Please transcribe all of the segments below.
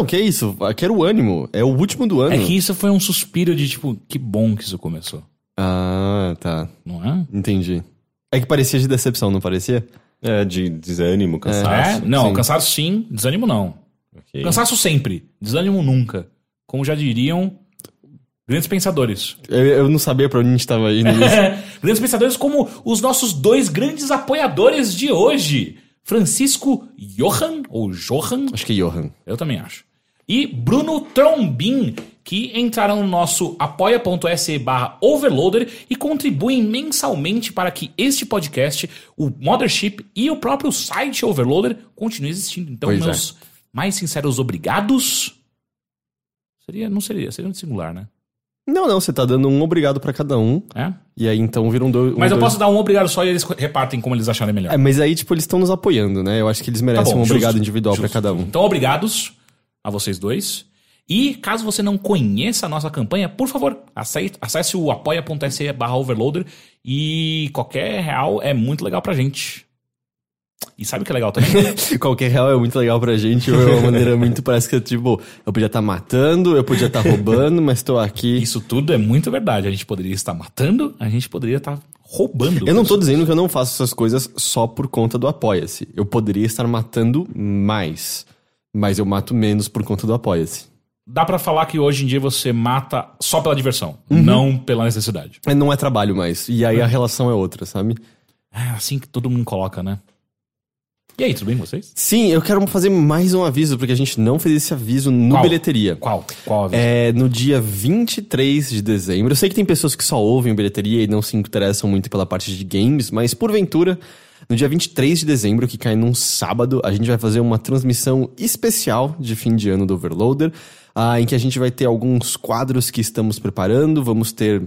Não, que isso? Quero o ânimo. É o último do ano. É que isso foi um suspiro de tipo, que bom que isso começou. Ah, tá. Não é? Entendi. É que parecia de decepção, não parecia? É, de desânimo, É? cansaço. Não, sim. cansaço sim, desânimo não. Ok. Cansaço sempre, desânimo nunca. Como já diriam grandes pensadores. Eu, eu não sabia pra onde a gente tava indo grandes pensadores como os nossos dois grandes apoiadores de hoje. Francisco Johan, ou Johan, Acho que é Johan. eu também acho. E Bruno Trombin, que entraram no nosso apoia.se barra overloader e contribuem mensalmente para que este podcast, o Mothership e o próprio site Overloader continuem existindo. Então, Pois é. meus mais sinceros obrigados. Seria, não seria, seria um singular, né? Não, não, você tá dando um obrigado pra cada um. É? E aí então viram dois. Mas um, eu dois- posso dar um obrigado só e eles repartem como eles acharem melhor. É, mas aí, tipo, eles estão nos apoiando, né? Eu acho que eles merecem Tá bom, um justo, obrigado individual pra cada um. Então, obrigados a vocês dois. E caso você não conheça a nossa campanha, por favor, acesse, acesse o apoia.se barra overloader e qualquer real é muito legal pra gente. E sabe o que é legal também? Qualquer real é muito legal pra gente. É uma maneira muito. Parece que, tipo, eu podia estar matando, eu podia estar roubando, mas tô aqui. Isso tudo é muito verdade. A gente poderia estar matando, a gente poderia estar roubando. Eu não tô dizendo que eu não faço essas coisas só por conta do Apoia-se. Eu poderia estar matando mais. Mas eu mato menos por conta do Apoia-se. Dá pra falar que hoje em dia você mata só pela diversão, não pela necessidade. É, Não é trabalho mais. E aí a relação é outra, sabe? É assim que todo mundo coloca, né? E aí, tudo bem com vocês? Sim, eu quero fazer mais um aviso, porque a gente não fez esse aviso no Qual? Bilheteria. Qual? Qual a vez? É no dia 23 de dezembro. Eu sei que tem pessoas que só ouvem o bilheteria e não se interessam muito pela parte de games, mas porventura, no dia 23 de dezembro, que cai num sábado, a gente vai fazer uma transmissão especial de fim de ano do Overloader, ah, em que a gente vai ter alguns quadros que estamos preparando, vamos ter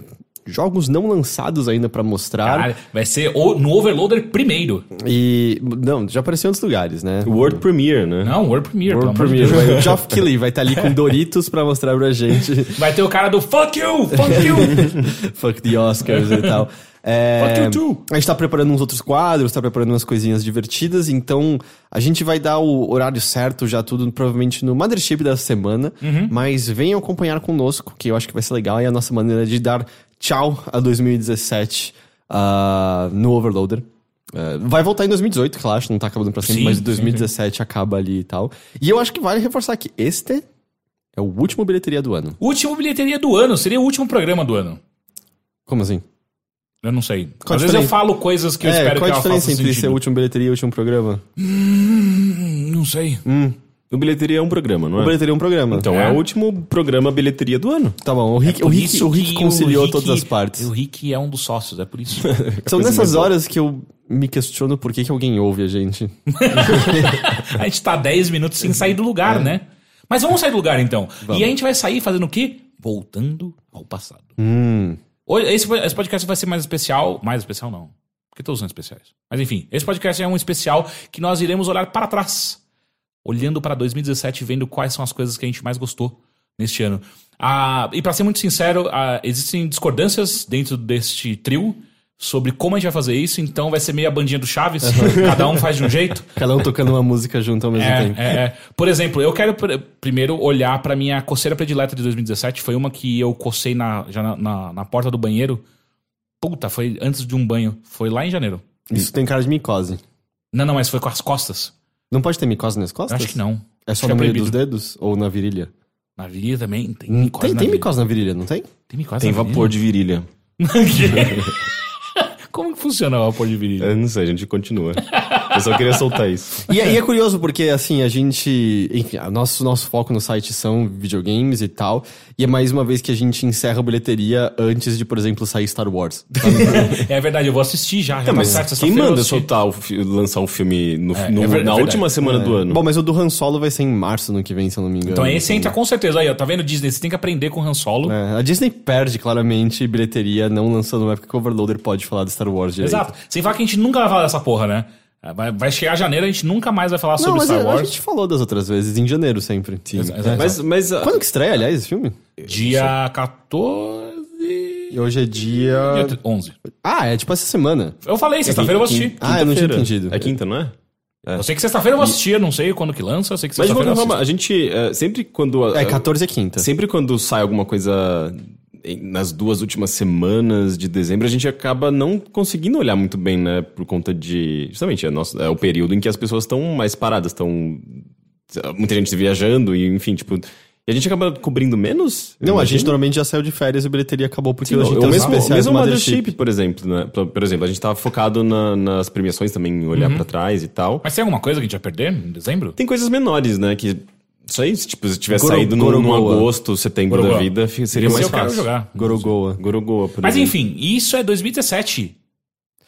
jogos não lançados ainda pra mostrar. Caralho, vai ser o- no Overloader primeiro. E. Não, já apareceu em outros lugares, né? World Premiere, né? Não, World Premiere, World Premiere. Vai- O Geoff Keighley vai estar ali com Doritos pra mostrar pra gente. Vai ter o cara do fuck you, fuck you. Fuck the Oscars e tal. É. A gente tá preparando uns outros quadros, tá preparando umas coisinhas divertidas, então a gente vai dar o horário certo já tudo, provavelmente no Mothership da semana, Uhum. mas venham acompanhar conosco, que eu acho que vai ser legal, e a nossa maneira de dar tchau a 2017 ah, no Overloader. É, vai voltar em 2018, claro, não tá acabando pra sempre, Sim, mas sim, 2017 acaba ali e tal. E eu acho que vale reforçar que este é o último bilheteria do ano. Último bilheteria do ano, seria o último programa do ano. Como assim? Eu não sei. Qual Às vezes eu falo coisas que eu é, espero qual que a diferença entre ser sentido. o último bilheteria e o último programa? Hum, não sei. O Bilheteria é um programa, não O é? bilheteria é um programa. Então É? é o último programa Bilheteria do ano. Tá bom, o Rick, o Por Rick, o Rick conciliou Rick- todas as partes. O Rick é um dos sócios, é por isso. São nessas horas que eu me questiono por que, que alguém ouve a gente. a gente tá 10 minutos sem sair do lugar, né? Mas vamos sair do lugar então. E a gente vai sair fazendo o quê? Voltando ao passado. Hum. Hoje, esse, esse podcast vai ser mais especial. Mais especial, não. Porque todos são especiais. Mas enfim, esse podcast é um especial que nós iremos olhar para trás. Olhando para 2017 e vendo quais são as coisas que a gente mais gostou neste ano. Ah, e para ser muito sincero, ah, existem discordâncias dentro deste trio sobre como a gente vai fazer isso, então vai ser meio a bandinha do Chaves, cada um faz de um jeito. Cada um tocando uma música junto ao mesmo É, tempo. é, é. Por exemplo, eu quero pr- primeiro olhar pra minha coceira predileta de 2017. Foi uma que eu cocei na, já na, na, na porta do banheiro. Puta, foi antes de um banho. Foi lá em janeiro. Isso tem cara de micose. Não, não, mas foi com as costas. Não pode ter micose nas Eu costas? acho que não. É só Acho no é meio dos dedos? Ou na virilha? Na virilha também. Tem Hum, micose Tem, na tem virilha. micose na virilha, não tem? Tem micose Tem na virilha? vapor de virilha. Como que funciona o vapor de virilha? Eu não sei, a gente continua. Eu só queria soltar isso. E, é- e é curioso porque, assim, a gente. Enfim, o nosso, nosso foco no site são videogames e tal. E é mais uma vez que a gente encerra a bilheteria antes de, por exemplo, sair Star Wars. É verdade, eu vou assistir já. já tá Mas certo, quem eu manda soltar o fi- lançar um filme no- É, no- é ver- na verdade. última semana do ano? Bom, mas o do Han Solo vai ser em março no que vem, se eu não me engano. Então esse entra com certeza. Aí, ó, tá vendo, Disney? Você tem que aprender com Han Solo. É, a Disney perde claramente bilheteria não lançando uma época que o Overloader pode falar de Star Wars direito. Exato. Sem falar que a gente nunca vai falar dessa porra, né? Vai, vai chegar janeiro, a gente nunca mais vai falar Não, sobre mas Star a, a Wars. gente falou das outras vezes, em janeiro sempre. Exa-. Mas, mas ah, Quando que estreia, aliás, esse filme? Dia 14. E hoje é dia... Dia 11. Ah, é tipo essa semana. Eu falei, sexta-feira eu vou assistir. Ah, eu não tinha entendido. É quinta, não é? Eu sei que sexta-feira eu vou assistir, eu não sei quando que lança, eu sei que Mas de sexta-feira qualquer forma, a gente é, sempre quando. É, 14 é quinta. Sempre quando sai alguma coisa nas duas últimas semanas de dezembro, a gente acaba não conseguindo olhar muito bem, né? Por conta de. Justamente, é, nosso, é o período em que as pessoas estão mais paradas, estão. Muita gente viajando, e enfim, tipo. E a gente acaba cobrindo menos? Não, a gente imagino. normalmente já saiu de férias e a bilheteria acabou porque Sim, a gente o tem mesmo, especiais mesmo do Mothership, por exemplo, né? Por, por exemplo, a gente tava focado na- nas premiações também, olhar pra trás e tal. Mas tem alguma coisa que a gente vai perder em dezembro? Tem coisas menores, né? Que. Isso aí, se, tipo, se tivesse Goro- saído no, no agosto, setembro Gorogoa. da vida, seria Esse mais eu quero fácil. jogar. Gorogoa. Gorogoa, por Mas exemplo. enfim, isso é 2017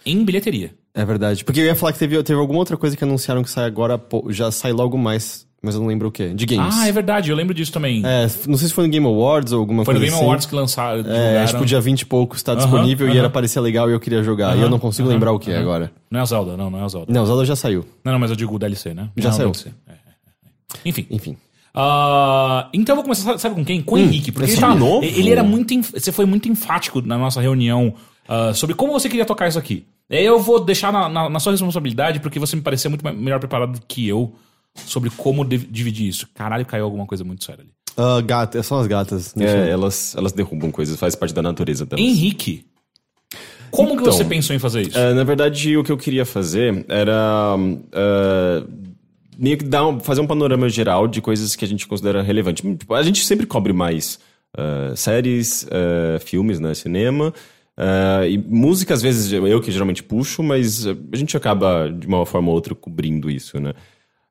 em bilheteria. É verdade. Porque eu ia falar que teve, teve alguma outra coisa que anunciaram que sai agora, já sai logo mais, mas eu não lembro o quê. De games. Ah, é verdade, eu lembro disso também. É, não sei se foi no Game Awards ou alguma Foi no coisa Game assim. Awards que lançaram. É, divulgaram. tipo, dia 20 e poucos tá Aham, disponível e aham. era parecer legal e eu queria jogar. e eu não consigo lembrar o que é agora. Não é o Zelda, não, não é o Zelda. Não, o Zelda já saiu. Não, não, mas eu digo o DLC, né? Já Não, saiu. DLC. É, é, é. Enfim. Enfim. Ah, então eu vou começar, sabe- com quem? Com o Henrique. Porque ele, esse tava- novo? ele era muito. Você foi muito enfático na nossa reunião ah, sobre como você queria tocar isso aqui. Aí eu vou deixar na, na- na sua responsabilidade, porque você me parecia muito me- melhor preparado que eu sobre como de- dividir isso. Caralho, caiu alguma coisa muito séria ali. Ah, gata, são as gatas. Eu- É, elas, elas derrubam coisas, faz parte da natureza delas. Henrique, como que Então, você pensou em fazer isso? É, na verdade, o que eu queria fazer era é, meio que dar um- fazer um panorama geral de coisas que a gente considera relevante. Tipo, a gente sempre cobre mais é, séries, é, filmes, né, cinema. é, e música, às vezes, eu que geralmente puxo, mas a gente acaba, de uma forma ou outra, cobrindo isso, né?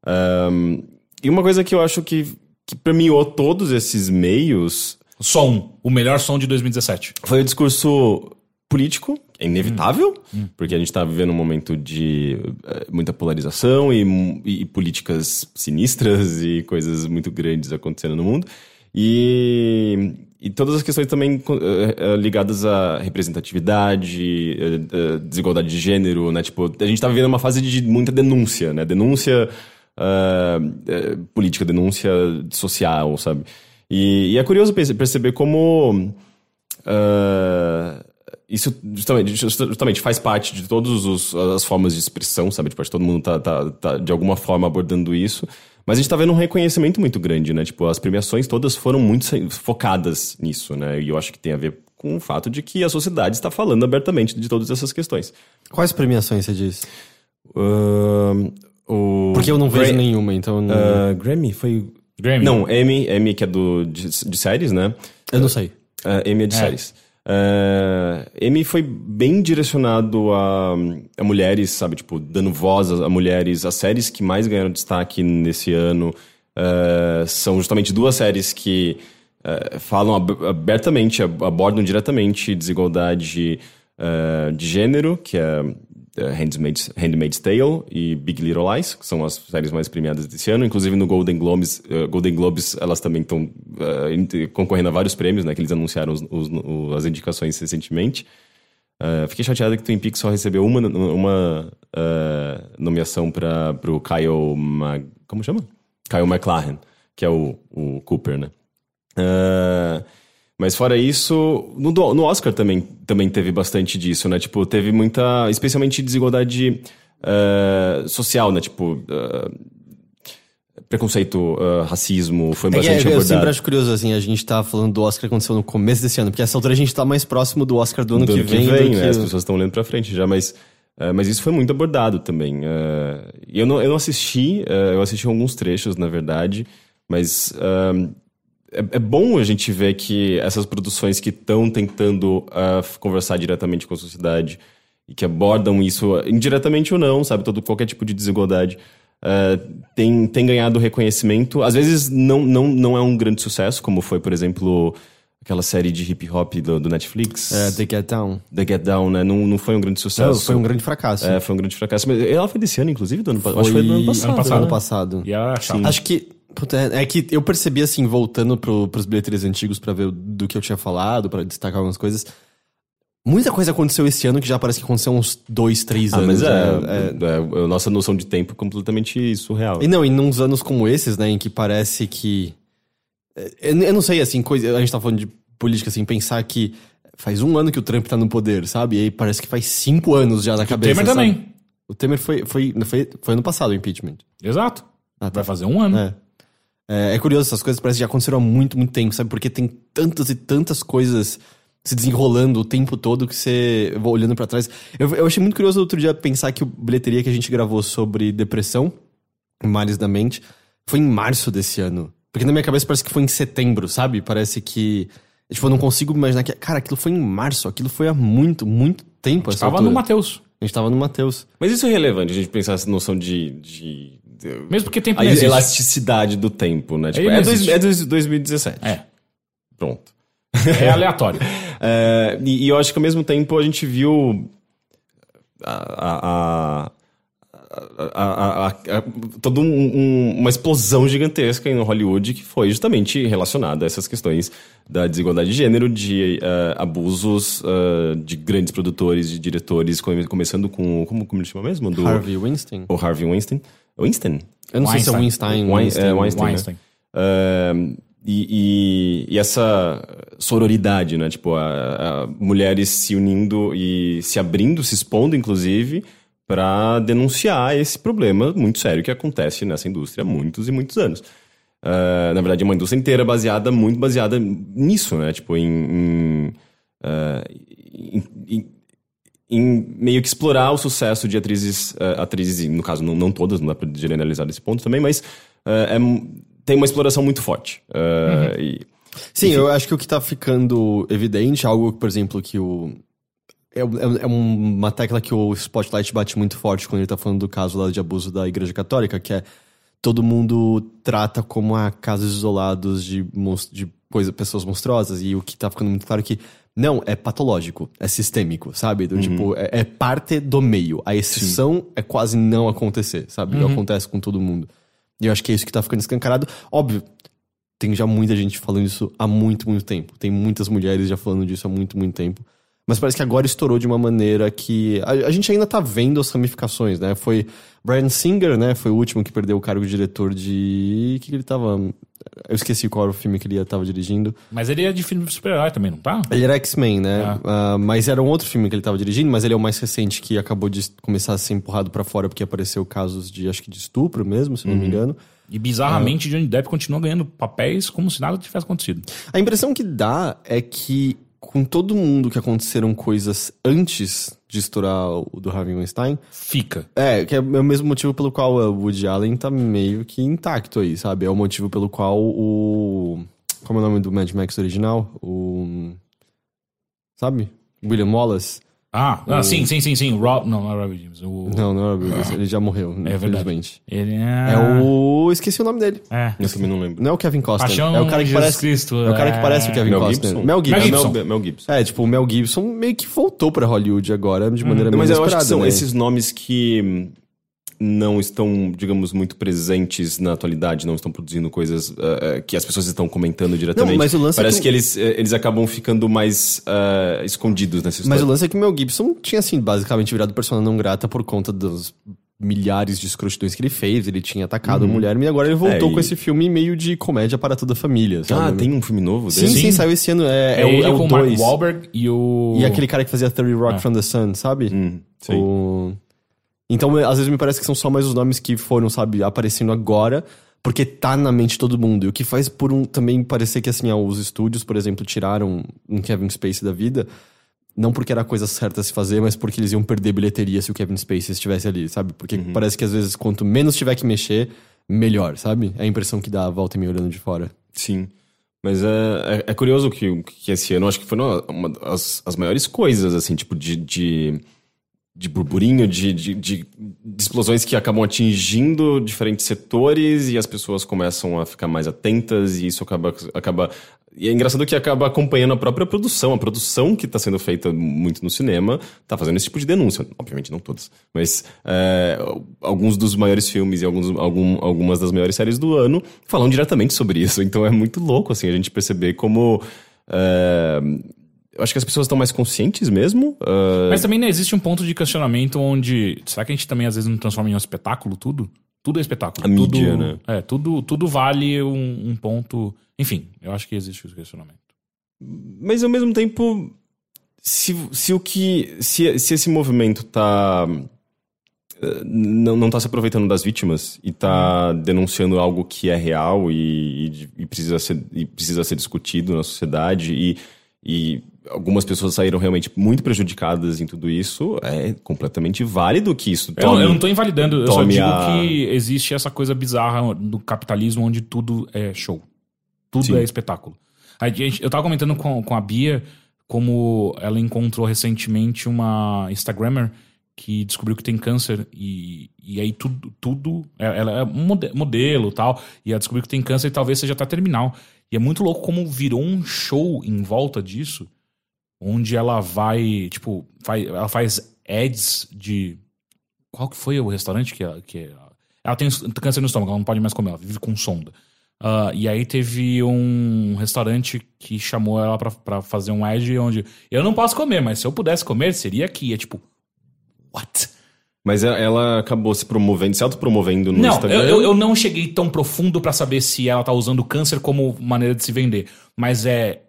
Ahn, e uma coisa que eu acho que, que premiou todos esses meios Som, o melhor som de 2017. foi o discurso político, é inevitável, porque a gente tá vivendo um momento de eh, muita polarização e, e políticas sinistras e coisas muito grandes acontecendo no mundo. E, e todas as questões também eh, eh, ligadas à representatividade, eh, desigualdade de gênero, né? Tipo, a gente tá vivendo uma fase de muita denúncia, né? Denúncia eh, política, denúncia social, sabe? E, e é curioso perce- perceber como ah, isso justamente, justamente faz parte de todas as formas de expressão, sabe? Tipo, acho que todo mundo tá, tá, tá de alguma forma abordando isso. Mas a gente tá vendo um reconhecimento muito grande, né? Tipo, as premiações todas foram muito focadas nisso, né? E eu acho que tem a ver com o fato de que a sociedade está falando abertamente de todas essas questões. Quais premiações você diz? Ahn, o Porque eu não vejo Gra- nenhuma, então não, ah, Grammy foi. Grammy. Não, Emmy, Emmy que é do, de, de séries, né? eu não sei. Uh, Emmy é de séries. Uh, Emmy foi bem direcionado a, a mulheres, sabe? Tipo, dando voz a, a mulheres. As séries que mais ganharam destaque nesse ano uh, são justamente duas séries que uh, falam ab- abertamente, ab- abordam diretamente desigualdade de gênero, que é Handmaid's, Handmaid's Tale e Big Little Lies, que são as séries mais premiadas desse ano. Inclusive no Golden Globes, uh, Golden Globes elas também estão uh, concorrendo a vários prêmios, né? Que eles anunciaram os- os- o- as indicações recentemente. Uh, fiquei chateado que Twin Peaks só recebeu uma, uma nomeação para o Kyle... Mag, como chama? Kyle MacLachlan, que é o, o Cooper, né? Uh, mas fora isso, no, no Oscar também, também teve bastante disso, né? Tipo, teve muita. Especialmente desigualdade uh, social, né? Tipo. uh, preconceito, uh, racismo, foi É que, bastante eu abordado. sempre acho curioso, assim, a gente tá falando do Oscar que aconteceu no começo desse ano, porque essa altura a gente tá mais próximo do Oscar do ano, do que ano vem, que... né? As pessoas estão olhando pra frente já, mas, eh, mas isso foi muito abordado também. e eu, não, eu não assisti, eu assisti alguns trechos, na verdade, mas é, é bom a gente ver que essas produções que estão tentando ah, f- conversar diretamente com a sociedade e que abordam isso indiretamente ou não, sabe, todo qualquer tipo de desigualdade. ah, tem, tem ganhado reconhecimento. Às vezes não, não, não é um grande sucesso, como foi, por exemplo, aquela série de hip hop do, do Netflix. É, The Get Down. The Get Down, né? Não, não foi um grande sucesso. Não, foi um grande fracasso. É, foi um grande fracasso. Mas ela foi desse ano, inclusive, do ano passado. Acho que foi do ano passado. ano passado. Ano né? passado. E chato. Acho que. Puta, é é que eu percebi, assim, voltando pro, pros bilheterias antigos pra ver do que eu tinha falado, pra destacar algumas coisas. Muita coisa aconteceu esse ano que já parece que aconteceu há uns dois, três Ah, anos. mas é, né? É- é, a nossa noção de tempo é completamente surreal. E não, e nos anos como esses, né, em que parece que. é, Eu, eu não sei, assim, coisa. A gente tá falando de política, assim, pensar que faz um ano que o Trump tá no poder, sabe? E aí parece que faz cinco anos já na cabeça. Temer sabe? também. O Temer foi, foi, foi, foi ano passado o impeachment. Exato. Ah, tá. Vai fazer um ano. É. É, é curioso, essas coisas parecem que já aconteceram há muito, muito tempo, sabe? Porque tem tantas e tantas coisas se desenrolando o tempo todo que você vou olhando pra trás. Eu, eu achei muito curioso outro dia pensar que o bilheteria que a gente gravou sobre depressão, Males da Mente, foi em março desse ano. Porque na minha cabeça parece que foi em setembro, sabe? Parece que. Tipo, eu não consigo imaginar que. Cara, aquilo foi em março, aquilo foi há muito, muito tempo. essa Tava altura. no Matheus. A gente tava no Matheus. Mas isso é relevante, a gente pensar essa noção de, de Mesmo porque tempo a elasticidade do tempo, né? Tipo, é, dois, é dois- 2017. É. Pronto. É aleatório. É, e, e eu acho que ao mesmo tempo a gente viu a, a, a, a- a- a- toda um- um- uma explosão gigantesca em Hollywood que foi justamente relacionada a essas questões da desigualdade de gênero, de eh, abusos eh, de grandes produtores, de diretores, come- começando com. Como, como ele chama mesmo? Do, Harvey Weinstein. O Harvey Weinstein. Winston? Eu não sei se é Weinstein. Weinstein. Wein- Weinstein. é, Weinstein. né? Weinstein. Ahn, e, e- e essa sororidade, né? Tipo, a, a mulheres se unindo e se abrindo, se expondo, inclusive, para denunciar esse problema muito sério que acontece nessa indústria há muitos e muitos anos. Ah, na verdade, é uma indústria inteira baseada, muito baseada nisso, né? Tipo, em. em, ah, em- em- em meio que explorar o sucesso de atrizes, eh, atrizes, no caso não, não todas, não dá pra generalizar desse ponto também, mas eh, é tem uma exploração muito forte. Eh, e- Sim, eu acho que o que tá ficando evidente, algo, por exemplo, que o. É, é- é uma tecla que o Spotlight bate muito forte quando ele tá falando do caso lá de abuso da Igreja Católica, que é todo mundo trata como a casos isolados de, de coisa, pessoas monstruosas, e o que tá ficando muito claro é que não, é patológico, é sistêmico, sabe? Do, Tipo, é, é parte do meio. A exceção é quase não acontecer, sabe? Acontece com todo mundo. E eu acho que é isso que tá ficando escancarado. Óbvio, tem já muita gente falando isso há muito, muito tempo. Tem muitas mulheres já falando disso há muito, muito tempo. Mas parece que agora estourou de uma maneira que. A, a gente ainda tá vendo as ramificações, né? Foi. Brian Singer, né? Foi o último que perdeu o cargo de diretor de. O que, que ele tava. Eu esqueci qual era o filme que ele tava dirigindo. Mas ele é de filme de super-herói também, não tá? Ele era X-Men, né? Ah. Ah, mas era um outro filme que ele tava dirigindo, mas ele é o mais recente que acabou de começar a ser empurrado pra fora porque apareceu casos de, acho que de estupro mesmo, se não me engano. E bizarramente, Johnny Depp continua ganhando papéis como se nada tivesse acontecido. A impressão que dá é que com todo mundo que aconteceram coisas antes de estourar o do Harvey Weinstein, Fica. é, que é o mesmo motivo pelo qual o Woody Allen tá meio que intacto aí, sabe? É o motivo pelo qual o... Como é o nome do Mad Max original? O... Sabe? William Wallace? Ah, ah, sim, sim, sim, sim. Rob, não, não é o Robbie James. O, Não, não é o William Wallace, ele já morreu, é verdade. infelizmente. Ele é... É o... Esqueci o nome dele. É. eu também não lembro. Não é o Kevin Costner. Paixão é o cara que Jesus parece... Cristo, É o cara que é. parece o Kevin Mel Costner. Gibson? Mel Gibson. Mel É, Gibson. Mel, Mel Gibson. É, tipo, o Mel Gibson meio que voltou pra Hollywood agora de maneira Não, meio mas eu acho que são né? esses nomes que hum, não estão, digamos, muito presentes na atualidade, não estão produzindo coisas eh, que as pessoas estão comentando diretamente. Não, mas o lance é Parece que- que, eles, eh, eles acabam ficando mais eh, escondidos nessa história. Mas o lance é que o Mel Gibson tinha, assim, basicamente virado persona não grata por conta dos milhares de escrotidões que ele fez. Ele tinha atacado a mulher e agora ele voltou É, e- com esse filme meio de comédia para toda a família, Ah, sabe? tem um filme novo Sim, dele? sim, Sim. saiu esse ano. É, É, é, o, é o o Mark 2. Wahlberg e o... E aquele cara que fazia 30 Rock Ah. from the Sun, sabe? Hum, sim. O... Então, às vezes me parece que são só mais os nomes que foram, sabe, aparecendo agora, porque tá na mente de todo mundo. E o que faz por um também parecer que, assim, ah, os estúdios, por exemplo, tiraram um Kevin Spacey da vida, não porque era a coisa certa a se fazer, mas porque eles iam perder bilheteria se o Kevin Spacey estivesse ali, sabe? Porque parece que às vezes quanto menos tiver que mexer, melhor, sabe? É a impressão que dá a volta e meia olhando de fora. Sim. Mas é, é, é curioso que, que esse ano, acho que foram uma das as maiores coisas, assim, tipo, de, de, de burburinho, de, de, de- de explosões que acabam atingindo diferentes setores e as pessoas começam a ficar mais atentas e isso acaba. acaba e é engraçado que acaba acompanhando a própria produção. A produção que está sendo feita muito no cinema está fazendo esse tipo de denúncia. Obviamente não todas. Mas é, alguns dos maiores filmes e alguns, algum, algumas das maiores séries do ano falam diretamente sobre isso. Então é muito louco assim, a gente perceber como. é, eu acho que as pessoas estão mais conscientes mesmo. é, Mas também né, existe um ponto de questionamento onde. Será que a gente também às vezes não transforma em um espetáculo tudo? Tudo é espetáculo. A tudo, mídia, né? É, tudo, tudo vale um, um ponto. Enfim, eu acho que existe esse questionamento. Mas ao mesmo tempo, se, se o que. Se, se esse movimento tá. não, não tá se aproveitando das vítimas e tá denunciando algo que é real e, e, e precisa, ser, e precisa ser discutido na sociedade e, e algumas pessoas saíram realmente muito prejudicadas em tudo isso, é completamente válido que isso tome, eu, eu não tô invalidando, eu só digo a... que existe essa coisa bizarra do capitalismo onde tudo é show. Tudo Sim. é espetáculo. A gente, eu tava comentando com, com a Bia como ela encontrou recentemente uma Instagrammer que descobriu que tem câncer e, e aí tudo, tudo ela é modelo tal, e ela descobriu que tem câncer e talvez seja até terminal. E é muito louco como virou um show em volta disso, onde ela vai, tipo, faz, ela faz ads de. Qual que foi o restaurante que ela. Que ela tem câncer no estômago, ela não pode mais comer, ela vive com sonda. Uh, e aí teve um restaurante que chamou ela para fazer um ad onde eu não posso comer, mas se eu pudesse comer, seria aqui. É tipo, what? Mas ela acabou se promovendo, se autopromovendo no não, Instagram? Não, eu, eu, não cheguei tão profundo para saber se ela tá usando o câncer como maneira de se vender. Mas é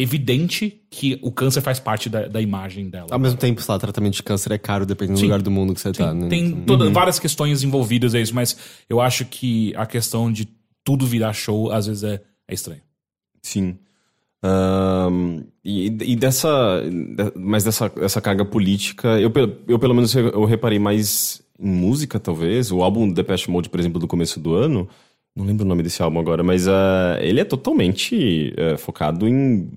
evidente que o câncer faz parte da, da imagem dela. Ao mesmo tempo, sei lá, tratamento de câncer é caro dependendo Sim. do lugar do mundo que você Sim. tá. Né? Tem então... toda, uhum. várias questões envolvidas a isso, mas eu acho que a questão de tudo virar show às vezes é, é estranho. Sim. Um, e, e, dessa. Mas dessa essa carga política, eu, eu pelo menos eu reparei mais em música, talvez. O álbum Depeche Mode, por exemplo, do começo do ano. Não lembro o nome desse álbum agora, mas uh, ele é totalmente uh, focado em,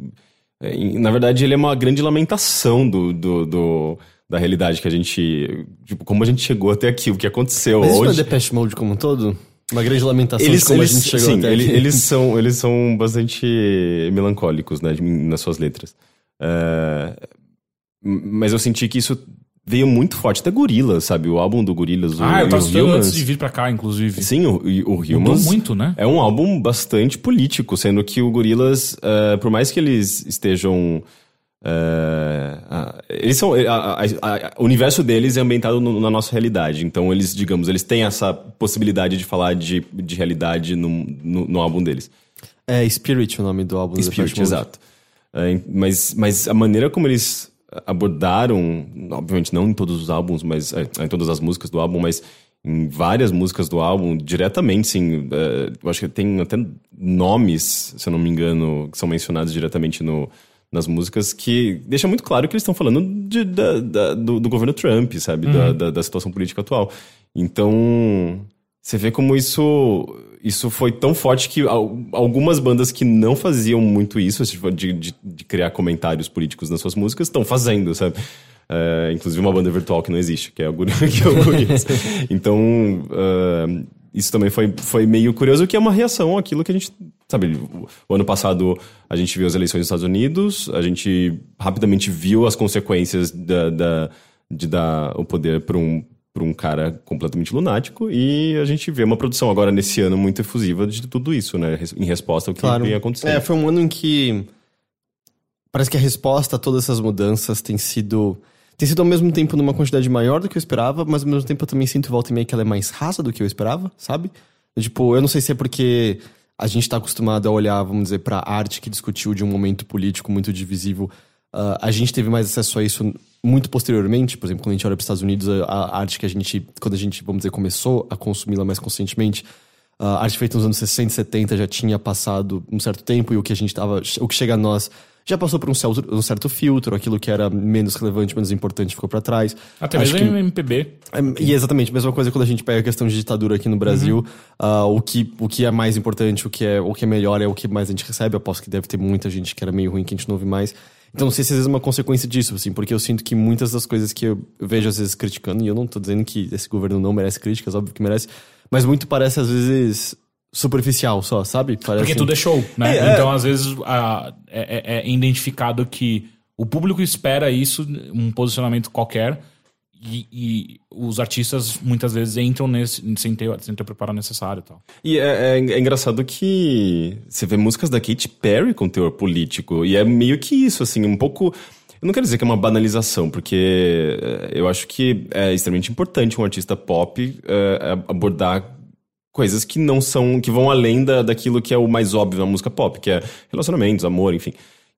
em, Na verdade, ele é uma grande lamentação do, do, do da realidade que a gente. Tipo, como a gente chegou até aqui, o que aconteceu mas hoje. Isso é Depeche Mode como um todo? Uma grande lamentação eles, de como eles, a gente chegou sim, até ele, eles são Eles são bastante melancólicos né, nas suas letras. Uh, mas eu senti que isso veio muito forte até Gorillaz, sabe? O álbum do Gorillaz. Ah, eu tava estudando antes de vir pra cá, inclusive. Sim, o, o Humans... Mudou muito, né? É um álbum bastante político, sendo que o Gorillaz, uh, por mais que eles estejam Uh, eles são, a, a, a, o universo deles é ambientado no, na nossa realidade. Então, eles, digamos, eles têm essa possibilidade de falar de, de realidade no, no, no álbum deles. É Spirit o nome do álbum. Spirit, exato. Uh, mas, mas a maneira como eles abordaram, obviamente não em todos os álbuns, mas é, em todas as músicas do álbum, mas em várias músicas do álbum, diretamente, sim. Uh, eu acho que tem até nomes, se eu não me engano, que são mencionados diretamente no nas músicas que deixa muito claro que eles estão falando de, da, da, do, do, governo Trump, sabe? Uhum. Da, da, situação política atual. Então, você vê como isso, isso foi tão forte que algumas bandas que não faziam muito isso, tipo, de, de, de criar comentários políticos nas suas músicas, estão fazendo, sabe? Uh, inclusive uma banda virtual que não existe, que é o, que é Então, uh, isso também foi, foi meio curioso, que é uma reação àquilo que a gente. Sabe, o ano passado a gente viu as eleições nos Estados Unidos, a gente rapidamente viu as consequências da, da de dar o poder para um, para um cara completamente lunático e a gente vê uma produção agora nesse ano muito efusiva de tudo isso, né? Em resposta ao que claro. vem acontecendo. É, foi um ano em que parece que a resposta a todas essas mudanças tem sido tem sido ao mesmo tempo numa quantidade maior do que eu esperava, mas ao mesmo tempo eu também sinto volta e meia que ela é mais rasa do que eu esperava, sabe? Tipo, eu não sei se é porque a gente tá acostumado a olhar, vamos dizer, pra arte que discutiu de um momento político muito divisível. Uh, a gente teve mais acesso a isso muito posteriormente, por exemplo, quando a gente olha para os Estados Unidos, a, a, arte que a gente, quando a gente, vamos dizer, começou a consumi-la mais conscientemente, a uh, arte feita nos anos 60 e 70 já tinha passado um certo tempo e o que a gente tava, o que chega a nós já passou por um, certo, um certo filtro, aquilo que era menos relevante, menos importante ficou para trás. Até Acho mesmo que, MPB. É, e exatamente, mesma coisa quando a gente pega a questão de ditadura aqui no Brasil, uhum. uh, o, que, o que é mais importante, o que é, o que é melhor é o que mais a gente recebe. Eu aposto que deve ter muita gente que era meio ruim que a gente não ouve mais. Então não sei se às vezes é uma consequência disso, assim, porque eu sinto que muitas das coisas que eu vejo às vezes criticando, e eu não tô dizendo que esse governo não merece críticas, óbvio que merece, mas muito parece às vezes superficial só, sabe? Parece Porque tudo é show, né? É, então, é. às vezes, a, é, é, é, identificado que o público espera isso, um posicionamento qualquer, e, e, os artistas muitas vezes entram nesse sem ter, sem ter o preparo necessário e tal. E é, é, é, engraçado que você vê músicas da Katy Perry com teor político, e é meio que isso, assim, um pouco. Eu não quero dizer que é uma banalização, porque é, eu acho que é extremamente importante um artista pop é, abordar coisas que não são. que vão além da, daquilo que é o mais óbvio na música pop, que é relacionamentos, amor, enfim.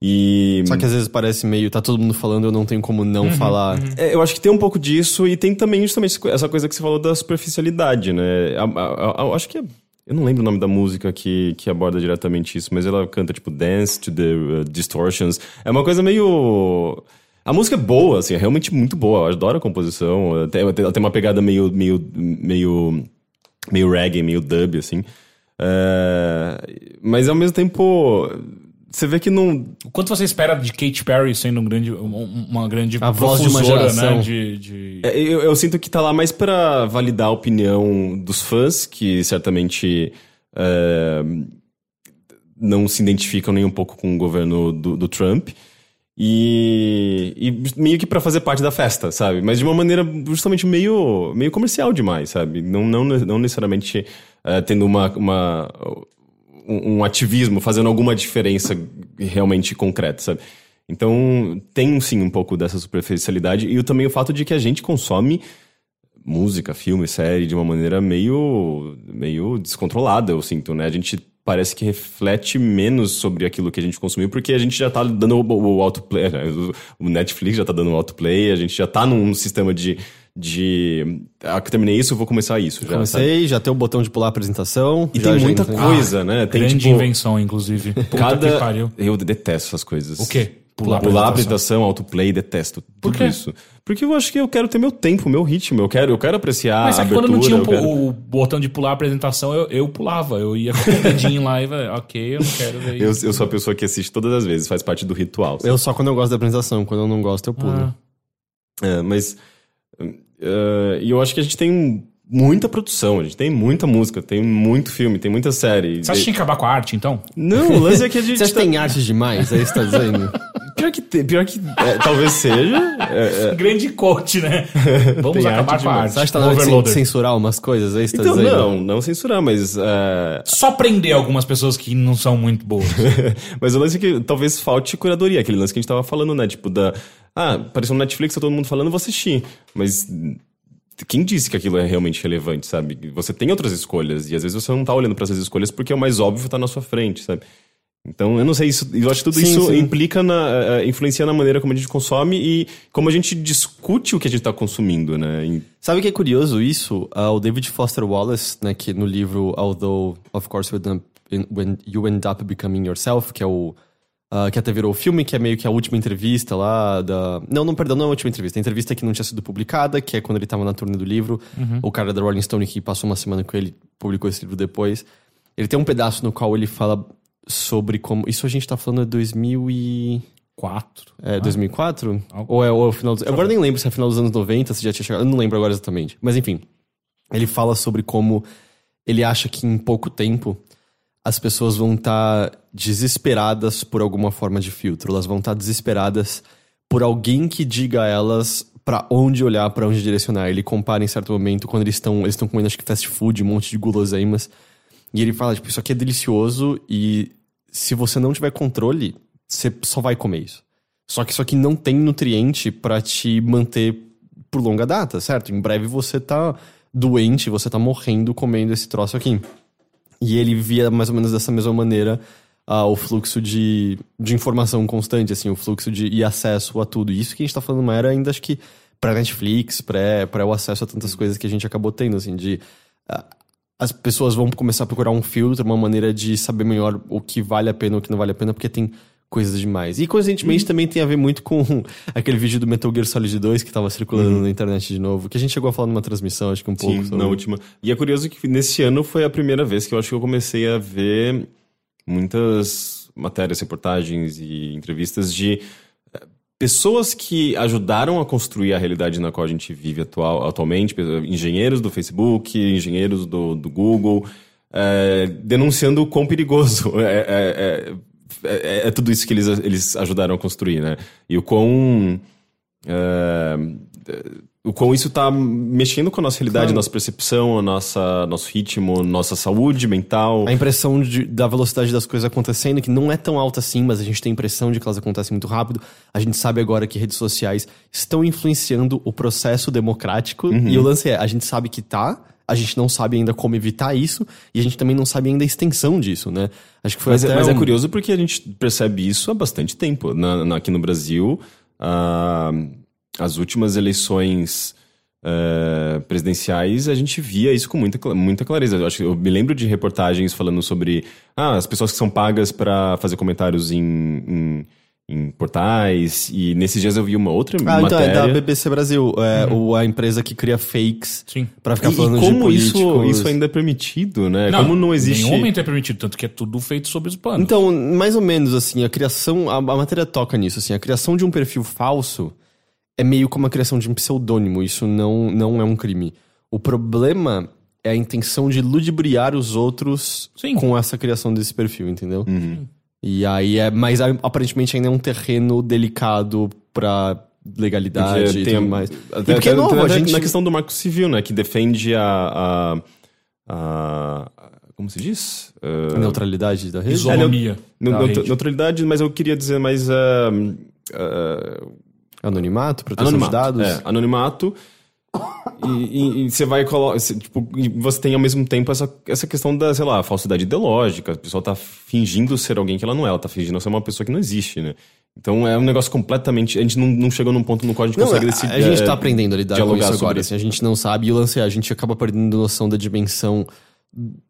E Só que às vezes parece meio, tá todo mundo falando, eu não tenho como não falar. É, eu acho que tem um pouco disso e tem também justamente essa coisa que você falou da superficialidade, né? Eu acho que é, eu não lembro o nome da música que, que aborda diretamente isso, mas ela canta tipo Dance to the uh, Distortions. É uma coisa meio a música é boa, assim, é realmente muito boa. Eu adoro a composição. Tem, ela tem uma pegada meio meio meio meio reggae, meio dub assim. É, mas ao mesmo tempo você vê que não O quanto você espera de Katy Perry sendo um grande, um- uma grande A voz de uma profusora, geração. né? De, de- É, Eu, eu sinto que tá lá mais pra validar a opinião dos fãs, que certamente é, não se identificam nem um pouco com o governo do, do Trump. E, e meio que pra fazer parte da festa, sabe? Mas de uma maneira justamente meio, meio comercial demais, sabe? Não, não, não necessariamente é, tendo uma, uma, um, um ativismo, fazendo alguma diferença realmente concreta, sabe? Então, tem sim um pouco dessa superficialidade e também o fato de que a gente consome música, filme, série de uma maneira meio meio descontrolada, eu sinto, né? A gente parece que reflete menos sobre aquilo que a gente consumiu, porque a gente já tá dando o, o autoplay, né? o Netflix já tá dando o autoplay, a gente já tá num sistema de de ah, que terminei isso, eu vou começar isso já. sabe? Comecei, já tem o botão de pular a apresentação. E já tem muita gente- coisa, né? Tem grande tipo, invenção, inclusive. Puta cada que pariu. eu detesto essas coisas. O quê? Pular, pular a apresentação, autoplay, detesto tudo quê? isso. Porque eu acho que eu quero ter meu tempo, meu ritmo, eu quero, eu quero apreciar Mas a é que abertura. quando não tinha quero- o botão de pular a apresentação, eu, eu pulava. Eu ia com o dedinho lá e vai, ok, eu não quero ver Eu, isso. eu sou a pessoa que assiste todas as vezes, faz parte do ritual. sabe? Eu só quando eu gosto da apresentação, quando eu não gosto, eu pulo. Ah. É, mas. Eh, E eu acho que a gente tem muita produção, a gente tem muita música, tem muito filme, tem muita série. Você acha que tinha que acabar com a arte, então? Não, o lance é que a gente. Você acha que tá- tem arte demais? É isso que você tá dizendo? Pior que, te- pior que é, talvez seja. é, é. Grande coach, né? Vamos Tem acabar arte com a arte. Você acha que tá na hora de censurar umas coisas? É isso que você Então, tá dizendo? não, não censurar, mas. é, Só prender algumas pessoas que não são muito boas. Mas o lance é que talvez falte curadoria, aquele lance que a gente tava falando, né? Tipo, da. Ah, apareceu no Netflix, tá todo mundo falando, eu vou assistir. Mas. Quem disse que aquilo é realmente relevante, sabe? Você tem outras escolhas, e às vezes você não tá olhando pra essas escolhas porque o mais óbvio tá na sua frente, sabe? Então, eu não sei, isso, eu acho que tudo Sim, isso sim. implica na. eh, eh, influencia na maneira como a gente consome e como a gente discute o que a gente tá consumindo, né? E- Sabe o que é curioso isso? Ah, o David Foster Wallace, né, que no livro Although, of course, you end up becoming yourself, que é o ah, que até virou o filme, que é meio que a última entrevista lá da. Não, não, perdão, não é a última entrevista. A entrevista que não tinha sido publicada, que é quando ele tava na turnê do livro. O cara da Rolling Stone que passou uma semana com ele publicou esse livro depois. Ele tem um pedaço no qual ele fala sobre como. Isso a gente tá falando é 2000 e. Quatro. É, 2004? Algo- Ou é, ou é o final dos... Agora nem lembro se é final dos anos 90, se já tinha chegado. Eu não lembro agora exatamente. Mas enfim. Ele fala sobre como ele acha que em pouco tempo as pessoas vão estar desesperadas por alguma forma de filtro. Elas vão estar desesperadas por alguém que diga a elas pra onde olhar, pra onde direcionar. Ele compara em certo momento quando eles estão eles estão comendo acho que fast food, um monte de guloseimas. E ele fala, tipo, isso aqui é delicioso e se você não tiver controle, você só vai comer isso. Só que isso aqui não tem nutriente pra te manter por longa data, certo? Em breve você tá doente, você tá morrendo comendo esse troço aqui. E ele via mais ou menos dessa mesma maneira ah, o fluxo de, de informação constante, assim, o fluxo de e acesso a tudo. E isso que a gente tá falando uma era ainda, acho que, pra Netflix, pré o acesso a tantas coisas que a gente acabou tendo, assim, de. ah, as pessoas vão começar a procurar um filtro, uma maneira de saber melhor o que vale a pena o que não vale a pena, porque tem coisas demais. E coincidentemente também tem a ver muito com aquele vídeo do Metal Gear Solid 2 que tava circulando na internet de novo, que a gente chegou a falar numa transmissão, acho que um pouco. Sim, sobre- na última. E é curioso que nesse ano foi a primeira vez que eu acho que eu comecei a ver muitas matérias, reportagens e entrevistas de eh, pessoas que ajudaram a construir a realidade na qual a gente vive atual, atualmente, engenheiros do Facebook, engenheiros do, do Google, eh, denunciando o quão perigoso é, é- é- é- é tudo isso que eles, eles ajudaram a construir, né? E o quão é, o quão isso tá mexendo com a nossa realidade, Claro. nossa percepção, a nossa, nosso ritmo, nossa saúde mental. A impressão de- da velocidade das coisas acontecendo, que não é tão alta assim, mas a gente tem a impressão de que elas acontecem muito rápido. A gente sabe agora que redes sociais estão influenciando o processo democrático. E o lance é, a gente sabe que tá, a gente não sabe ainda como evitar isso e a gente também não sabe ainda a extensão disso, né? Acho que foi Mas, é, até mas é um- curioso porque a gente percebe isso há bastante tempo. Na- na- aqui no Brasil, ah, as últimas eleições eh, presidenciais, a gente via isso com muita, muita clareza. Eu, acho, eu me lembro de reportagens falando sobre ah, as pessoas que são pagas para fazer comentários em, em, em portais. E nesses dias eu vi uma outra Ah, então é matéria. da BBC Brasil, é o, a empresa que cria fakes Sim. pra ficar E, e falando como de isso, isso ainda é permitido, né? como não existe. Em nenhum momento é permitido, tanto que é tudo feito sob os panos. Então, mais ou menos assim, a criação, a, a matéria toca nisso, assim, a criação de um perfil falso é meio como a criação de um pseudônimo, isso não, não é um crime. O problema é a intenção de ludibriar os outros Sim. com essa criação desse perfil, entendeu? E aí é, mas aparentemente ainda é um terreno delicado pra legalidade Porque e tem tudo a- mais. Até, e porque é até- novo, a até gente... Na questão do marco civil, né? Que defende a. a, a- como se diz? A Uh, neutralidade da rede. Isonomia. ne- da rede. neutralidade, mas eu queria dizer mais. ah, ah, Anonimato, proteção anonimato. de dados. É, anonimato. E, e- e você vai colocar. Tipo, você tem ao mesmo tempo essa, essa questão da, sei lá, falsidade ideológica. A pessoa tá fingindo ser alguém que ela não é, ela tá fingindo ser uma pessoa que não existe, né? Então é um negócio completamente. A gente não, não chegou num ponto no qual a gente Não, consegue a, decidir. a gente é, tá aprendendo a lidar com isso agora. Assim, a gente não sabe. E o lance é, a gente acaba perdendo noção da dimensão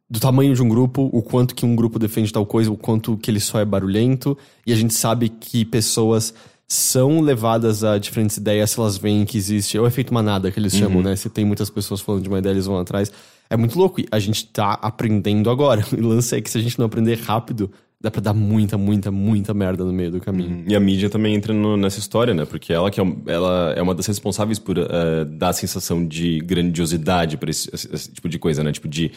do tamanho de um grupo, o quanto que um grupo defende tal coisa, o quanto que ele só é barulhento. E a gente sabe que pessoas são levadas a diferentes ideias se elas veem que existe. É o efeito manada que eles Uhum. chamam, né? Se tem muitas pessoas falando de uma ideia, eles vão atrás. É muito louco. E a gente tá aprendendo agora. O lance é que se a gente não aprender rápido, dá pra dar muita, muita, muita merda no meio do caminho. E a mídia também entra no- nessa história, né? Porque ela, que é, ela é uma das responsáveis por eh, dar a sensação de grandiosidade para esse, esse- esse tipo de coisa, né? Tipo de.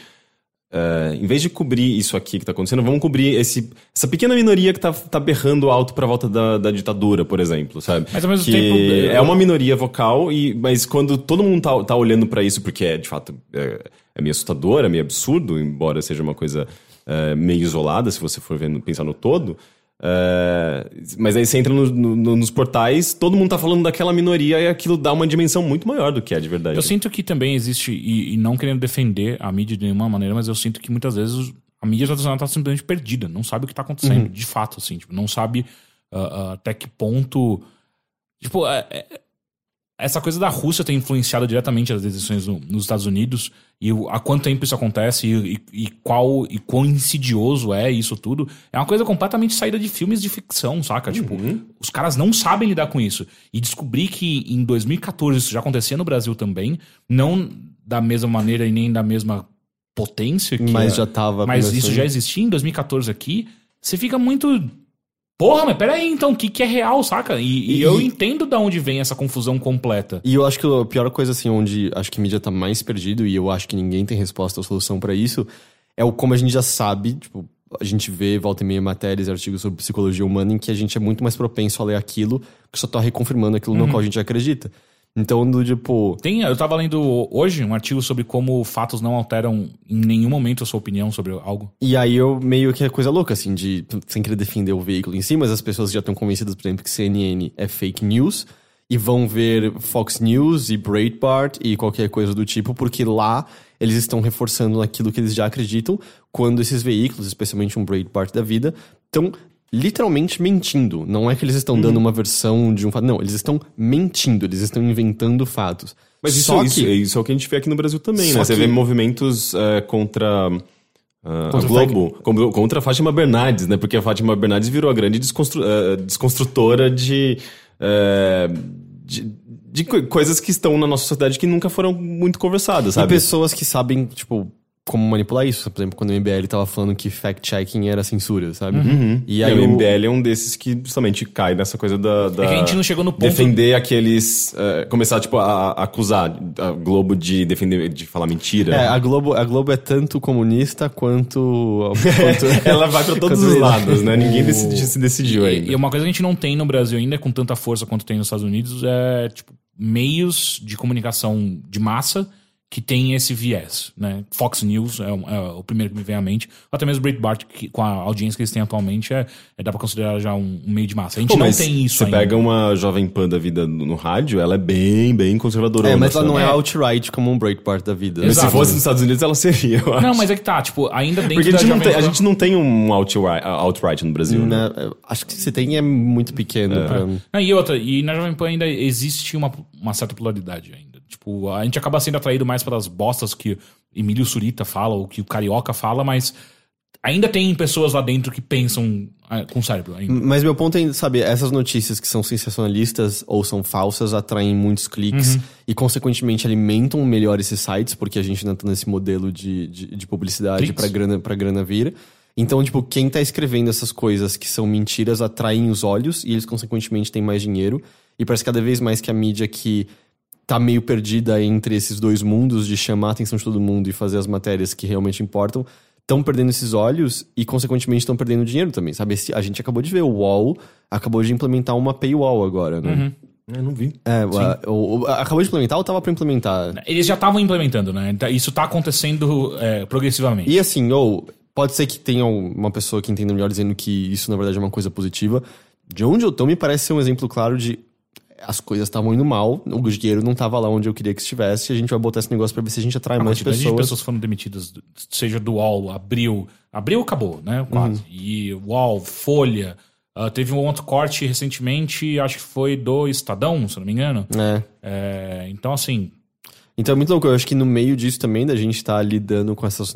Eh, em vez de cobrir isso aqui que tá acontecendo, vamos cobrir esse, essa pequena minoria que tá, tá berrando alto pra volta da, da ditadura, por exemplo, sabe? Mas ao mesmo que tempo, eu- É uma minoria vocal, e, mas quando todo mundo tá, tá olhando pra isso, porque é de fato é, é meio assustador, é meio absurdo, embora seja uma coisa é, meio isolada, se você for vendo, pensar no todo. É, mas aí você entra no- no- nos portais, todo mundo tá falando daquela minoria e aquilo dá uma dimensão muito maior do que é de verdade. Eu sinto que também existe, e, e não querendo defender a mídia de nenhuma maneira, mas eu sinto que muitas vezes a mídia tradicional tá simplesmente perdida, não sabe o que tá acontecendo, de fato, assim, tipo, não sabe ah, ah, até que ponto. Tipo, é- é- essa coisa da Rússia tem influenciado diretamente as decisões no- nos Estados Unidos e o- há quanto tempo isso acontece e, e- e qual e quão insidioso é isso tudo. É uma coisa completamente saída de filmes de ficção, saca? Tipo, os caras não sabem lidar com isso. E descobrir que em 2014 isso já acontecia no Brasil também, não da mesma maneira e nem da mesma potência que Mas é- já tava mas isso já existia em 2014 aqui, você fica muito. Porra, mas peraí, então, o que, que é real, saca? E, e E- eu entendo de onde vem essa confusão completa. E eu acho que a pior coisa, assim, onde acho que a mídia tá mais perdido e eu acho que ninguém tem resposta ou solução pra isso, é o como a gente já sabe, tipo, a gente vê volta e meia matérias e artigos sobre psicologia humana em que a gente é muito mais propenso a ler aquilo que só tá reconfirmando aquilo no qual a gente acredita. Então, do tipo. Tem, eu tava lendo hoje um artigo sobre como fatos não alteram em nenhum momento a sua opinião sobre algo. E aí eu meio que é coisa louca, assim, de sem querer defender o veículo em si, mas as pessoas já estão convencidas, por exemplo, que CNN é fake news e vão ver Fox News e Breitbart e qualquer coisa do tipo, porque lá eles estão reforçando aquilo que eles já acreditam, quando esses veículos, especialmente um Breitbart da vida, estão literalmente mentindo. Não é que eles estão dando uma versão de um fato, não, eles estão mentindo, eles estão inventando fatos. Mas isso, Só isso, que- isso é o que a gente vê aqui no Brasil também, Só né? Você que- vê movimentos é, contra. ah, Contra a Globo, contra a Fátima Bernardes, né? Porque a Fátima Bernardes virou a grande desconstru- eh, desconstrutora de, eh, de, de co- coisas que estão na nossa sociedade que nunca foram muito conversadas, E sabe? pessoas que sabem, tipo, como manipular isso. Por exemplo, quando o MBL tava falando que fact-checking era censura, sabe? E E aí o o- MBL é um desses que justamente cai nessa coisa da. da É que a gente não chegou no ponto- Defender aqueles. eh, começar, tipo, a, a acusar a Globo de defender, de falar mentira. É, a Globo, a Globo é tanto comunista quanto. quanto Ela vai pra todos os lados, né? Ninguém decidi- se decidiu E, ainda. e uma coisa que a gente não tem no Brasil ainda, com tanta força quanto tem nos Estados Unidos, é tipo, meios de comunicação de massa que tem esse viés, né? Fox News é, um- é o primeiro que me vem à mente. Até mesmo Breitbart, que, com a audiência que eles têm atualmente, é, é- dá pra considerar já um, um meio de massa. A gente Pô, não tem isso Você ainda. pega uma Jovem Pan da vida no, no rádio, ela é bem, bem conservadora. É, mas ela não é É. outright como um Breitbart da vida. Mas se Exato. fosse nos Estados Unidos, ela seria, eu acho. Não, mas é que tá, tipo, ainda dentro Porque a da gente, não tem, a gente não tem um outright, outright no Brasil, né? Né, acho que se tem é muito pequeno pra... Não, e outra, e na Jovem Pan ainda existe uma, uma certa pluralidade ainda. Tipo, a gente acaba sendo atraído mais pelas bostas que Emílio Surita fala, ou que o Carioca fala, mas ainda tem pessoas lá dentro que pensam ah, com cérebro ainda. Mas meu ponto é, sabe, essas notícias que são sensacionalistas ou são falsas atraem muitos cliques e, consequentemente, alimentam melhor esses sites, porque a gente ainda tá nesse modelo de, de, de publicidade pra grana, pra grana vir. Então, tipo, quem tá escrevendo essas coisas que são mentiras atraem os olhos e eles, consequentemente, têm mais dinheiro. E parece cada vez mais que a mídia que tá meio perdida entre esses dois mundos de chamar a atenção de todo mundo e fazer as matérias que realmente importam, estão perdendo esses olhos e, consequentemente, estão perdendo dinheiro também, sabe? Esse- A gente acabou de ver, o UOL acabou de implementar uma paywall agora, né? Eu não vi. É, a- o- o- acabou de implementar ou tava pra implementar? Eles já estavam implementando, né? Então, Isso tá acontecendo é, progressivamente. E assim, ou pode ser que tenha uma pessoa que entenda melhor dizendo que isso na verdade é uma coisa positiva. De onde eu tô, me parece ser um exemplo claro de as coisas estavam indo mal, o dinheiro não tava lá onde eu queria que estivesse, a gente vai botar esse negócio pra ver se a gente atrai A mais pessoas. de pessoas foram demitidas, seja do UOL, Abril. Abril acabou, né? Quase. E UOL, Folha. ah, teve um outro corte recentemente, acho que foi do Estadão, se não me engano. É. É, então, assim, Então é muito louco. Eu acho que no meio disso também, da gente estar lidando com essas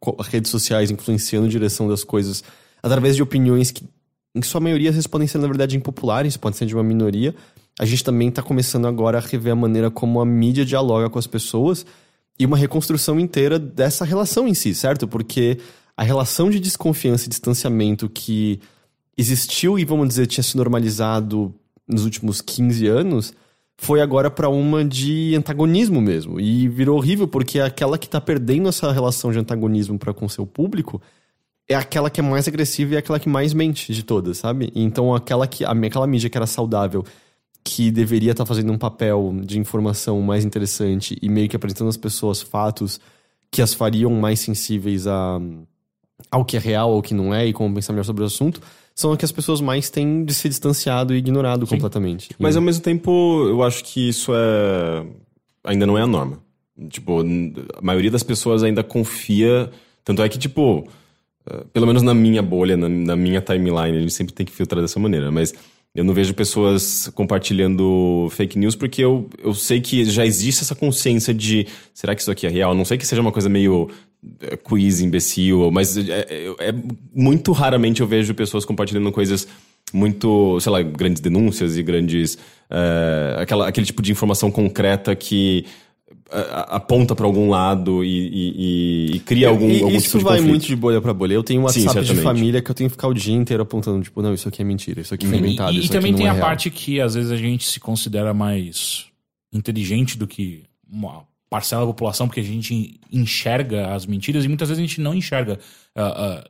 com redes sociais, influenciando a direção das coisas através de opiniões que, em sua maioria, às vezes podem ser, na verdade, impopulares, podem ser de uma minoria. A gente também está começando agora a rever a maneira como a mídia dialoga com as pessoas e uma reconstrução inteira dessa relação em si, certo? Porque a relação de desconfiança e distanciamento que existiu e, vamos dizer, tinha se normalizado nos últimos 15 anos foi agora pra uma de antagonismo mesmo. E virou horrível porque aquela que tá perdendo essa relação de antagonismo para com seu público é aquela que é mais agressiva e é aquela que mais mente de todas, sabe? Então aquela que a- aquela mídia que era saudável, que deveria estar fazendo um papel de informação mais interessante e meio que apresentando às pessoas fatos que as fariam mais sensíveis a ao que é real, ao que não é e como pensar melhor sobre o assunto, são as que as pessoas mais têm de se distanciado e ignorado completamente. Mas E- ao mesmo tempo, eu acho que isso é. ainda não é a norma. Tipo, a maioria das pessoas ainda confia. Tanto é que, tipo, eh, pelo menos na minha bolha, na, na minha timeline, a gente sempre tem que filtrar dessa maneira. Mas eu não vejo pessoas compartilhando fake news porque eu, eu sei que já existe essa consciência de será que isso aqui é real? Não sei que seja uma coisa meio eh, quiz, imbecil, mas é, é- é muito raramente eu vejo pessoas compartilhando coisas muito, sei lá, grandes denúncias e grandes. eh, aquela, aquele tipo de informação concreta que aponta para algum lado e, e- e- e cria algum, E algum isso tipo de vai conflito. muito de bolha pra bolha. Eu tenho um Sim, WhatsApp de certamente. família que eu tenho que ficar o dia inteiro apontando, tipo, não, isso aqui é mentira, isso aqui foi E- inventado, E, isso também aqui tem não é a real. parte que às vezes a gente se considera mais inteligente do que uma parcela da população, porque a gente enxerga as mentiras e muitas vezes a gente não enxerga. Ah, ah,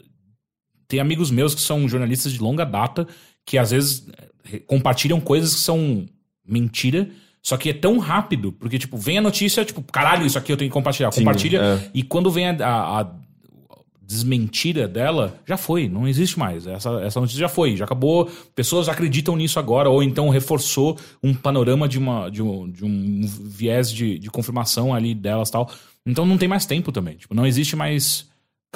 tem amigos meus que são jornalistas de longa data que às vezes eh, compartilham coisas que são mentira. Só que é tão rápido, porque, tipo, vem a notícia, tipo, caralho, isso aqui eu tenho que compartilhar. Sim, Compartilha. é. E quando vem a, a- a desmentira dela, já foi, não existe mais. Essa, essa notícia já foi, já acabou. Pessoas acreditam nisso agora, ou então reforçou um panorama de, uma, de, um, de um viés de, de confirmação ali delas e tal. Então não tem mais tempo também. Tipo, não existe mais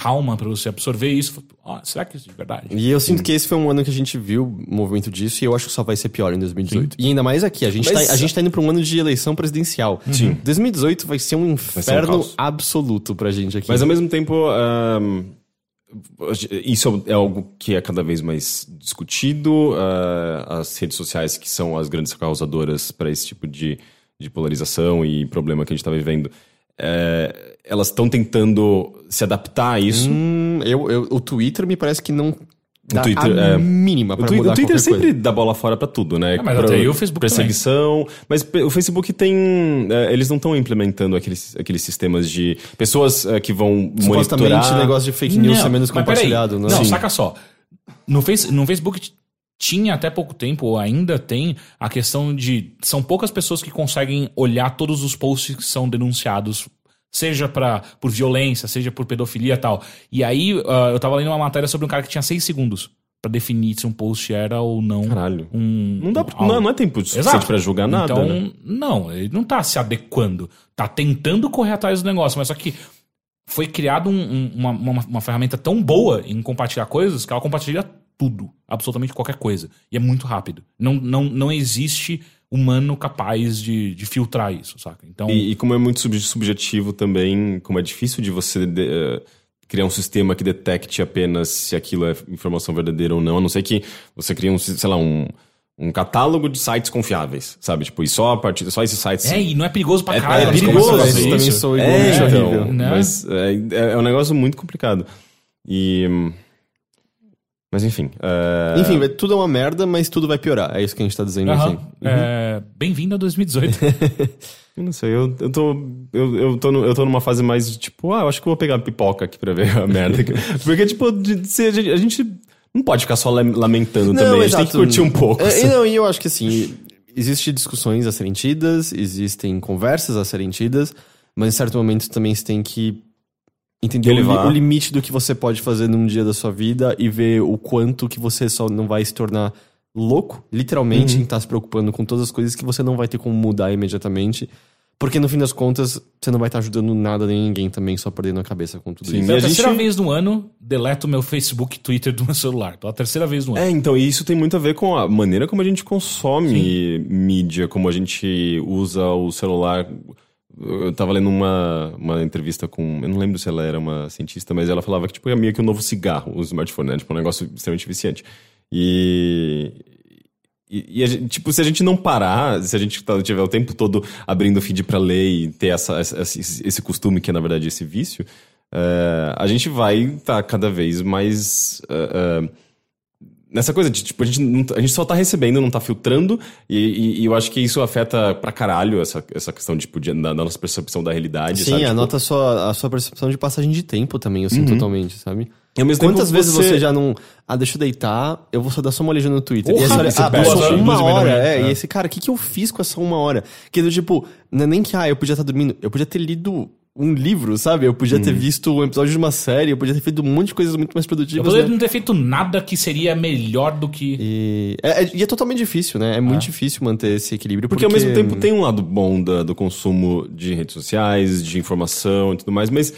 calma pra você absorver isso. Ah, será que isso é de verdade? E eu sinto que esse foi um ano que a gente viu o movimento disso e eu acho que só vai ser pior em 2018. E ainda mais aqui, a gente, Mas- tá, a gente tá indo pra um ano de eleição presidencial. Sim. 2018 vai ser um ser um inferno absoluto pra gente aqui. Mas ao mesmo tempo, ahn, isso é algo que é cada vez mais discutido. ah, as redes sociais, que são as grandes causadoras para esse tipo de, de polarização e problema que a gente está vivendo, eh, elas estão tentando se adaptar a isso. Hum, eu, eu- o Twitter me parece que não dá Twitter, a é. mínima O pra Twitter, mudar o Twitter sempre coisa. dá bola fora pra tudo, né? Ah, mas Pra- até aí o Facebook Perseguição. Mas pe- o Facebook tem. eh, eles não estão implementando aqueles, aqueles sistemas de. Pessoas eh, que vão Supostamente monitorar. o negócio de fake news Não, ser menos mas compartilhado, né? Não, Sim. saca só. No, face, no Facebook tinha até pouco tempo, ou ainda tem, a questão de. São poucas pessoas que conseguem olhar todos os posts que são denunciados. Seja pra, por violência, seja por pedofilia e tal. E aí, uh, eu tava lendo uma matéria sobre um cara que tinha seis segundos pra definir se um post era ou não Caralho. um. Não, dá, um- não, não é tempo suficiente pra julgar nada, Então, né? não, ele não tá se adequando. Tá tentando correr atrás do negócio, mas só que foi criado um- um- uma, uma, uma ferramenta tão boa em compartilhar coisas que ela compartilha tudo, absolutamente qualquer coisa. E é muito rápido. Não, não, não existe humano capaz de, de filtrar isso, saca? Então, E, e como é muito sub- subjetivo também, como é difícil de você de- eh, criar um sistema que detecte apenas se aquilo é informação verdadeira ou não, a não ser que você crie um, sei lá, um, um catálogo de sites confiáveis, sabe? Tipo, e só a partir só esses sites. é, e não é perigoso pra É- caralho. é eles perigoso, isso também sou É, igualmente então, horrível. né? mas é, é um negócio muito complicado. E. Mas enfim. é, Enfim, tudo é uma merda, mas tudo vai piorar. É isso que a gente tá dizendo Aham. aqui. É, Bem-vindo a 2018. Eu não sei, eu, eu tô. Eu, eu, tô no- eu tô numa fase mais de tipo, ah, eu acho que eu vou pegar pipoca aqui pra ver a merda. que- Porque, tipo, de- se a, gente, a gente não pode ficar só lam- lamentando também. A gente tem que curtir um pouco. É, assim. e não, e eu acho que assim, existem discussões a serem tidas, existem conversas a serem tidas, mas em certo momento também você tem que entender o, o limite do que você pode fazer num dia da sua vida e ver o quanto que você só não vai se tornar louco, literalmente, Uhum. em estar se preocupando com todas as coisas que você não vai ter como mudar imediatamente. Porque no fim das contas, você não vai estar ajudando nada nem ninguém também, só perdendo a cabeça com tudo Sim, isso. E a Pela terceira gente- vez no ano, deleto meu Facebook e Twitter do meu celular. Pela terceira vez no ano. É, então, e isso tem muito a ver com a maneira como a gente consome mídia, como a gente usa o celular. Eu tava lendo uma, uma entrevista com. Eu não lembro se ela era uma cientista, mas ela falava que tipo, é meio que o novo cigarro, o smartphone, né? Tipo, um negócio extremamente viciante. E. E, e gente- tipo, se a gente não parar, se a gente tá- tiver o tempo todo abrindo o feed pra ler e ter essa, esse, esse costume que é, na verdade, esse vício, é, a gente vai estar cada vez mais. é, é, nessa coisa de, tipo, a gente, não tá- a gente só tá recebendo, não tá filtrando, e, e- e eu acho que isso afeta pra caralho essa, essa questão, tipo, de, da, da nossa percepção da realidade, Sim, sabe? Tipo, anota a sua, a sua percepção de passagem de tempo também, eu sinto totalmente, sabe? Quantas vezes você... já não. Ah, deixa eu deitar, eu vou só dar só uma olhadinha no Twitter. Porra, e você e você ah, perde passou uma hora. É, É. e esse cara, o que, que eu fiz com essa uma hora? Que tipo, não é nem que, ah, eu podia estar dormindo, eu podia ter lido um livro, sabe? Eu podia ter visto um episódio de uma série, eu podia ter feito um monte de coisas muito mais Eu produtivas. poderia né? não ter feito nada que seria melhor do que. E é, é- e é totalmente difícil, né? É muito difícil manter esse equilíbrio. Porque, ao mesmo tempo tem um lado bom da- do consumo de redes sociais, de informação e tudo mais, mas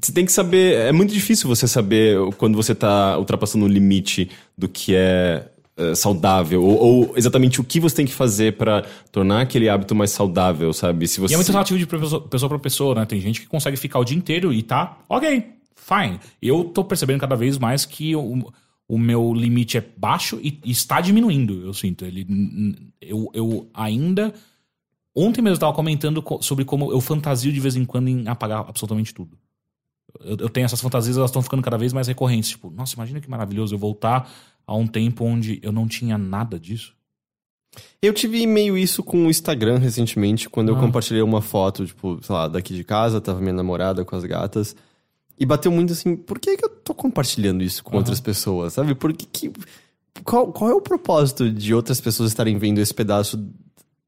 você tem que saber. É muito difícil você saber quando você tá ultrapassando o limite do que é, é, saudável, ou, ou exatamente o que você tem que fazer pra tornar aquele hábito mais saudável, sabe? Se você... E é muito relativo de pessoa pra pessoa, né? Tem gente que consegue ficar o dia inteiro e tá, ok, fine. Eu tô percebendo cada vez mais que o, o meu limite é baixo e, e está diminuindo, eu sinto. Ele, eu, eu ainda. Ontem mesmo eu tava comentando co- sobre como eu fantasio de vez em quando em apagar absolutamente tudo. Eu, eu tenho essas fantasias, elas estão ficando cada vez mais recorrentes. Tipo, nossa, imagina que maravilhoso eu voltar a um tempo onde eu não tinha nada disso. Eu tive meio isso com o Instagram recentemente, quando eu Ah. compartilhei uma foto, tipo, sei lá, daqui de casa, tava minha namorada com as gatas. E bateu muito assim, por que, que eu tô compartilhando isso com outras pessoas, sabe? Por que, que qual, qual é o propósito de outras pessoas estarem vendo esse pedaço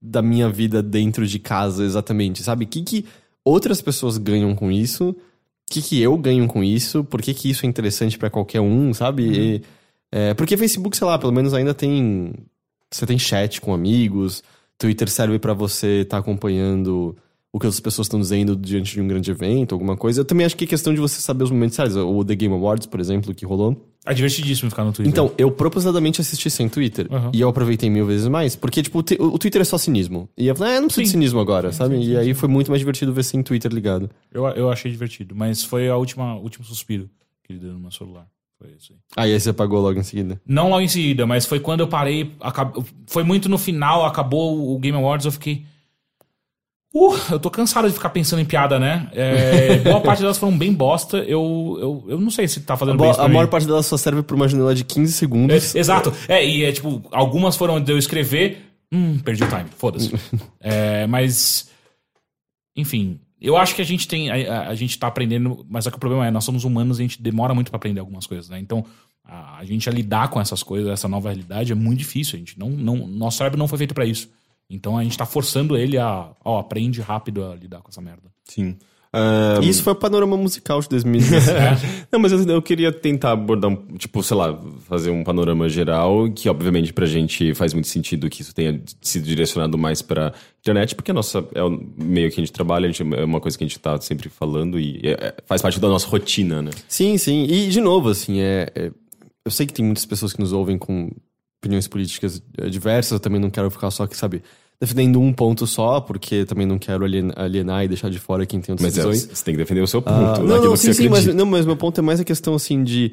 da minha vida dentro de casa exatamente, sabe? O que, que outras pessoas ganham com isso? O que, que eu ganho com isso? Por que, que isso é interessante pra qualquer um, sabe? E, é, porque Facebook, sei lá, pelo menos ainda tem. Você tem chat com amigos, Twitter serve pra você estar acompanhando o que as pessoas estão dizendo diante de um grande evento, alguma coisa. Eu também acho que é questão de você saber os momentos certos. O The Game Awards, por exemplo, que rolou. É divertidíssimo ficar no Twitter. Então, eu propositadamente assisti sem Twitter. Uhum. E eu aproveitei mil vezes mais. Porque, tipo, o te- o Twitter é só cinismo. E eu falei, ah, eu não preciso de Sim. cinismo agora, sabe? e aí foi muito mais divertido ver sem Twitter ligado. Eu, eu achei divertido, mas foi a última último suspiro que ele deu no meu celular. Foi isso aí. Aí, aí você apagou logo em seguida. Não logo em seguida, mas foi quando eu parei. acab- Foi muito no final, acabou o Game Awards, eu fiquei. Uh, eu tô cansado de ficar pensando em piada, né? É, boa parte delas foram bem bosta. Eu, eu, eu não sei se tá A, fazendo bo- bem isso a pra maior parte dela só serve por uma janela de 15 segundos. É, exato. É, e é tipo, algumas foram de eu escrever. Hum, perdi o time, foda-se. É, mas. Enfim, eu acho que a gente tem. A, a- a gente tá aprendendo, mas é que o problema é, nós somos humanos e a gente demora muito pra aprender algumas coisas, né? Então, A, a gente a lidar com essas coisas, essa nova realidade, é muito difícil. A gente não, não, nosso cérebro não foi feito para isso. Então a gente tá forçando ele a. Ó, aprende rápido a lidar com essa merda. Sim. E Isso foi o panorama musical de 2017. Não, mas eu, eu queria tentar abordar, um, tipo, sei lá, fazer um panorama geral, que obviamente pra gente faz muito sentido que isso tenha sido direcionado mais pra internet, porque a nossa, é o meio que a gente trabalha, a gente, é uma coisa que a gente tá sempre falando e é- é- faz parte da nossa rotina, né? sim, sim. E, de novo, assim, é, é- eu sei que tem muitas pessoas que nos ouvem com opiniões políticas é, diversas. Eu também não quero ficar só, que sabe, defendendo um ponto só, porque também não quero alien- alienar e deixar de fora quem tem outras Mas é, visões. você tem que defender o seu ponto, Ah, não, aquilo não, que sim, sim, mas, não, mas meu ponto é mais a questão, assim, de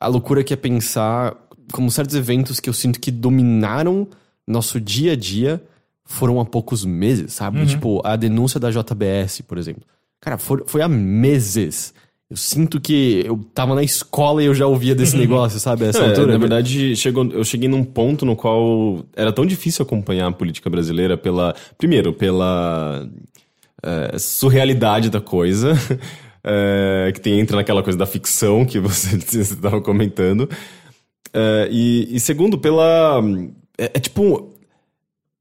a loucura que é pensar como certos eventos que eu sinto que dominaram nosso dia a dia foram há poucos meses, sabe? Tipo, a denúncia da JBS, por exemplo. Cara, for- foi há meses. Eu sinto que eu tava na escola e eu já ouvia desse negócio, sabe? Essa É, altura. na verdade, chegou, eu cheguei num ponto no qual era tão difícil acompanhar a política brasileira pela. Primeiro, pela é, surrealidade da coisa. é, que tem, entra naquela coisa da ficção que você estava comentando. É, e, e segundo, pela. É, é tipo.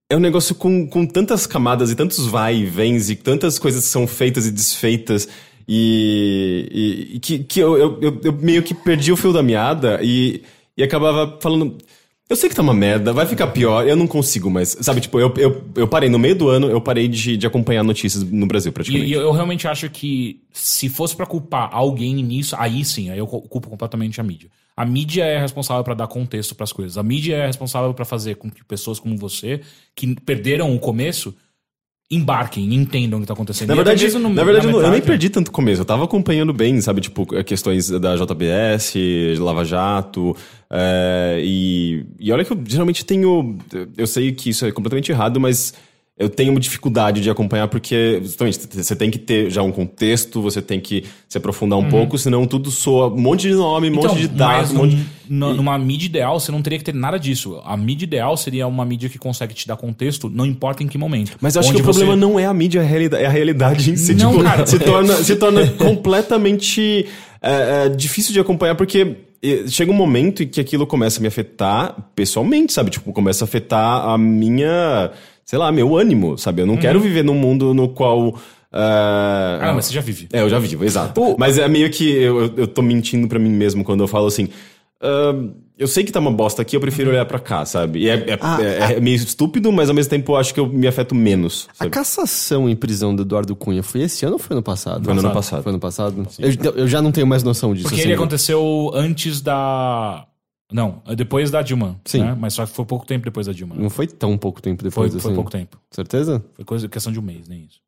É um negócio com, com tantas camadas e tantos vai e vens e tantas coisas que são feitas e desfeitas. E, e- e que, que eu, eu, eu- meio que perdi o fio da meada e, e acabava falando. Eu sei que tá uma merda, vai ficar pior, eu não consigo mais. Sabe, tipo, eu, eu, eu parei no meio do ano, eu parei de, de acompanhar notícias no Brasil, E, praticamente. e eu, eu realmente acho que se fosse pra culpar alguém nisso, aí sim, aí eu cu- culpo completamente a mídia. A mídia é responsável pra dar contexto pras coisas. A mídia é responsável pra fazer com que pessoas como você, que perderam o começo, embarquem, entendam o que tá acontecendo. Na verdade, mesmo no- na verdade eu, não- eu nem perdi tanto começo. Eu tava acompanhando bem, sabe? Tipo, questões da JBS, Lava Jato. é, e, e olha que eu geralmente tenho. Eu sei que isso é completamente errado, mas eu tenho uma dificuldade de acompanhar porque, justamente, você tem que ter já um contexto, você tem que se aprofundar um pouco, senão tudo soa um monte de nome, um monte de Uhum. Então, dados, um monte de. num- nu- numa mídia ideal, você não teria que ter nada disso. A mídia ideal seria uma mídia que consegue te dar contexto, não importa em que momento. Mas eu acho que o problema você- não é a mídia, é a realidade, é a realidade em si. Não, tipo, cara. se torna, se torna completamente é, é, difícil de acompanhar, porque chega um momento em que aquilo começa a me afetar pessoalmente, sabe? Tipo, começa a afetar a minha, sei lá, meu ânimo, sabe? Eu não quero viver num mundo no qual. ah, Ah, mas você já vive. é, eu já vivo, exato. Mas é meio que eu, eu- tô mentindo pra mim mesmo quando eu falo assim. "Ah, eu sei que tá uma bosta aqui, eu prefiro olhar pra cá, sabe? E é, é- Ah, é- é meio estúpido, mas ao mesmo tempo eu acho que eu me afeto menos. A sabe? cassação em prisão do Eduardo Cunha foi esse ano ou foi ano passado? Foi no ano passado. Foi ano passado? Eu, eu já não tenho mais noção disso. Porque assim. ele aconteceu antes da. Não, depois da Dilma. Sim. né? Mas só que foi pouco tempo depois da Dilma. Não foi tão pouco tempo Foi, depois, foi assim. pouco tempo. Certeza? Foi coisa, questão de um mês, nem isso.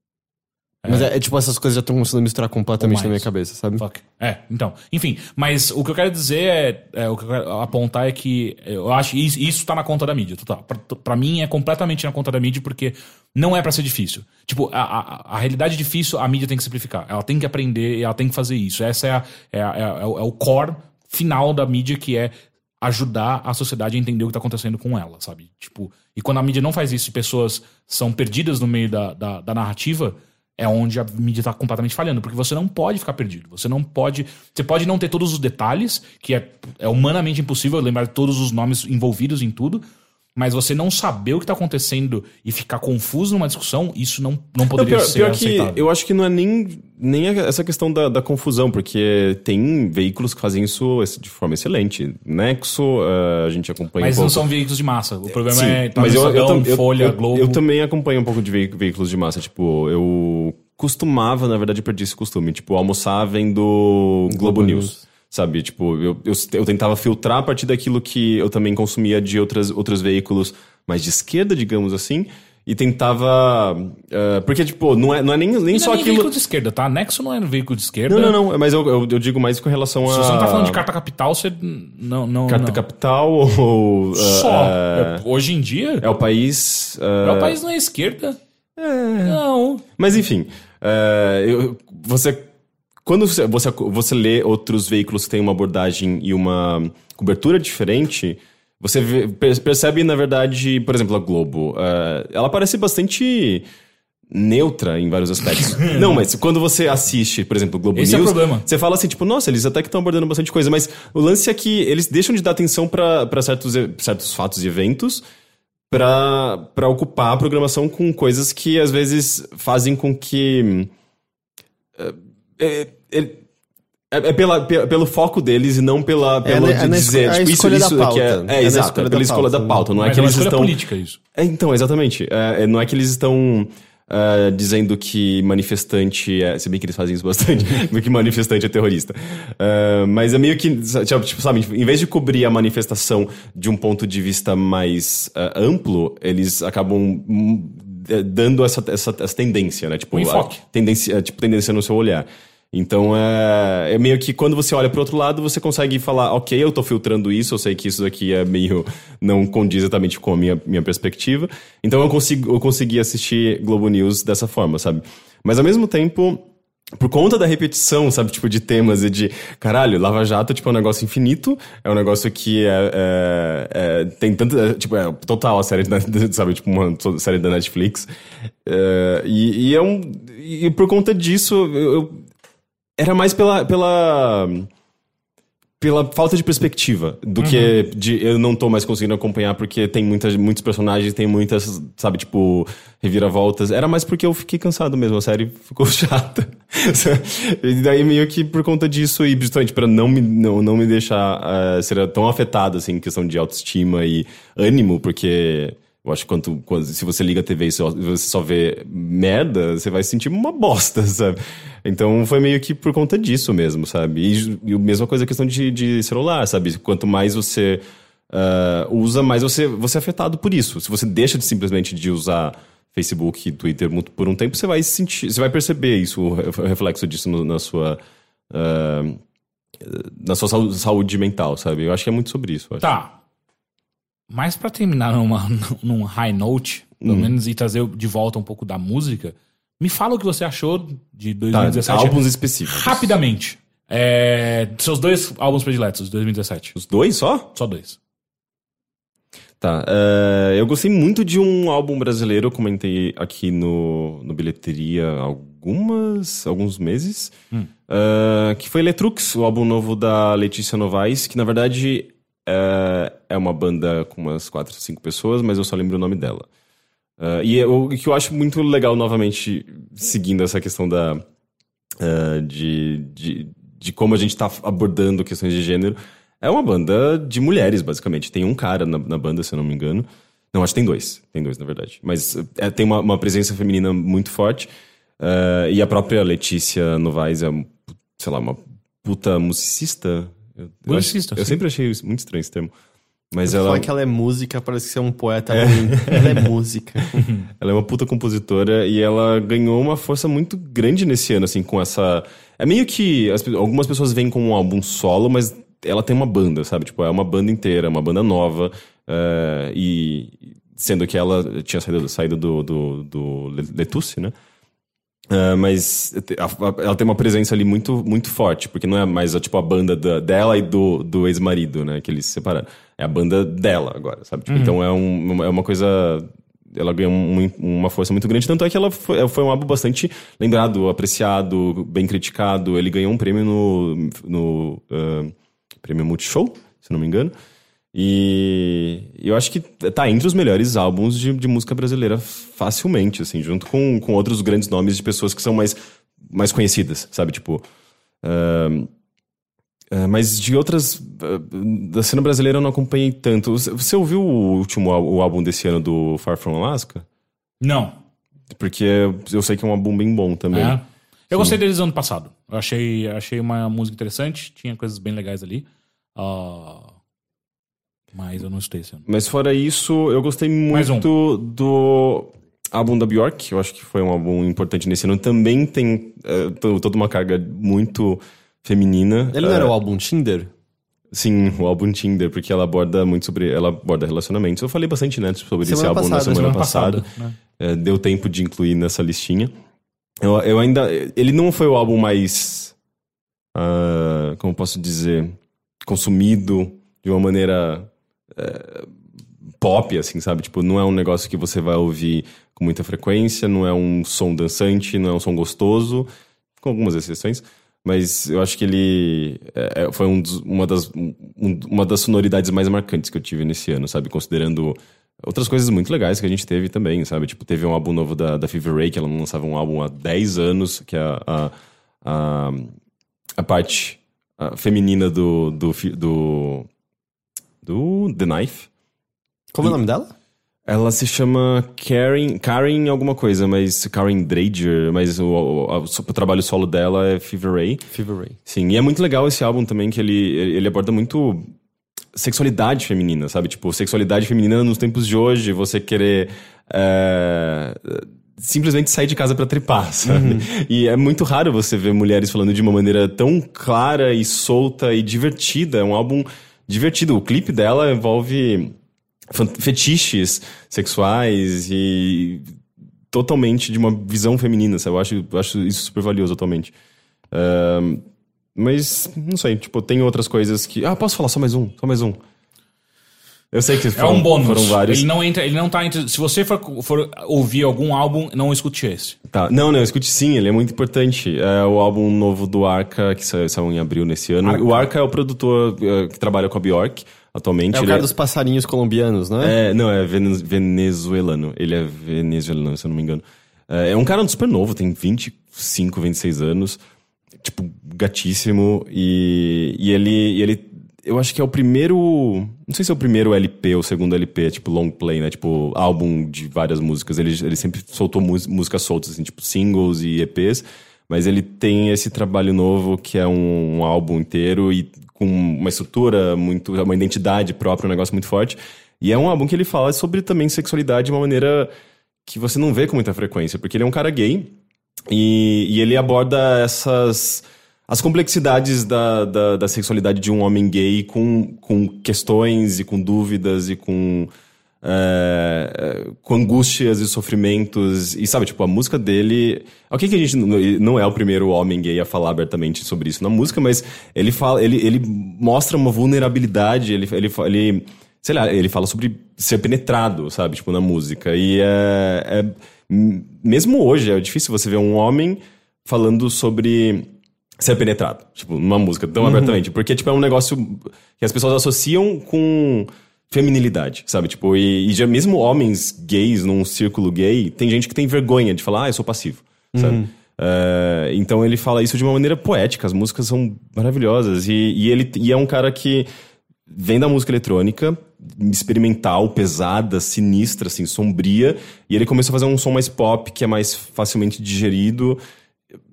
Mas é, é tipo, essas coisas já estão começando a misturar completamente na minha cabeça, sabe? Fuck. É, então. Enfim, mas o que eu quero dizer é. é, o que eu quero apontar é que eu acho que isso, isso tá na conta da mídia. Total. Pra, pra mim é completamente na conta da mídia porque não é pra ser difícil. Tipo, a, a, a realidade difícil, a mídia tem que simplificar. Ela tem que aprender e ela tem que fazer isso. Essa é, a, é, a- é, a- é o, é o core final da mídia que é ajudar a sociedade a entender o que tá acontecendo com ela, sabe? Tipo, e quando a mídia não faz isso e pessoas são perdidas no meio da, da, da narrativa, é onde a mídia tá completamente falhando, porque você não pode ficar perdido. Você não pode. Você pode não ter todos os detalhes, que é, é humanamente impossível lembrar todos os nomes envolvidos em tudo, mas você não saber o que tá acontecendo e ficar confuso numa discussão, isso não, não Não, poderia pior, ser pior que aceitável. eu acho que não é nem, nem essa questão da, da confusão, porque tem veículos que fazem isso de forma excelente. Nexo, eh, a gente acompanha Mas um não são veículos de massa. O problema Sim, é. mas eu, eu, eu- Folha, eu- Globo. eu também acompanho um pouco de veí- veículos de massa. Tipo, eu costumava, na verdade, perdi esse costume. Tipo, almoçar vendo Globo, Globo News. News. Sabe? Tipo, eu, eu, eu tentava filtrar a partir daquilo que eu também consumia de outras, outros veículos mais de esquerda, digamos assim. E tentava. eh, porque, tipo, não é, não é nem, nem não só é nem aquilo. veículo de esquerda, tá? Nexo não é veículo de esquerda. Não, não, não. Mas eu, eu, eu digo mais com relação a. Se você não tá falando de carta capital, você. Não, não. Carta não. capital ou. eh, Só. eh, Hoje em dia. é o país. eh, Meu país não é esquerda. Não. Mas enfim, é, eu- você quando você, você, você lê outros veículos que têm uma abordagem e uma cobertura diferente, você vê- per- percebe, na verdade, por exemplo, a Globo. é, ela parece bastante. neutra em vários aspectos. não, mas quando você assiste, por exemplo, o Globo Esse é o News, problema. você fala assim, tipo, nossa, eles até que estão abordando bastante coisa, mas o lance é que eles deixam de dar atenção pra certos, certos fatos e eventos pra pra ocupar a programação com coisas que às vezes fazem com que. é, é, é, é pela, pe- pelo foco deles e não pela, pelo de é dizer, esco- é a tipo, isso, da isso daqui é. É, É exato, escolha é da pela escolha da pauta. pauta. Não é Mas que é uma eles estão. política isso. É, então, exatamente. É, é, não é que eles estão ah, dizendo que manifestante é. Se bem que eles fazem isso bastante, do que manifestante é terrorista. Ah, mas é meio que. Tipo, sabe, em vez de cobrir a manifestação de um ponto de vista mais ah, amplo, eles acabam. hum, Dando essa, essa, essa tendência, né? Tipo, Um enfoque. Tendência, tipo, tendência no seu olhar. Então é, é meio que quando você olha pro outro lado, você consegue falar, ok, eu tô filtrando isso, eu sei que isso daqui é meio. não condiz exatamente com a minha, minha perspectiva. Então eu, consigo, eu consegui assistir Globo News dessa forma, sabe? Mas ao mesmo tempo. Por conta da repetição, sabe, tipo, de temas e de. Caralho, Lava Jato, tipo, é um negócio infinito. É um negócio que é. é- é- tem tanto. é, tipo, é total a série, sabe, tipo, uma série da Netflix. É, e, e é um. E por conta disso, eu, eu- era mais pela, pela. Pela falta de perspectiva do que de eu não tô mais conseguindo acompanhar porque tem muitas, muitos personagens, tem muitas, sabe, tipo, reviravoltas. Era mais porque eu fiquei cansado mesmo, a série ficou chata. e daí meio que por conta disso e justamente pra não me, não, não me deixar eh, ser tão afetado, assim, em questão de autoestima e ânimo, porque eu acho que quanto, quando, se você liga a TV e só- você só vê merda, você vai se sentir uma bosta, sabe? Então foi meio que por conta disso mesmo, sabe? E, e a mesma coisa a questão de, de celular, sabe? Quanto mais você ah, usa, mais você, você é afetado por isso. Se você deixa de simplesmente de usar Facebook Twitter por um tempo, você vai sentir, você vai perceber isso, o re- o reflexo disso no- na sua. ah, na sua saúde, mental, sabe? Eu acho que é muito sobre isso. Tá. Mas pra terminar numa, num high note, pelo menos, e trazer de volta um pouco da música, me fala o que você achou de Tá, 2017. álbuns específicos. Rapidamente. É, seus dois álbuns prediletos de 2017. Os dois só? Só dois. Tá. eh, eu gostei muito de um álbum brasileiro, eu comentei aqui no, no Bilheteria algumas, alguns meses, eh, que foi Letrux, o álbum novo da Letícia Novaes, que na verdade eh, é uma banda com umas quatro, cinco pessoas, mas eu só lembro o nome dela. Eh, e eu- o que eu acho muito legal, novamente, seguindo essa questão da, eh, de, de, de como a gente tá abordando questões de gênero. É uma banda de mulheres, basicamente. Tem um cara na, na banda, se eu não me engano. Não, acho que tem dois. Tem dois, na verdade. Mas eh, tem uma, uma presença feminina muito forte. Eh, e a própria Letícia Novaes é, sei lá, uma puta musicista. Eu, eu acho- eu sim. sempre achei isso muito estranho esse termo. Mas Ela... ela, Falar que ela é música, parece que você é um poeta ruim. Ela é música. Ela é uma puta compositora e ela ganhou uma força muito grande nesse ano, assim, com essa. É meio que. as algumas pessoas veem como um álbum solo, mas ela tem uma banda, sabe? Tipo, é uma banda inteira, uma banda nova. eh, e. Sendo que ela tinha saído, saído do, do, do Le- Letusse, né? Eh, mas a- a- ela tem uma presença ali muito, muito forte, porque não é mais tipo, a banda da- dela e do, do ex-marido, né? Que eles se separaram. É a banda dela agora, sabe? Tipo, Então é, um, é uma coisa ela ganhou um- uma força muito grande, tanto é que ela foi, foi um álbum bastante lembrado, apreciado, bem criticado. Ele ganhou um prêmio no, no ah, prêmio Multishow, se não me engano. E eu acho que tá entre os melhores álbuns de, de música brasileira facilmente, assim, junto com, com outros grandes nomes de pessoas que são mais, mais conhecidas, sabe? Tipo. ah, ah, mas de outras. ah, da cena brasileira eu não acompanhei tanto. Você- ouviu o último o álbum desse ano do Far From Alaska? Não. Porque eu sei que é um álbum bem bom também. É. Eu gostei deles ano passado. Eu achei, achei uma música interessante, tinha coisas bem legais ali. Ah, mas eu não escutei esse ano. Mas fora isso, eu gostei Mais um. muito do álbum da Bjork. Eu acho que foi um álbum importante nesse ano. Também tem eh, to- toda uma carga muito feminina. Ele não era Eh, o álbum Tinder? Sim, o álbum Tinder, porque ela aborda muito sobre. Ela aborda relacionamentos. Eu falei bastante, né, sobre esse Semana álbum na passada, semana, Semana passada. passada. né? É, deu tempo de incluir nessa listinha. Eu, eu ainda. Ele não foi o álbum mais. ah, como posso dizer? Consumido de uma maneira. Pop, assim, sabe? Tipo, não é um negócio que você vai ouvir com muita frequência, não é um som dançante, não é um som gostoso, com algumas exceções. Mas eu acho que ele é, é, foi um dos- uma, das, um- uma das sonoridades mais marcantes que eu tive nesse ano, sabe? Considerando outras coisas muito legais que a gente teve também, sabe? Tipo, teve um álbum novo da, da Fever Ray, que ela não lançava um álbum há 10 anos, que é a, a, a, a parte ah, feminina do, do, do, do The Knife. Como é o nome dela? Ela se chama Karen, Karen alguma coisa, mas Karen Drager, mas o, o, a- o trabalho solo dela é Fever Ray. Fever Ray. Sim, e é muito legal esse álbum também, que ele, ele aborda muito sexualidade feminina, sabe? Tipo, sexualidade feminina nos tempos de hoje, você querer é, simplesmente sair de casa pra tripar, sabe? E é muito raro você ver mulheres falando de uma maneira tão clara e solta e divertida. É um álbum divertido. O clipe dela envolve fetiches sexuais e totalmente de uma visão feminina, sabe? Eu acho, eu acho isso super valioso atualmente. Ahn, mas, não sei, tipo, tem outras coisas que. Ah, posso falar só mais um? Só mais um. Eu sei que É foram, um bônus. foram vários. Ele não entra, ele não tá entre. Se você for, for ouvir algum álbum, não escute esse. Tá. Não, não, escute sim, ele é muito importante. É o álbum novo do Arca, que sa- saiu em abril nesse ano. Arca. O Arca é o produtor eh, que trabalha com a Bjork atualmente. É o Ele cara dos passarinhos colombianos, não é? É, não, é vene- venezuelano. Ele é venezuelano, se eu não me engano. É é um cara super novo, tem 25, 26 anos. Tipo, gatíssimo. E, e ele, e ele. Eu acho que é o primeiro. Não sei se é o primeiro LP ou o segundo LP, tipo long play, né? Tipo, álbum de várias músicas. Ele, ele sempre soltou músicas soltas, assim, tipo singles e EPs. Mas ele tem esse trabalho novo que é um, um álbum inteiro e com uma estrutura muito. uma identidade própria, um negócio muito forte. E é um álbum que ele fala sobre também sexualidade de uma maneira que você não vê com muita frequência, porque ele é um cara gay e, e ele aborda essas. As complexidades da, da, da sexualidade de um homem gay com, com questões e com dúvidas e com. é, é, com angústias e sofrimentos. E sabe, tipo, a música dele. Ok, que a gente não- é o primeiro homem gay a falar abertamente sobre isso na música, mas ele fala. Ele, ele mostra uma vulnerabilidade, ele, ele, ele sei lá, ele fala sobre ser penetrado, sabe, tipo, na música. E é, é- mesmo hoje é difícil você ver um homem falando sobre ser penetrado, tipo, numa música tão abertamente, porque tipo é um negócio que as pessoas associam com feminilidade, sabe? Tipo, e, e já mesmo homens gays num círculo gay, tem gente que tem vergonha de falar, ah, eu sou passivo, sabe? É, então ele fala isso de uma maneira poética, as músicas são maravilhosas e, e ele e é um cara que vem da música eletrônica, experimental, pesada, sinistra, assim, sombria, e ele começou a fazer um som mais pop, que é mais facilmente digerido,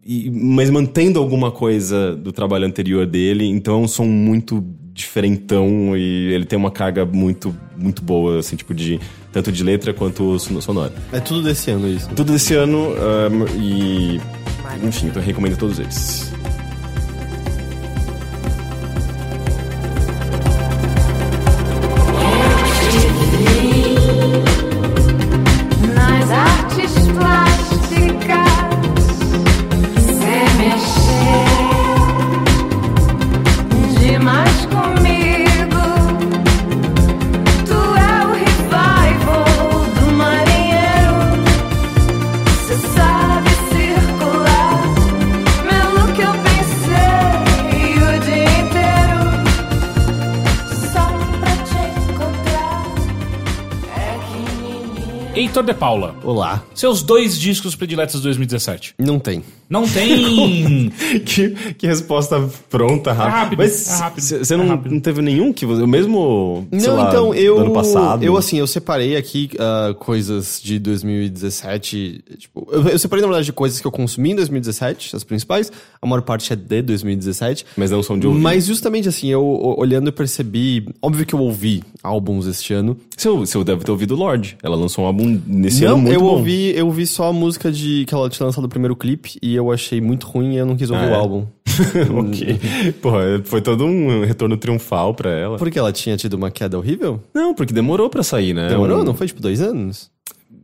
e- mas mantendo alguma coisa do trabalho anterior dele, então é um som muito diferentão e ele tem uma carga muito muito boa, assim, tipo de tanto de letra quanto son- sonora. É tudo desse ano isso. Tudo desse ano ahn, e enfim, então eu recomendo todos eles. Heitor de Paula, Olá. seus dois discos prediletos de 2017. Não tem. Não tem. que, que resposta pronta, rápida. rápido, Mas é rápido, você é não, rápido. não teve nenhum que você. Mesmo. Não, lá, então, eu. Ano passado. Eu, assim, eu separei aqui ah, coisas de 2017. Tipo, eu, eu separei, na verdade, coisas que eu consumi em 2017, as principais. A maior parte é de 2017. Mas não são de ouvir. Mas justamente assim, eu olhando eu percebi. Óbvio que eu ouvi álbuns este ano. Você, você deve ter ouvido Lorde. Ela lançou um álbum nesse não, ano muito eu bom. ouvi, eu ouvi só a música de que ela tinha lançado o primeiro clipe e eu achei muito ruim e eu não quis ouvir Ah, o é? álbum. ok. Porra, foi todo um retorno triunfal pra ela. Porque ela tinha tido uma queda horrível? Não, porque demorou pra sair, né? Demorou? Um- Não foi tipo dois anos?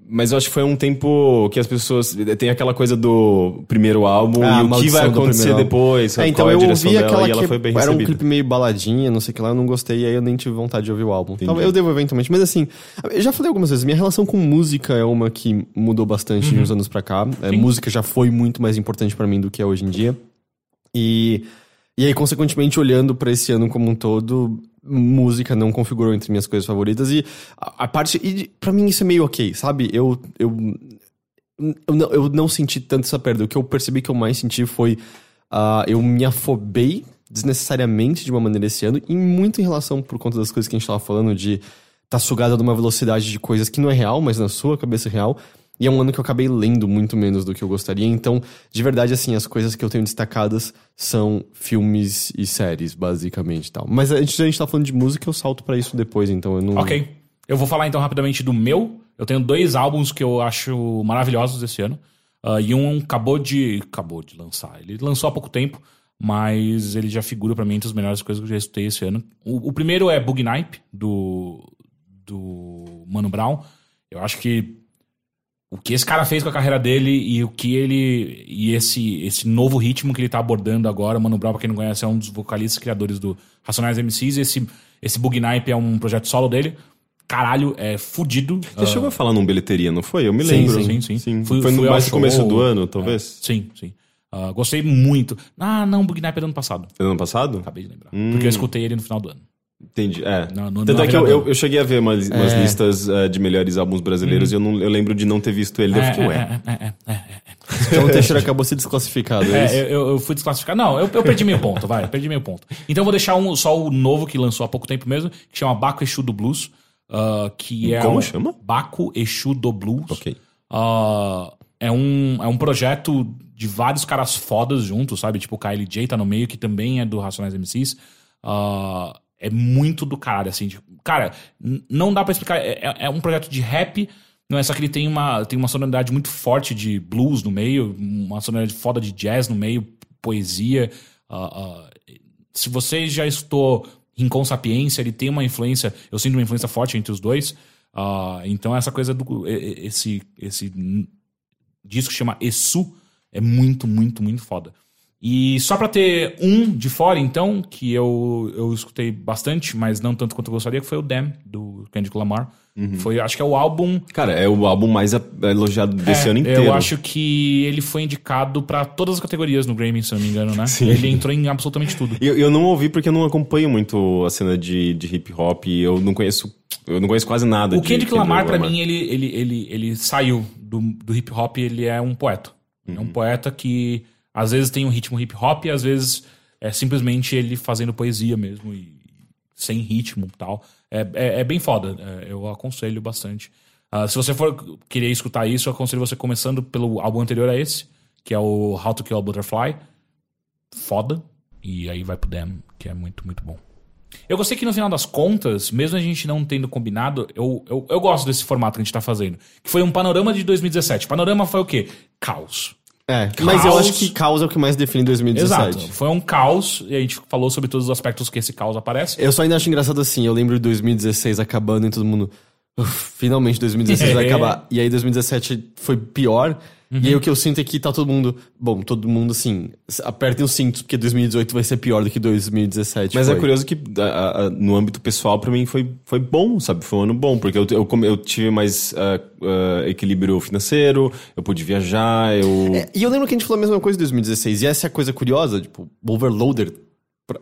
Mas eu acho que foi um tempo que as pessoas. Tem aquela coisa do primeiro álbum Ah, e o que vai acontecer depois. É, então é eu ouvi dela, aquela e ela que foi bem era um recebida. clipe meio baladinha, não sei o que lá, eu não gostei, e aí eu nem tive vontade de ouvir o álbum. Talvez eu devo eventualmente, mas assim, eu já falei algumas vezes, minha relação com música é uma que mudou bastante de uns anos pra cá. É, música já foi muito mais importante pra mim do que é hoje em dia. E, e aí, consequentemente, olhando pra esse ano como um todo, música não configurou entre minhas coisas favoritas. E a, a parte. E para mim isso é meio ok, sabe? Eu. eu eu não, eu não senti tanto essa perda. O que eu percebi que eu mais senti foi. ah, eu me afobei desnecessariamente de uma maneira esse ano, e muito em relação por conta das coisas que a gente tava falando, de tá sugada numa velocidade de coisas que não é real, mas na sua cabeça é real. E é um ano que eu acabei lendo muito menos do que eu gostaria. Então, de verdade, assim, as coisas que eu tenho destacadas são filmes e séries, basicamente tal. Mas a gente, a gente tá falando de música, eu salto pra isso depois, então eu não. Ok. Eu vou falar então rapidamente do meu. Eu tenho dois álbuns que eu acho maravilhosos esse ano. Ah, e um acabou de. Acabou de lançar. Ele lançou há pouco tempo, mas ele já figura pra mim entre as melhores coisas que eu já escutei esse ano. O, o primeiro é Bug Nipe, do, do Mano Brown. Eu acho que o que esse cara fez com a carreira dele e o que ele. e esse, esse novo ritmo que ele tá abordando agora. Mano Brown, pra quem não conhece, é um dos vocalistas criadores do Racionais MCs. Esse, esse Bug Nipe é um projeto solo dele. Caralho, é fudido. Você chegou a falar num bilheteria, não foi? Eu me Sim, lembro. sim, sim. sim. Fui- foi no mais começo do ano, talvez? Sim, sim. Ah, gostei muito. Ah, não, Bug Nipe é do ano passado. Foi no ano passado? Acabei de lembrar. Porque eu escutei ele no final do ano. Entendi. É. Não, não- Tanto não é que eu, eu, eu cheguei a ver umas, umas listas eh, de melhores álbuns brasileiros e eu, não, eu lembro de não ter visto ele. daí eu fiquei, ué. é, é, é, é, é. Então o Teixeira acabou se desclassificado. É, É, isso? eu, eu- fui desclassificado. Não, eu, eu perdi meio ponto, vai. Perdi meio ponto. Então eu vou deixar um, só o novo que lançou há pouco tempo mesmo, que chama Baco Exu do Blues. ah, que é Como um- chama? Baco Exu do Blues. Ok. Ah, é, um, é um projeto de vários caras fodas juntos, sabe? Tipo, o Kylie J tá no meio, que também é do Racionais MCs. Ah, é muito do caralho, assim. tipo, cara, não dá pra explicar. É, é- é um projeto de rap, não é só que ele tem uma, tem uma sonoridade muito forte de blues no meio, uma sonoridade foda de jazz no meio, poesia. Ah, ah, se você já estou Rincon Sapiência, ele tem uma influência, eu sinto uma influência forte entre os dois. Ah, então essa coisa do. Esse, esse disco que chama Essu é muito, muito, muito foda. E só pra ter um de fora, então, que eu, eu escutei bastante, mas não tanto quanto eu gostaria, que foi o Damn, do Kendrick Lamar. Foi, acho que é o álbum Cara, é o álbum mais a- elogiado desse é, ano inteiro. Eu acho que ele foi indicado pra todas as categorias no Grammy, se eu não me engano, né? Sim. Ele entrou em absolutamente tudo. Eu, eu não ouvi porque eu não acompanho muito a cena de, de hip hop e eu não conheço. Eu não conheço quase nada O de Kendrick Lamar, pra Lamar. mim, ele, ele, ele, ele saiu do, do hip hop, ele é um poeta. É um poeta que às vezes tem um ritmo hip hop às vezes é simplesmente ele fazendo poesia mesmo e sem ritmo e tal. É, é, é bem foda. É, eu aconselho bastante. Ah, se você for querer escutar isso, eu aconselho você começando pelo álbum anterior a esse, que é o How to Kill a Butterfly. Foda. E aí vai pro Damn, que é muito, muito bom. Eu gostei que no final das contas, mesmo a gente não tendo combinado, eu, eu, eu gosto desse formato que a gente tá fazendo. Que foi um panorama de 2017. Panorama foi o quê? Caos. É, mas eu Caos. acho que caos é o que mais define 2017. Exato. Foi um caos e a gente falou sobre todos os aspectos que esse caos aparece. Eu só ainda acho engraçado assim, eu lembro de 2016 acabando e todo mundo. "Uf, finalmente 2016 vai É. acabar. E aí 2017 foi pior. Uhum. E aí o que eu sinto é que tá todo mundo. Bom, todo mundo assim. Apertem os cintos, porque 2018 vai ser pior do que 2017. Mas foi. é curioso que a- a- no âmbito pessoal, pra mim, foi, foi bom, sabe? Foi um ano bom, porque eu, eu, eu tive mais ah, ah, equilíbrio financeiro, eu pude viajar, eu. É, e eu lembro que a gente falou a mesma coisa em 2016. E essa é a coisa curiosa, tipo, Overloader.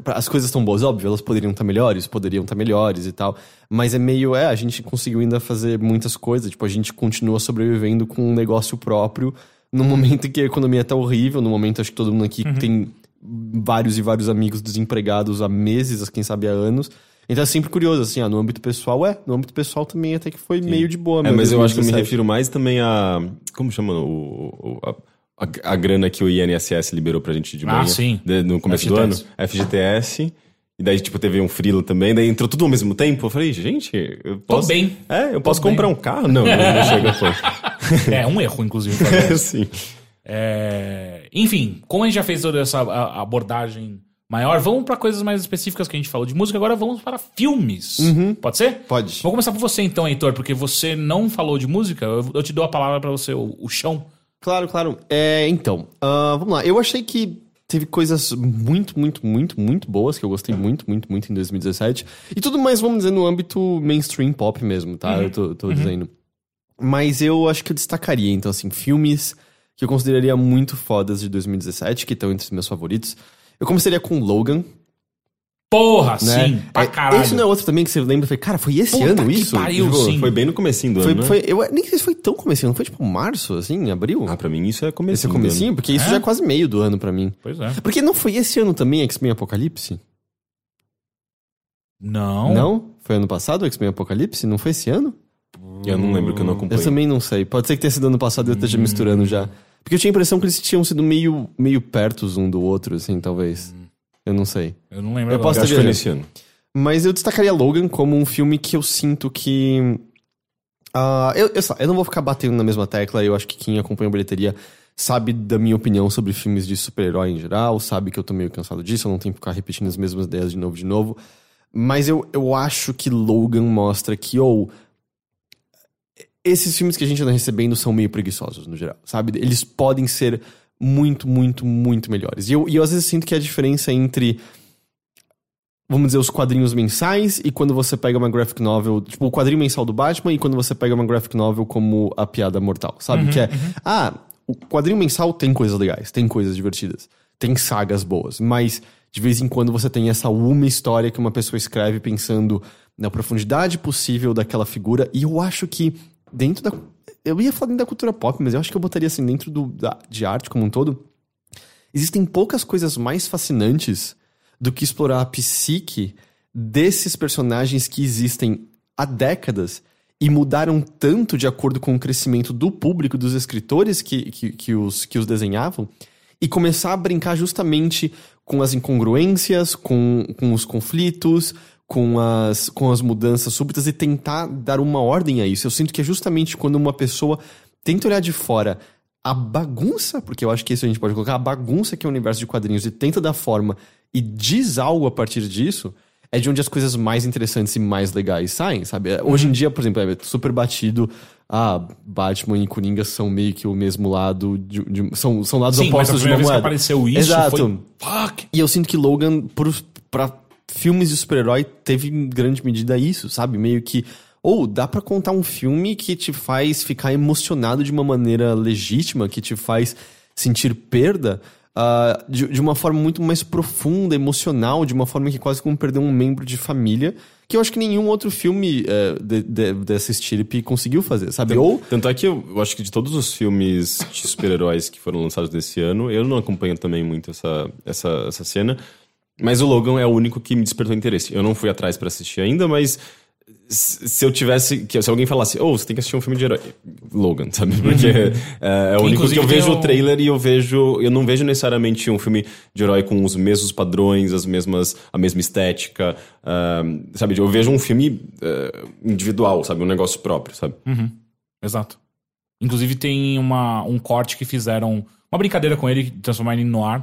As coisas estão boas, óbvio, elas poderiam estar melhores, poderiam estar melhores e tal. Mas é meio, é, a gente conseguiu ainda fazer muitas coisas. Tipo, a gente continua sobrevivendo com um negócio próprio no momento em que a economia tá horrível, no momento acho que todo mundo aqui tem vários e vários amigos desempregados há meses, quem sabe há anos. Então é sempre curioso, assim, ah, no âmbito pessoal, é, no âmbito pessoal também até que foi meio de boa É, mas eu acho que eu me 2017. refiro mais também a. Como chama o. o- a, a- a grana que o INSS liberou pra gente de Ah, manhã, sim. de- no começo do ano. FGTS. FGTS. E daí, tipo, teve um frilo também, daí entrou tudo ao mesmo tempo. Eu falei, gente, eu posso. bem. É, eu posso comprar um carro? Não, não, não chega, foi. É um erro, inclusive. Sim. É, Enfim, como a gente já fez toda essa a- abordagem maior. Vamos pra coisas mais específicas que a gente falou de música, agora vamos para filmes. Pode ser? Pode. Vou começar por você então, Heitor, porque você não falou de música, eu, te dou a palavra pra você, o, o chão. Claro, claro. É, então, ah, vamos lá. Eu achei que teve coisas muito, muito, muito, muito boas, que eu gostei muito, muito, muito em 2017. E tudo mais, vamos dizer, no âmbito mainstream pop mesmo, tá? Eu tô, tô dizendo. Mas eu acho que eu destacaria, então, assim, filmes que eu consideraria muito fodas de 2017, que estão entre os meus favoritos. Eu começaria com Logan, Porra, né? sim, pra É, caralho. Esse não é outro também que você lembra? Eu falei, cara, foi esse Puta ano que isso? pariu. Tipo, sim. Foi bem no comecinho do Foi, ano, né? foi, eu nem sei se foi tão comecinho, não foi tipo março, assim, abril? Ah, pra mim isso é esse é comecinho. comecinho? Porque isso É? já é quase meio do ano pra mim. Pois é. Porque não foi esse ano também X-Men Apocalipse? Não. Não? Foi ano passado o X-Men Apocalipse? Não foi esse ano? Eu não lembro que eu não Eu acompanhei. também não sei. Pode ser que tenha sido ano passado e eu esteja misturando já. Porque eu tinha a impressão que eles tinham sido meio, meio pertos um do outro, assim, talvez. Eu não sei. Eu não lembro Eu agora. posso Eu acho que foi viajando. nesse ano. Mas eu destacaria Logan como um filme que eu sinto que. ah, eu, eu, eu não vou ficar batendo na mesma tecla, eu acho que quem acompanha a bilheteria sabe da minha opinião sobre filmes de super-herói em geral, sabe que eu tô meio cansado disso, eu não tenho que ficar repetindo as mesmas ideias de novo de novo. Mas eu, eu acho que Logan mostra que, ou. esses filmes que a gente anda recebendo são meio preguiçosos, no geral, sabe? Eles podem ser muito, muito, muito melhores. E eu, e eu às vezes sinto que a diferença entre vamos dizer, os quadrinhos mensais e quando você pega uma graphic novel, tipo o quadrinho mensal do Batman e quando você pega uma graphic novel como A Piada Mortal, sabe? que é, ah, o quadrinho mensal tem coisas legais, tem coisas divertidas, tem sagas boas, mas de vez em quando você tem essa uma história que uma pessoa escreve pensando na profundidade possível daquela figura e eu acho que dentro da... Eu ia falar da cultura pop, mas eu acho que eu botaria assim dentro do, da, de arte como um todo. Existem poucas coisas mais fascinantes do que explorar a psique desses personagens que existem há décadas e mudaram tanto de acordo com o crescimento do público, dos escritores que, que, que, os, que os desenhavam, e começar a brincar justamente com as incongruências, com, com os conflitos, com as, com as mudanças súbitas e tentar dar uma ordem a isso. Eu sinto que é justamente quando uma pessoa tenta olhar de fora a bagunça, porque eu acho que isso a gente pode colocar, a bagunça que é o universo de quadrinhos e tenta dar forma e diz algo a partir disso, é de onde as coisas mais interessantes e mais legais saem, sabe? É, Hoje em dia, por exemplo, é super batido. Ah, Batman e Coringa são meio que o mesmo lado. De, de- são, são lados Sim, mas a opostos de uma vez que moeda. apareceu isso Exato. foi... Fuck! E eu sinto que Logan, por, pra filmes de super-herói, teve em grande medida isso, sabe? Meio que. Ou dá pra contar um filme que te faz ficar emocionado de uma maneira legítima, que te faz sentir perda ah, de, de uma forma muito mais profunda, emocional, de uma forma que quase como perder um membro de família, que eu acho que nenhum outro filme eh, de- de- dessa estirpe conseguiu fazer, sabe? Ou. Tanto é que eu, eu acho que de todos os filmes de super-heróis que foram lançados desse ano, eu não acompanho também muito essa, essa, essa cena. Mas o Logan é o único que me despertou interesse. Eu não fui atrás pra assistir ainda, mas se eu tivesse. que- Se alguém falasse, oh, você tem que assistir um filme de herói. Logan, sabe? Porque é, é o único que eu vejo o- trailer e eu vejo. Eu não vejo necessariamente um filme de herói com os mesmos padrões, as mesmas, a mesma estética. ah, sabe? Eu vejo um filme ah, individual, sabe? Um negócio próprio, sabe? Exato. Inclusive tem uma, um corte que fizeram, uma brincadeira com ele, transformar ele em noir,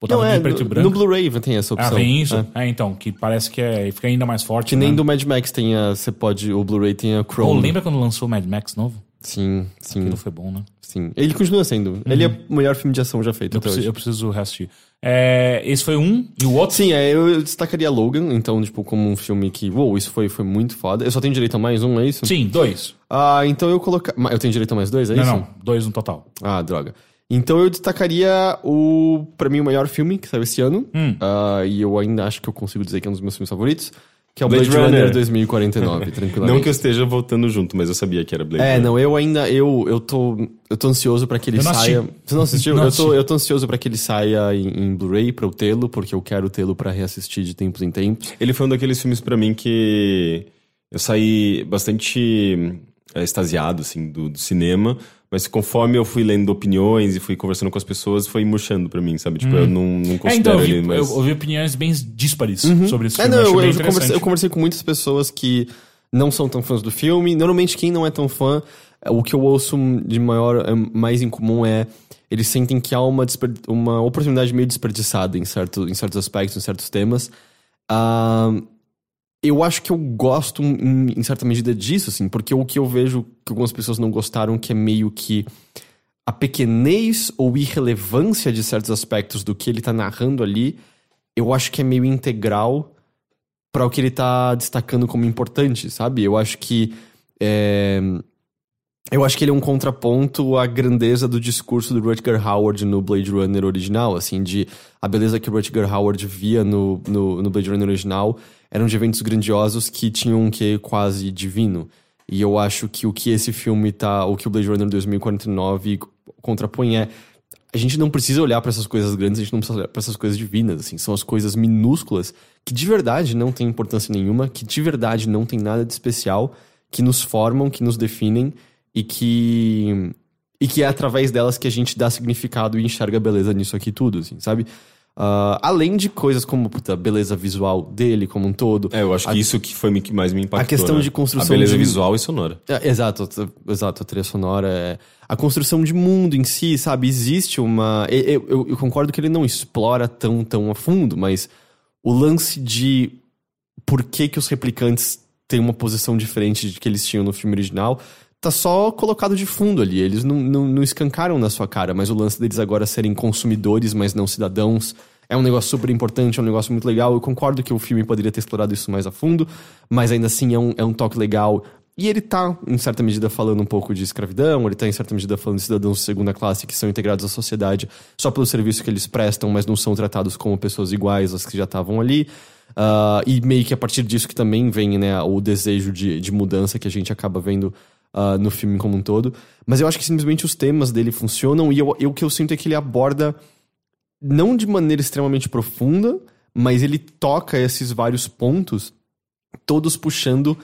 botar Não, é, preto e no, branco. no Blu-ray tem essa opção. ah, vem isso? É. É. então, que parece que é, fica ainda mais forte. Que nem né? do Mad Max tem a. Você pode. O Blu-ray tem a Chrome. Oh, lembra quando lançou o Mad Max novo? Sim, sim. Aquilo foi bom, né? Sim. Ele continua sendo. Ele é o melhor filme de ação já feito Eu até preciso, hoje. eu preciso reassistir. É, esse foi um, e o outro? Sim, é, eu destacaria Logan, então, tipo, como um filme que, uou, isso foi, foi muito foda. Eu só tenho direito a mais um, é isso? Sim, dois. Ah, então eu colocar. Eu tenho direito a mais dois, é não, isso? não, dois no total. Ah, droga. Então eu destacaria o, pra mim, o melhor filme que saiu esse ano. Hum. Ah, e eu ainda acho que eu consigo dizer que é um dos meus filmes favoritos. Que é o Blade, Blade Runner, Runner. 2049, tranquilamente. Não que eu esteja voltando junto, mas eu sabia que era Blade É, Runner. não, eu ainda, eu, eu tô, eu tô ansioso pra que ele saia. assisti. Você não assistiu? Não eu, tô, eu tô ansioso pra que ele saia em, em Blu-ray pra eu tê-lo, porque eu quero tê-lo pra reassistir de tempos em tempos. Ele foi um daqueles filmes pra mim que eu saí bastante é, extasiado, assim, do, do cinema. Mas conforme eu fui lendo opiniões e fui conversando com as pessoas, foi murchando pra mim, sabe? Tipo, eu não, não É, considero então, eu vi, ele, mas... eu ouvi opiniões bem díspares sobre esse É, filme. não, achei eu, eu, conversei, eu conversei com muitas pessoas que não são tão fãs do filme. Normalmente, quem não é tão fã, o que eu ouço de maior, é, mais em comum é. eles sentem que há uma, uma oportunidade meio desperdiçada em, certo, em certos aspectos, em certos temas. Ah, eu acho que eu gosto em, em certa medida disso, assim, porque o que eu vejo que algumas pessoas não gostaram, que é meio que a pequenez ou irrelevância de certos aspectos do que ele tá narrando ali, eu acho que é meio integral para o que ele tá destacando como importante, sabe? Eu acho que é, eu acho que ele é um contraponto à grandeza do discurso do Rutger Howard no Blade Runner original, assim, de a beleza que o Rutger Howard via no, no, no Blade Runner original eram de eventos grandiosos que tinham um quê quase divino. E eu acho que o que esse filme tá, o que o Blade Runner 2049 contrapõe é a gente não precisa olhar pra essas coisas grandes, a gente não precisa olhar pra essas coisas divinas, assim, são as coisas minúsculas que de verdade não têm importância nenhuma, que de verdade não tem nada de especial, que nos formam, que nos definem e que e que é através delas que a gente dá significado e enxerga beleza nisso aqui tudo, assim, sabe? Ah, além de coisas como puta, a beleza visual dele como um todo. É, eu acho que A- isso que foi que mais me impactou. A questão né? de construção A beleza de- visual e sonora. É, exato, exato, a trilha sonora é. A construção de mundo em si, sabe? Existe uma. Eu, eu, eu concordo que ele não explora tão, tão a fundo, mas o lance de por que, que os replicantes têm uma posição diferente de que eles tinham no filme original tá só colocado de fundo ali. Eles não, não, não escancaram na sua cara, mas o lance deles agora serem consumidores, mas não cidadãos. É um negócio super importante, é um negócio muito legal. Eu concordo que o filme poderia ter explorado isso mais a fundo, mas ainda assim é um, é um toque legal. E ele tá, em certa medida, falando um pouco de escravidão, ele tá, em certa medida, falando de cidadãos de segunda classe que são integrados à sociedade só pelo serviço que eles prestam, mas não são tratados como pessoas iguais às que já estavam ali. Ah, e meio que a partir disso que também vem né, o desejo de, de mudança que a gente acaba vendo ah, no filme como um todo. Mas eu acho que simplesmente os temas dele funcionam e eu, eu- o que eu sinto é que ele aborda não de maneira extremamente profunda, mas ele toca esses vários pontos, todos puxando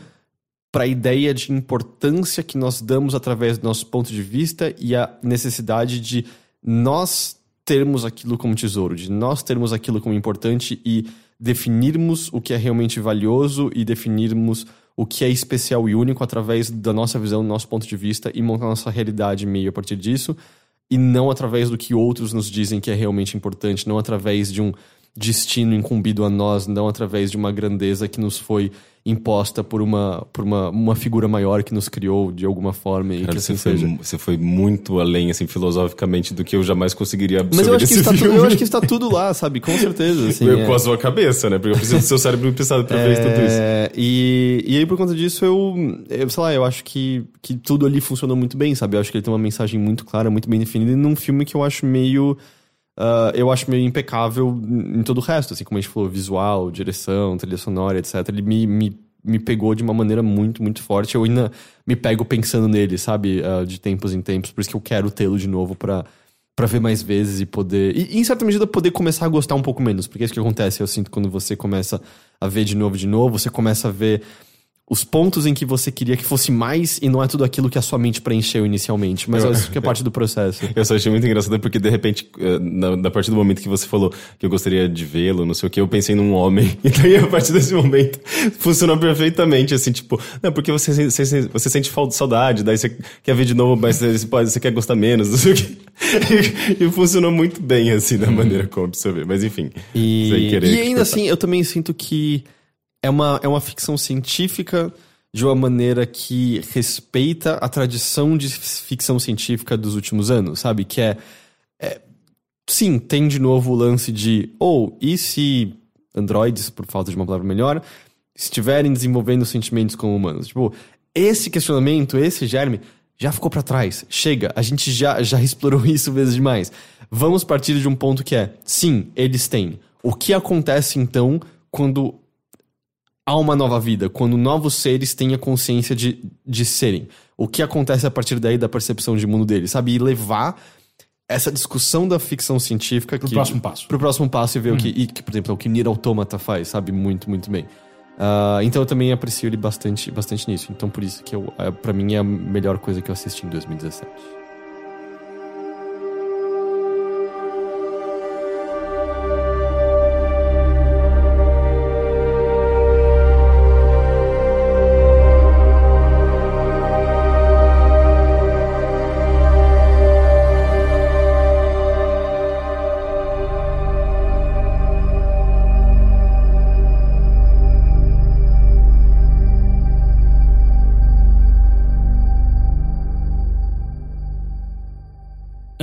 para a ideia de importância que nós damos através do nosso ponto de vista e a necessidade de nós termos aquilo como tesouro, de nós termos aquilo como importante e definirmos o que é realmente valioso e definirmos o que é especial e único através da nossa visão, do nosso ponto de vista e montar nossa realidade meio a partir disso e não através do que outros nos dizem que é realmente importante, não através de um destino incumbido a nós, não através de uma grandeza que nos foi imposta por uma, por uma, uma figura maior que nos criou de alguma forma e Cara, que assim você, foi, seja. mu- você foi muito além, assim, filosoficamente, do que eu jamais conseguiria absorver Mas eu acho, que está tudo, eu acho que está tudo lá, sabe? Com certeza. Assim, Eu é. com a sua cabeça, né? Porque eu preciso do seu cérebro pensado pra ver tudo isso. É, e, e aí, por conta disso, eu, eu, sei lá, eu acho que, que tudo ali funcionou muito bem, sabe? Eu acho que ele tem uma mensagem muito clara, muito bem definida, e num filme que eu acho meio. Ah, eu acho meio impecável em todo o resto, assim, como a gente falou, visual, direção, trilha sonora, etc. Ele me, me, me pegou de uma maneira muito, muito forte. Eu ainda me pego pensando nele, sabe? Ah, de tempos em tempos, por isso que eu quero tê-lo de novo pra. Pra ver mais vezes e poder. E, em certa medida, poder começar a gostar um pouco menos. Porque é isso que acontece, eu sinto, quando você começa a ver de novo, de novo, você começa a ver os pontos em que você queria que fosse mais e não é tudo aquilo que a sua mente preencheu inicialmente. Mas Eu- isso que é parte do processo. Eu só achei muito engraçado porque, de repente, eh, na, na partir do momento que você falou que eu gostaria de vê-lo, não sei o que, eu pensei num homem. E daí, a partir desse momento, funcionou perfeitamente, assim, tipo, não, porque você, você, você sente falta de saudade, daí você quer ver de novo, mas você, pode, você quer gostar menos, não sei o que. E, e funcionou muito bem, assim, da maneira como absorver. Mas, enfim, E, sem querer e ainda assim, eu também sinto que é uma, é uma ficção científica de uma maneira que respeita a tradição de ficção científica dos últimos anos, sabe? Que é. é- sim, tem de novo o lance de. Ou, e se androides, por falta de uma palavra melhor, estiverem desenvolvendo sentimentos como humanos? Tipo, esse questionamento, esse germe, já ficou pra trás. Chega, a gente já, já explorou isso vezes demais. Vamos partir de um ponto que é: sim, eles têm. O que acontece então quando há uma nova vida, quando novos seres têm a consciência de, de serem. O que acontece a partir daí da percepção de mundo deles, sabe? E levar essa discussão da ficção científica Pro que- próximo passo. Pro próximo passo e ver o que, e que, por exemplo, é o que Nier Automata faz, sabe? Muito, muito bem. Ah, então eu também aprecio ele bastante, bastante nisso. Então por isso que eu, é, para mim é a melhor coisa que eu assisti em 2017.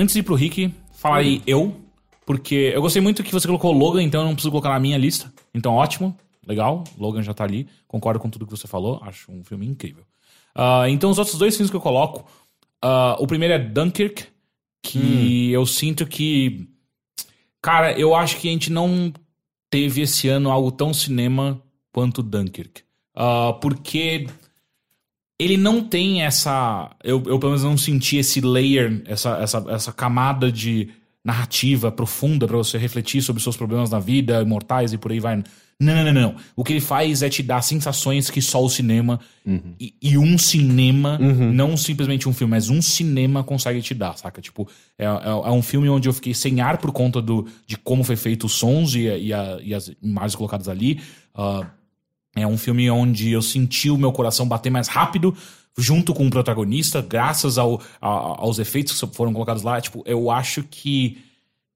Antes de ir pro Rick, falarei eu, porque eu gostei muito que você colocou Logan, então eu não preciso colocar na minha lista. Então, ótimo, legal, Logan já tá ali. Concordo com tudo que você falou, acho um filme incrível. Ah, então, os outros dois filmes que eu coloco, ah, o primeiro é Dunkirk, que eu sinto que. Cara, eu acho que a gente não teve esse ano algo tão cinema quanto Dunkirk. Ah, porque ele não tem essa. Eu, eu pelo menos não senti esse layer, essa, essa, essa camada de narrativa profunda pra você refletir sobre seus problemas na vida, imortais e por aí vai. Não, não, não, não. O que ele faz é te dar sensações que só o cinema e, e um cinema, não simplesmente um filme, mas um cinema consegue te dar, saca? Tipo, é, é, é um filme onde eu fiquei sem ar por conta do, de como foi feito os sons e, e, a- e as imagens colocadas ali. Ah, é um filme onde eu senti o meu coração bater mais rápido junto com o protagonista, graças ao, a- aos efeitos que foram colocados lá. Tipo, eu acho que.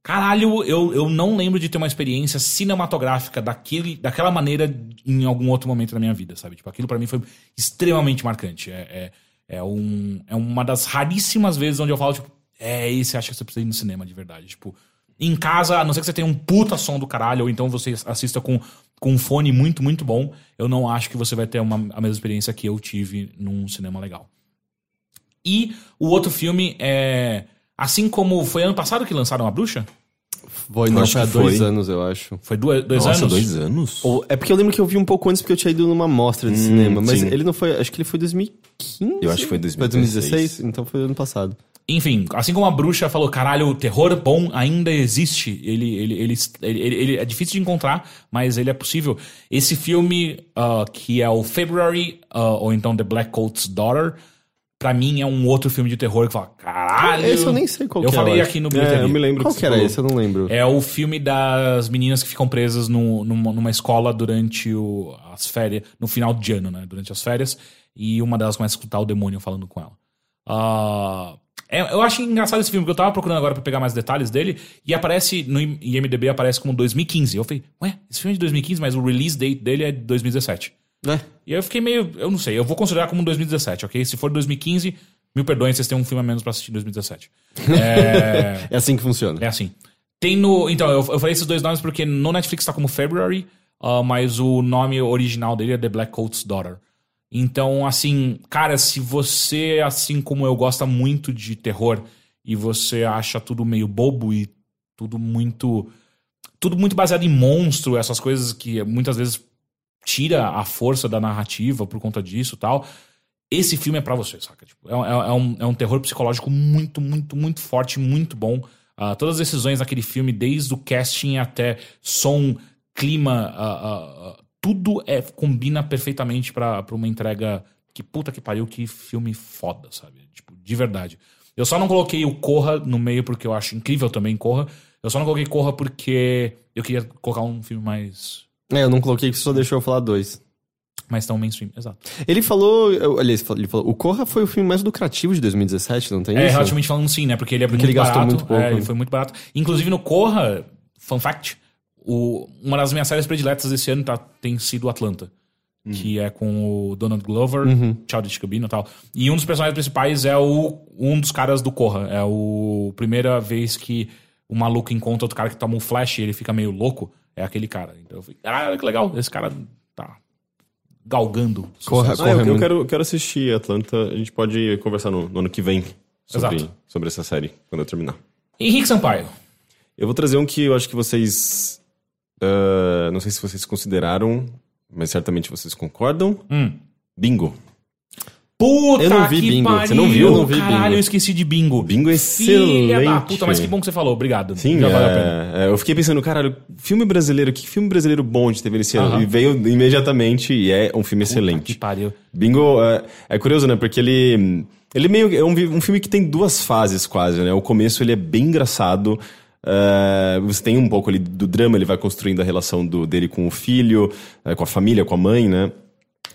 Caralho, eu, eu não lembro de ter uma experiência cinematográfica daquele, daquela maneira em algum outro momento da minha vida, sabe? Tipo, aquilo pra mim foi extremamente marcante. É, é, é, um, é uma das raríssimas vezes onde eu falo, tipo, é, esse acho que você precisa ir no cinema de verdade. Tipo, em casa, a não ser que você tenha um puta som do caralho, ou então você assista com, com um fone muito, muito bom, eu não acho que você vai ter uma, a mesma experiência que eu tive num cinema legal. E o outro filme é. Assim como foi ano passado que lançaram A Bruxa? Foi, não, acho foi há dois foi. anos, eu acho. Foi duas, dois Nossa, anos? dois anos? Ou, é porque eu lembro que eu vi um pouco antes porque eu tinha ido numa mostra de cinema. Mas sim. ele não foi. Acho que ele foi 2015. Eu acho que foi 2016. 2016, então foi ano passado. Enfim, assim como a bruxa falou, caralho, o terror bom ainda existe. Ele, ele, ele, ele, ele- ele é difícil de encontrar, mas ele é possível. Esse filme, ah, que é o February, ah, ou então The Black Coat's Daughter, pra mim é um outro filme de terror que fala, caralho. Esse eu nem sei qual Eu que é, falei eu acho. aqui no É, bilheteria. eu me lembro Qual que que era falou. esse? Eu não lembro. É o filme das meninas que ficam presas no- numa, numa escola durante o- as férias, no final de ano, né? Durante as férias. E uma delas começa a escutar o demônio falando com ela. Ah, é- eu acho engraçado esse filme, porque eu tava procurando agora pra pegar mais detalhes dele, e aparece, no IMDB aparece como 2015. Eu falei, ué, esse filme é de 2015, mas o release date dele é de 2017. É. E eu fiquei meio, eu não sei, eu vou considerar como 2017, ok? Se for 2015, mil perdões, vocês têm um filme a menos pra assistir em 2017. É... É assim que funciona. É assim. Tem no. Então, eu, eu falei esses dois nomes porque no Netflix tá como February, ah, mas o nome original dele é The Black Coat's Daughter. Então, assim, cara, se você, assim como eu, gosta muito de terror e você acha tudo meio bobo e tudo muito. Tudo muito baseado em monstro, essas coisas que muitas vezes tira a força da narrativa por conta disso tal. Esse filme é pra você, saca? Tipo, é, é- é um, é um terror psicológico muito, muito, muito forte, muito bom. Ah, todas as decisões daquele filme, desde o casting até som, clima, ah, ah, tudo é, combina perfeitamente pra pra uma entrega que puta que pariu, que filme foda, sabe? Tipo, de verdade. Eu só não coloquei o Corra no meio porque eu acho incrível também Corra. Eu só não coloquei Corra porque eu queria colocar um filme mais, É, eu não coloquei que só deixou eu falar dois. mais tão mainstream. Exato. Ele falou. Aliás, ele falou. O Corra foi o filme mais lucrativo de 2017, não tem É, isso? relativamente falando sim, né? Porque ele é muito ele gastou barato. muito pouco, é, ele foi muito barato. Inclusive no Corra, fun fact, o, uma das minhas séries prediletas desse ano tá, tem sido Atlanta. Que é com o Donald Glover, Uhum. Childish Gambino e tal. E um dos personagens principais é o, um dos caras do Corra. É o primeira vez que o maluco encontra outro cara que toma um flash e ele fica meio louco. É aquele cara. Então eu falei, caralho, que legal. Esse cara tá galgando. Corra. Ah, eu, Corre eu muito. quero, quero assistir Atlanta. A gente pode conversar no, no ano que vem sobre, Exato. sobre essa série, quando eu terminar. Henrique Sampaio. Eu vou trazer um que eu acho que vocês. Ah, não sei se vocês consideraram, mas certamente vocês concordam. Hum. Bingo. Puta Eu não vi que Bingo. pariu. Você não viu? Eu não vi Caralho, Bingo. eu esqueci de Bingo. Bingo é Filha da excelente. puta, mas que bom que você falou. Obrigado. Sim, Já é, valeu a pena. é, eu fiquei pensando, caralho, filme brasileiro, que filme brasileiro bom de teve esse ano? E veio imediatamente e é um filme Que excelente. pariu. Bingo é, é curioso, né? Porque ele. Ele meio. É um, um filme que tem duas fases quase, né? O começo ele é bem engraçado. É, você tem um pouco ali do drama, ele vai construindo a relação do, dele com o filho, é, com a família, com a mãe, né?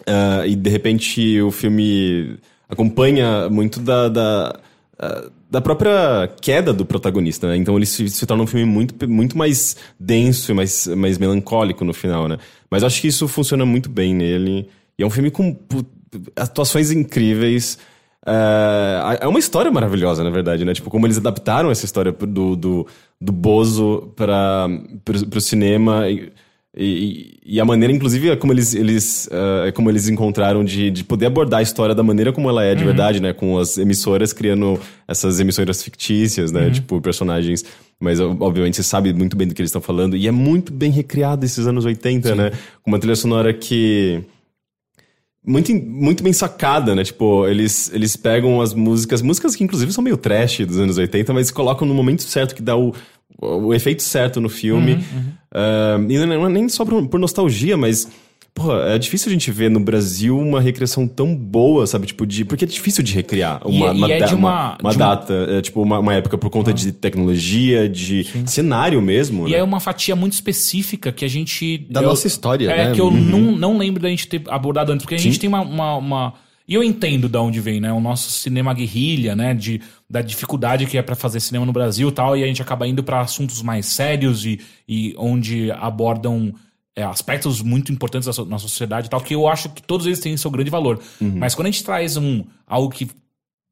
É, e de repente o filme acompanha muito da, da, ah, da própria queda do protagonista, né? Então ele se, se torna um filme muito, muito mais denso e mais, mais melancólico no final, né? Mas acho que isso funciona muito bem nele. E é um filme com atuações incríveis. É, é uma história maravilhosa, na verdade, né? Tipo, como eles adaptaram essa história do, do, do Bozo para o cinema. E, e, e a maneira, inclusive, é como eles, eles, é como eles encontraram de, de poder abordar a história da maneira como ela é de verdade, né? Com as emissoras criando essas emissoras fictícias, né? Tipo, personagens. Mas, obviamente, você sabe muito bem do que eles estão falando. E é muito bem recriado esses anos 80, né? Com uma trilha sonora que muito, muito bem sacada, né? Tipo, eles, eles pegam as músicas, músicas que inclusive são meio trash dos anos 80, mas colocam no momento certo que dá o, o efeito certo no filme. Ah, e não é nem só por, por nostalgia, mas. Porra, é difícil a gente ver no Brasil uma recriação tão boa, sabe? Tipo, de. Porque é difícil de recriar E uma, é- e uma, é da- de uma, uma- uma de uma- data, é, tipo, uma, uma época por conta de tecnologia, de cenário mesmo. E né? é uma fatia muito específica que a gente. Da eu- nossa história, é, né? que eu Uhum. não, não lembro da gente ter abordado antes. Porque a gente tem uma, uma, uma- E eu entendo de onde vem, né? O nosso cinema guerrilha, né? De, da dificuldade que é pra fazer cinema no Brasil e tal. E a gente acaba indo pra assuntos mais sérios e, e onde abordam. É, aspectos muito importantes da so- nossa sociedade e tal, que eu acho que todos eles têm seu grande valor. Uhum. Mas quando a gente traz um algo que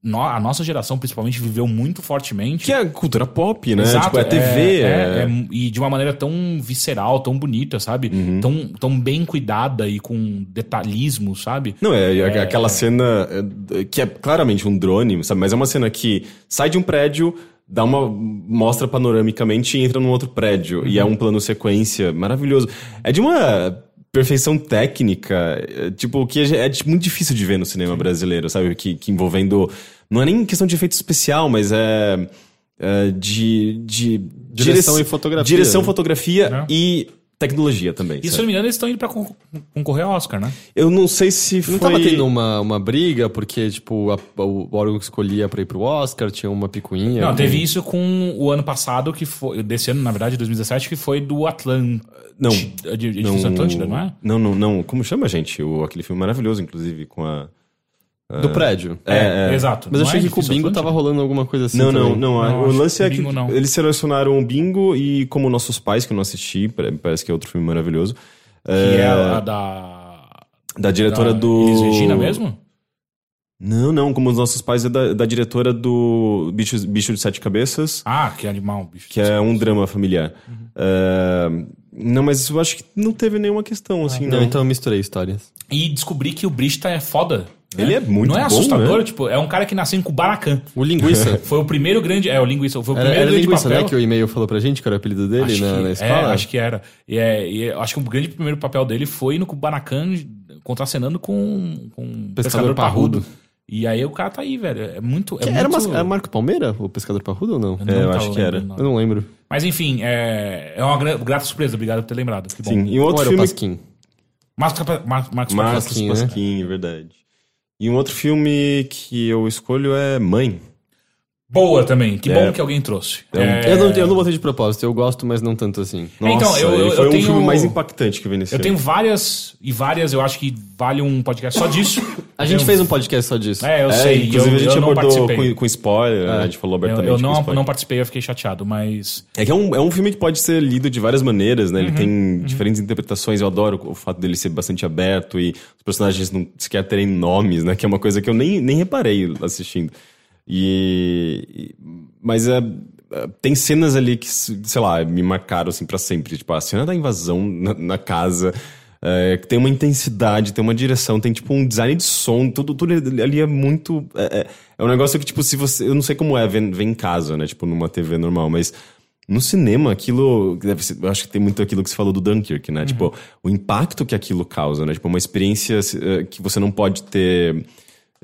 no- a nossa geração, principalmente, viveu muito fortemente. Que é cultura pop, né? Exato, tipo, é TV. é- é- é- é- e de uma maneira tão visceral, tão bonita, sabe? Uhum. Tão, tão bem cuidada e com detalhismo, sabe? Não, é, é aquela cena é, que é claramente um drone, sabe? Mas é uma cena que sai de um prédio, dá uma mostra panoramicamente e entra num outro prédio. E é um plano sequência maravilhoso. É de uma perfeição técnica, é, tipo, que é, é muito difícil de ver no cinema brasileiro, sabe? Que, que envolvendo. Não é nem questão de efeito especial, mas é. é de, de Direção direc- e fotografia, Direção, né? fotografia É. e tecnologia também. E se eu não me engano, eles estão indo pra con- concorrer ao Oscar, né? Eu não sei se Não foi... tava tendo uma, uma briga, porque, tipo, a- o órgão que escolhia pra ir pro Oscar tinha uma picuinha. Não, teve isso com o ano passado, que foi. Desse ano, na verdade, 2017, que foi do Atlântida. Não. De Edifício Atlântida, não é? Não, não, não. Como chama, gente? O, aquele filme maravilhoso, inclusive, com a... Do prédio. É, é. exato. Mas eu Não achei é que com o bingo tava rolando alguma coisa assim. Não, não, também. não. a- Não, o lance é que Bingo eles selecionaram o Bingo e Como Nossos Pais, que eu não assisti, pare- parece que é outro filme maravilhoso. Que é a da. Da diretora da do... Elis Regina mesmo? Não, não. Como os Nossos Pais é da, da diretora do Bicho, Bicho de Sete Cabeças, Ah, que animal, bicho. que é um drama familiar. Uhum. É, Não, mas eu acho que não teve nenhuma questão, assim, Não, não. então eu misturei histórias. E descobri que o Brista é foda. Né? Ele é muito Não é bom, assustador, né? tipo, é um cara que nasceu em Kubanacan. O linguiça. Foi o primeiro grande. É, o linguiça. Foi o Era, primeiro era grande linguiça, papel. né? Que o e-mail falou pra gente, que era o apelido dele acho na, que, na é, escola. acho que era. E, é, e eu acho que o grande primeiro papel dele foi no Kubanacan contracenando com, com um pescador, Parrudo. parrudo. E aí o cara tá aí, velho. É muito. É era, muito... uma, era Marco Palmeira, o pescador parrudo ou não? não É, eu acho que era. lembrando, Eu não. não lembro. Mas enfim, é, é uma gra- grata surpresa. Obrigado por ter lembrado. Que bom. Sim, e um Ou outro era o filme... Pasquim? Marcos, Marcos Marcos Pasquim, Pasquim, né? é verdade. E um outro filme que eu escolho é Mãe. Boa também. Que É. bom que alguém trouxe. É um- É, Eu, não, eu não botei de propósito, eu gosto, mas não tanto assim. É, então, eu- ele eu- foi eu um tenho- filme mais impactante que eu vi nesse Eu ano. tenho várias e várias, eu acho que vale um podcast só disso. A gente Eu- fez um podcast só disso. É, eu É, sei. inclusive eu, a gente eu não abordou participei. com, com spoiler, né? a gente falou Eu, abertamente eu com não, não participei, eu fiquei chateado, mas. É que é um, é um filme que pode ser lido de várias maneiras, né? Ele Uhum, tem diferentes interpretações. Eu adoro o fato dele ser bastante aberto e os personagens não sequer terem nomes, né? Que é uma coisa que eu nem, nem reparei assistindo. E. mas é. é, Tem cenas ali que, sei lá, me marcaram assim pra sempre. Tipo, a cena da invasão na, na casa, é, que tem uma intensidade, tem uma direção, tem tipo um design de som, tudo, tudo ali é muito. É, é- é um negócio que, tipo, se você. Eu não sei como é ver, ver em casa, né? Tipo, numa TV normal, mas. No cinema, aquilo. Ser, eu acho que tem muito aquilo que você falou do Dunkirk, né? Tipo, o impacto que aquilo causa, né? Tipo, uma experiência eh, que você não pode ter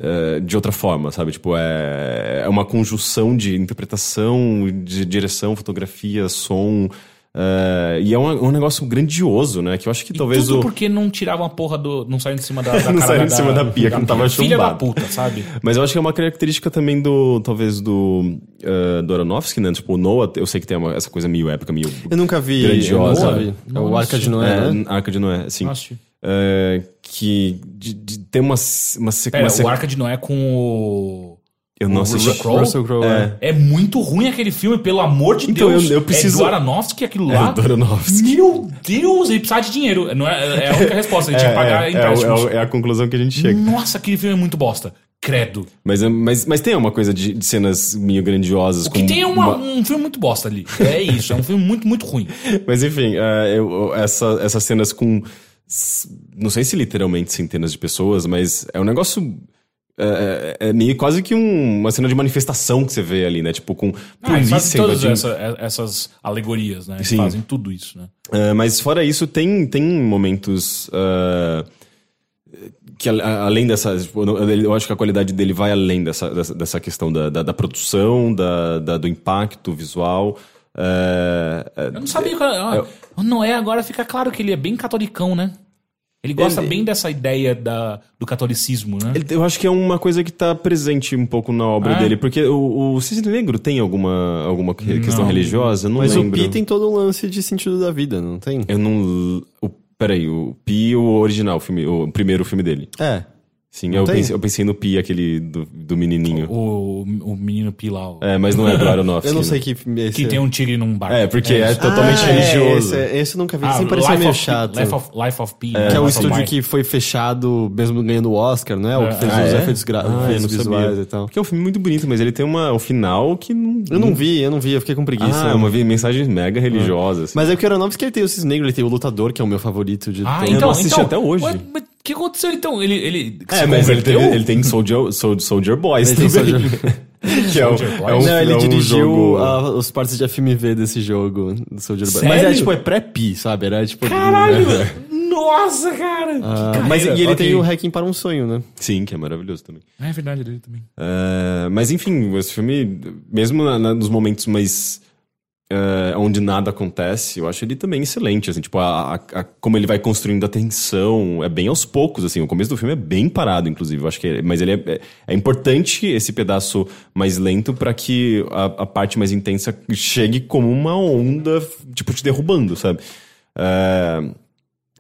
eh, de outra forma, sabe? Tipo, é, é uma conjunção de interpretação, de direção, fotografia, som. eh, e é um, um negócio grandioso, né? Que eu acho que E talvez tudo o. porque não tiravam a porra do. Não saíram de cima da, da Não cara saíram de cima da pia, que não tava Filha da chumbado. puta, sabe? Mas eu acho que é uma característica também do, talvez, do, eh, do Aronofsky, né? Tipo, o Noah, eu sei que tem uma- essa coisa meio épica, meio Eu nunca vi. Grandiosa. eu nunca vi. É o Arca de Noé, é, né? Arca de Noé, sim. Nossa. É, que de, de- tem uma, uma, Pera, uma se- o Arca de Noé com o. Eu não o assisti. Russell Crowe? Russell Crowe, É. é. É muito ruim aquele filme, pelo amor de Então, Deus. eu- eu preciso- É do Aronofsky aquilo É, lá. do Aronofsky. Meu Deus, ele precisa de dinheiro. Não é, é a única resposta, ele tinha que pagar é, é, empréstimos. é, é a conclusão que a gente chega. Nossa, aquele filme é muito bosta. Credo. Mas, é- mas, mas tem uma coisa de, de cenas meio grandiosas. O que tem é uma- um filme muito bosta ali. É isso, é um filme muito, muito ruim. Mas enfim, é, eu- eu- essa- essas cenas com. Não sei se literalmente centenas de pessoas, mas é um negócio. É, é- é meio quase que um- uma cena de manifestação que você vê ali, né? Tipo, com Ah, polícia todas invadindo. essa- essas alegorias, né? Eles Sim. fazem tudo isso, né? É, mas fora isso, tem, tem momentos. ah, que além dessa. tipo, eu acho que a qualidade dele vai além dessa, dessa, dessa questão da, da, da produção, da, da- do impacto visual. É, é, Eu não sabia ah, O Noé agora fica claro que ele é bem catolicão, né? Ele gosta Ele- bem dessa ideia da, do catolicismo, né? Ele- Eu acho que é uma coisa que tá presente um pouco na obra Ah. dele, porque o, o Cisne Negro tem alguma, alguma que- questão Não. religiosa? Eu não Mas lembro. o Pi tem todo um lance de sentido da vida, não tem? Eu não. O, peraí, o Pi, o original, o, filme, o primeiro filme dele. É. Sim, eu pensei, eu pensei no Pi, aquele do, do menininho. O, o menino Pilau. É, mas não é do Aronofsky. Eu não né? sei que filme é esse. Que tem um tigre num bar. É, porque é, totalmente Ah, religioso. É, esse, esse eu nunca vi. Ah, Sempre Life meio of, chato. Life of, Life of Pi. que é Life o of estúdio Pi. que foi fechado, mesmo ganhando o Oscar, não é? O que fez Ah, os é? efeitos, gra... Ah, eu visuais e tal. Porque é um filme muito bonito, mas ele tem uma, um final que não. Eu não vi, eu não vi, eu fiquei com preguiça. Ah, uma vi- mensagem mega religiosa. assim. Mas é que o Aronofsky ele tem o Cisne Negro, ele tem o Lutador, que é o meu favorito de Ah, então, não assisti então, até hoje. O que aconteceu então? Ele. ele É, se mas ele, teve- ele tem Soldier, Sol- Soldier Boys Ele tem também. Soldier- que é, o, é Boys? um, Não, ele é um dirigiu jogo... a- os partes de FMV desse jogo, do Soldier Boy. Sério? Mas é tipo, é pré-pi, sabe? Era tipo... Caralho! Nossa, cara! Ah, Que mas e ele Ok. tem o Hacking para um Sonho, né? Sim, que é maravilhoso também. É verdade, ele também. É, mas enfim, esse filme, mesmo na- na- nos momentos mais. É, onde nada acontece, eu acho ele também excelente. Assim, tipo, a, a- a- como ele vai construindo a tensão, é bem aos poucos. Assim, o começo do filme é bem parado, inclusive. Eu acho que, mas ele é, é, é importante esse pedaço mais lento para que a, parte mais intensa chegue como uma onda, tipo, te derrubando, sabe? É,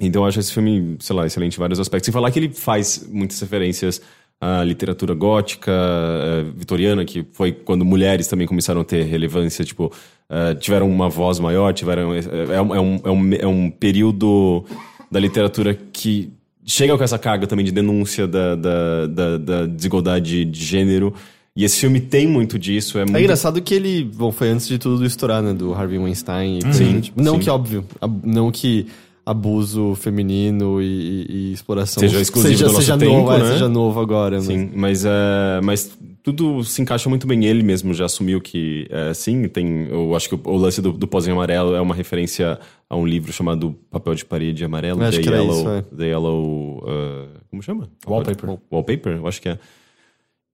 então eu acho esse filme, sei lá, excelente em vários aspectos. Sem falar que ele faz muitas referências à literatura gótica, eh, vitoriana, que foi quando mulheres também começaram a ter relevância, tipo, eh, tiveram uma voz maior, tiveram... eh, É, um, é, um, é, um, é um período da literatura que chega com essa carga também de denúncia da, da, da, da desigualdade de gênero. E esse filme tem muito disso. É, muito É engraçado que ele, bom, foi antes de tudo estourar, né? Do Harvey Weinstein. e Sim, tipo, não sim. que, óbvio, não que abuso feminino e, e- e exploração Seja exclusivo seja, do nosso seja tempo, novo, é, né? seja novo agora. mas- Sim, mas, é, mas tudo se encaixa muito bem. Ele mesmo já assumiu que é, sim, tem. Eu acho que o, o lance do, do pozinho amarelo é uma referência a um livro chamado Papel de Parede Amarelo, Eu acho The que era Yellow. isso, é. The Yellow. uh, como chama? Wallpaper. Wallpaper, eu acho que é.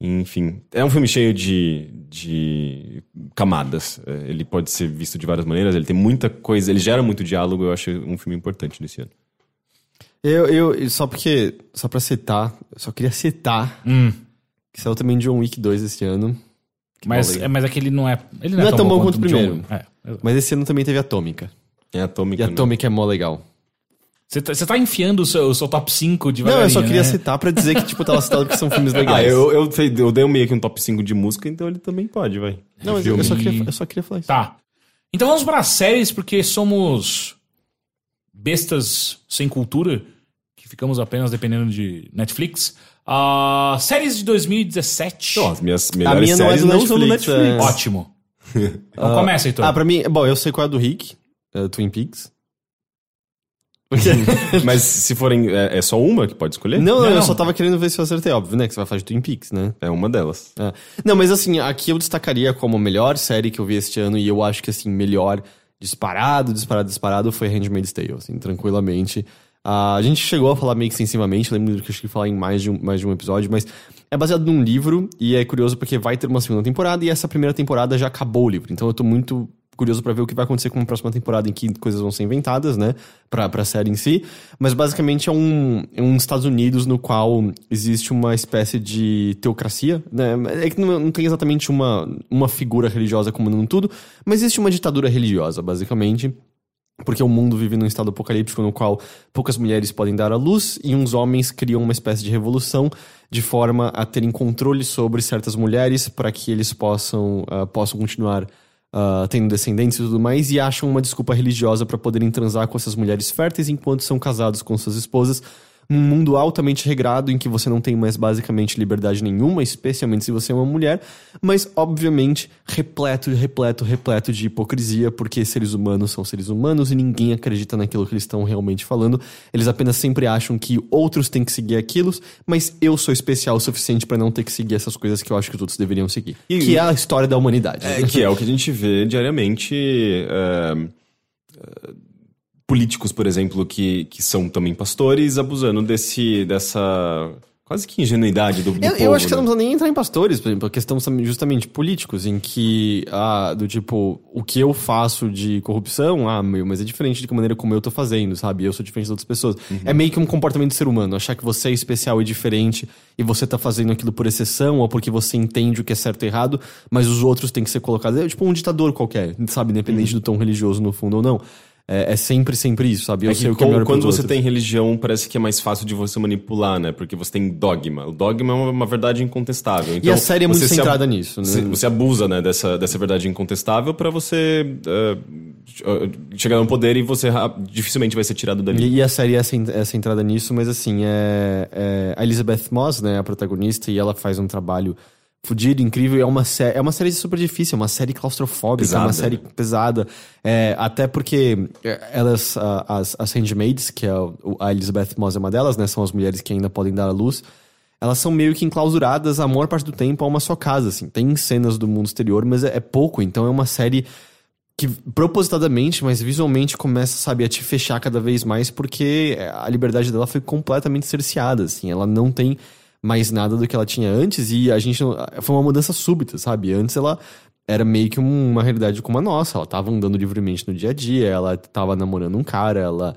Enfim, é um filme cheio de, de camadas. É, Ele pode ser visto de várias maneiras, ele tem muita coisa, ele gera muito diálogo, eu acho um filme importante nesse ano. Eu, eu, só porque, só pra citar, eu só queria citar Hum, que saiu também John Wick 2 esse ano. mas, é, mas aquele não é. Ele Não é tão bom quanto o John primeiro. É. Mas esse ano também teve Atômica. É atômico. E Atômica é mó legal. Você tá, tá enfiando o seu, o seu top 5 de Não, eu só queria citar pra dizer que, tipo, tava citado porque são filmes Ah, legais. eu, eu, sei- eu dei um meio que um top 5 de música, então ele também pode, vai. Não, mas eu, eu só queria, eu só queria falar isso. Tá. Então vamos para as séries, porque somos bestas sem cultura, que ficamos apenas dependendo de Netflix. Ah, séries de 2017. Não, as minhas A melhores minha não é séries do não são do Netflix, Netflix. é. Ótimo. Então começa, Heitor. Ah, pra mim, bom, eu sei qual é a do Rick, é, Twin Peaks. Mas se forem. É, é só uma que pode escolher? não, não, Não, eu só tava querendo ver se eu acertei, óbvio, né? Que você vai falar de Twin Peaks, né? É uma delas. É. Não, mas assim, aqui eu destacaria como a melhor série que eu vi este ano, e eu acho que assim, melhor disparado, disparado, disparado, foi Handmaid's Tale, assim, tranquilamente. Ah, a gente chegou a falar meio que extensivamente, lembro que eu cheguei a falar em mais de, um, mais de um episódio, mas é baseado num livro, e é curioso porque vai ter uma segunda temporada, e essa primeira temporada já acabou o livro, então eu tô muito curioso pra ver o que vai acontecer com a próxima temporada em que coisas vão ser inventadas, né, pra, pra série em si, mas basicamente é um, é um Estados Unidos no qual existe uma espécie de teocracia, né, é que não, não tem exatamente uma, uma figura religiosa comandando tudo, mas existe uma ditadura religiosa, basicamente, porque o mundo vive num estado apocalíptico no qual poucas mulheres podem dar à luz e uns homens criam uma espécie de revolução de forma a terem controle sobre certas mulheres para que eles possam, ah, possam continuar ah, tendo descendentes e tudo mais e acham uma desculpa religiosa para poderem transar com essas mulheres férteis enquanto são casados com suas esposas num mundo altamente regrado em que você não tem mais basicamente liberdade nenhuma, especialmente se você é uma mulher, mas obviamente repleto, repleto, repleto de hipocrisia, porque seres humanos são seres humanos e ninguém acredita naquilo que eles estão realmente falando. Eles apenas sempre acham que outros têm que seguir aquilo, mas eu sou especial o suficiente pra não ter que seguir essas coisas que eu acho que os outros deveriam seguir. E- que é a história da humanidade. É, que é o que a gente vê diariamente. é, é, políticos, por exemplo, que, que são também pastores, abusando desse, dessa quase que ingenuidade do, do Eu, povo. eu acho que né? não precisa nem entrar em pastores, por exemplo, a questão justamente políticos, em que, ah, do tipo, o que eu faço de corrupção, ah, meu, mas é diferente de maneira como eu tô fazendo, sabe? Eu sou diferente das outras pessoas. É meio que um comportamento do ser humano, achar que você é especial e diferente e você tá fazendo aquilo por exceção ou porque você entende o que é certo e errado, mas os outros têm que ser colocados. É tipo um ditador qualquer, sabe? Independente do tom religioso no fundo ou não. É, é sempre, sempre isso, sabe? Eu É sei o que é melhor quando pros você outros. tem religião, parece que é mais fácil de você manipular, né? Porque você tem dogma. O dogma é uma, uma verdade incontestável. Então, a série é muito centrada ab- nisso, né? Você, abusa, né, dessa, dessa verdade incontestável pra você eh, chegar no poder e você dificilmente vai ser tirado dali. E, e a série é é centrada nisso, mas assim, é, é a Elizabeth Moss, né, a protagonista, e ela faz um trabalho fudido, incrível, é uma, sé é uma série super difícil, é uma série claustrofóbica, é uma Pesada, série né? pesada, é, até porque é, elas, as, as handmaids, que é a Elizabeth Moss é uma delas, né, são as mulheres que ainda podem dar à luz, elas são meio que enclausuradas a maior parte do tempo a uma só casa, assim. Tem cenas do mundo exterior, mas é, é pouco, então é uma série que propositadamente, mas visualmente começa, sabe, a te fechar cada vez mais porque a liberdade dela foi completamente cerceada, assim. Ela não tem mais nada do que ela tinha antes e a gente foi uma mudança súbita, sabe? Antes ela era meio que um- uma realidade como a nossa, ela tava andando livremente no dia a dia, ela tava namorando um cara, ela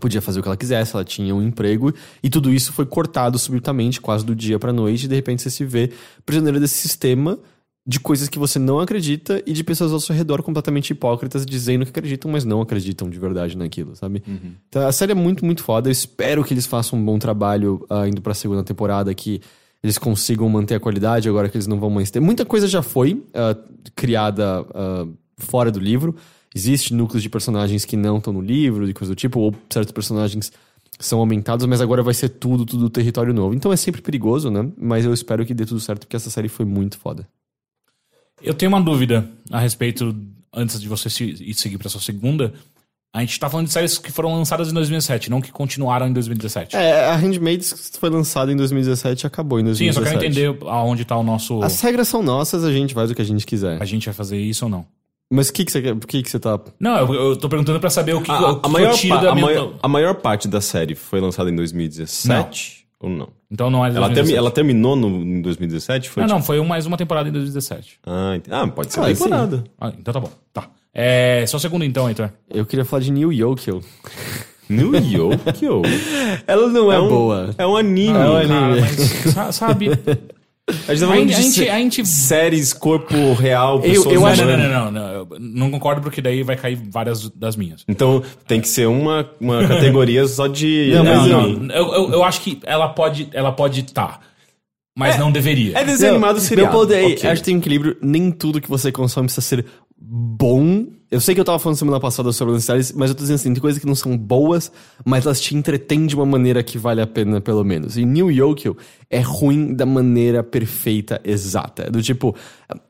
podia fazer o que ela quisesse, ela tinha um emprego, e tudo isso foi cortado subitamente, quase do dia pra noite, e de repente você se vê prisioneiro desse sistema de coisas que você não acredita e de pessoas ao seu redor completamente hipócritas dizendo que acreditam, mas não acreditam de verdade naquilo, sabe? Então a série é muito, muito foda. Eu espero que eles façam um bom trabalho ah, indo pra segunda temporada, que eles consigam manter a qualidade agora que eles não vão mais ter. Muita coisa já foi ah, criada ah, fora do livro. Existem núcleos de personagens que não estão no livro, e coisa do tipo, ou certos personagens são aumentados, mas agora vai ser tudo, tudo território novo. Então é sempre perigoso, né? Mas eu espero que dê tudo certo, porque essa série foi muito foda. Eu tenho uma dúvida a respeito, antes de você se, ir seguir pra sua segunda. A gente tá falando de séries que foram lançadas em 2007, não que continuaram em 2017. É, a Handmaid's foi lançada em 2017 e acabou em Sim, eu 2017. só quero entender aonde tá o nosso. As regras são nossas, a gente faz o que a gente quiser. A gente vai fazer isso ou não? Mas o que, que você quer? Por que, que você tá. Não, eu, eu tô perguntando pra saber o que, A, o a- que a maior eu tiro pa- da a minha. maior- a maior parte da série foi lançada em 2017 ou não? Então não é de Ela, 2017. termi- ela terminou no, em 2017? Foi Não, tipo- não, foi mais uma temporada em 2017. Ah, ent- ah, pode ser Ah, temporada. Ah, então tá bom. Tá. É, só segundo então, Heitor. Eu queria falar de New Yokio. New York, yo. Ela não é, um, boa. É um anime. É um anime. Cara, mas, sa- sabe... A gente tá A falando a de gente- a gente- séries, corpo real, Eu- pessoas eu Não, acho- não, não, não, não, não. Eu não concordo porque daí vai cair várias das minhas. Então tem que ser uma, uma categoria só de. Não, mas Não, eu- não. Eu, eu, eu acho que ela pode ela pode tá, mas não deveria. É desenho animado seriado. Meu ponto é, acho que tem um equilíbrio. Nem tudo que você consome precisa ser bom. Eu sei que eu tava falando semana passada sobre as séries, mas eu tô dizendo assim, tem coisas que não são boas, mas elas te entretêm de uma maneira que vale a pena, pelo menos. E New Yokio é ruim da maneira perfeita, exata. É do tipo,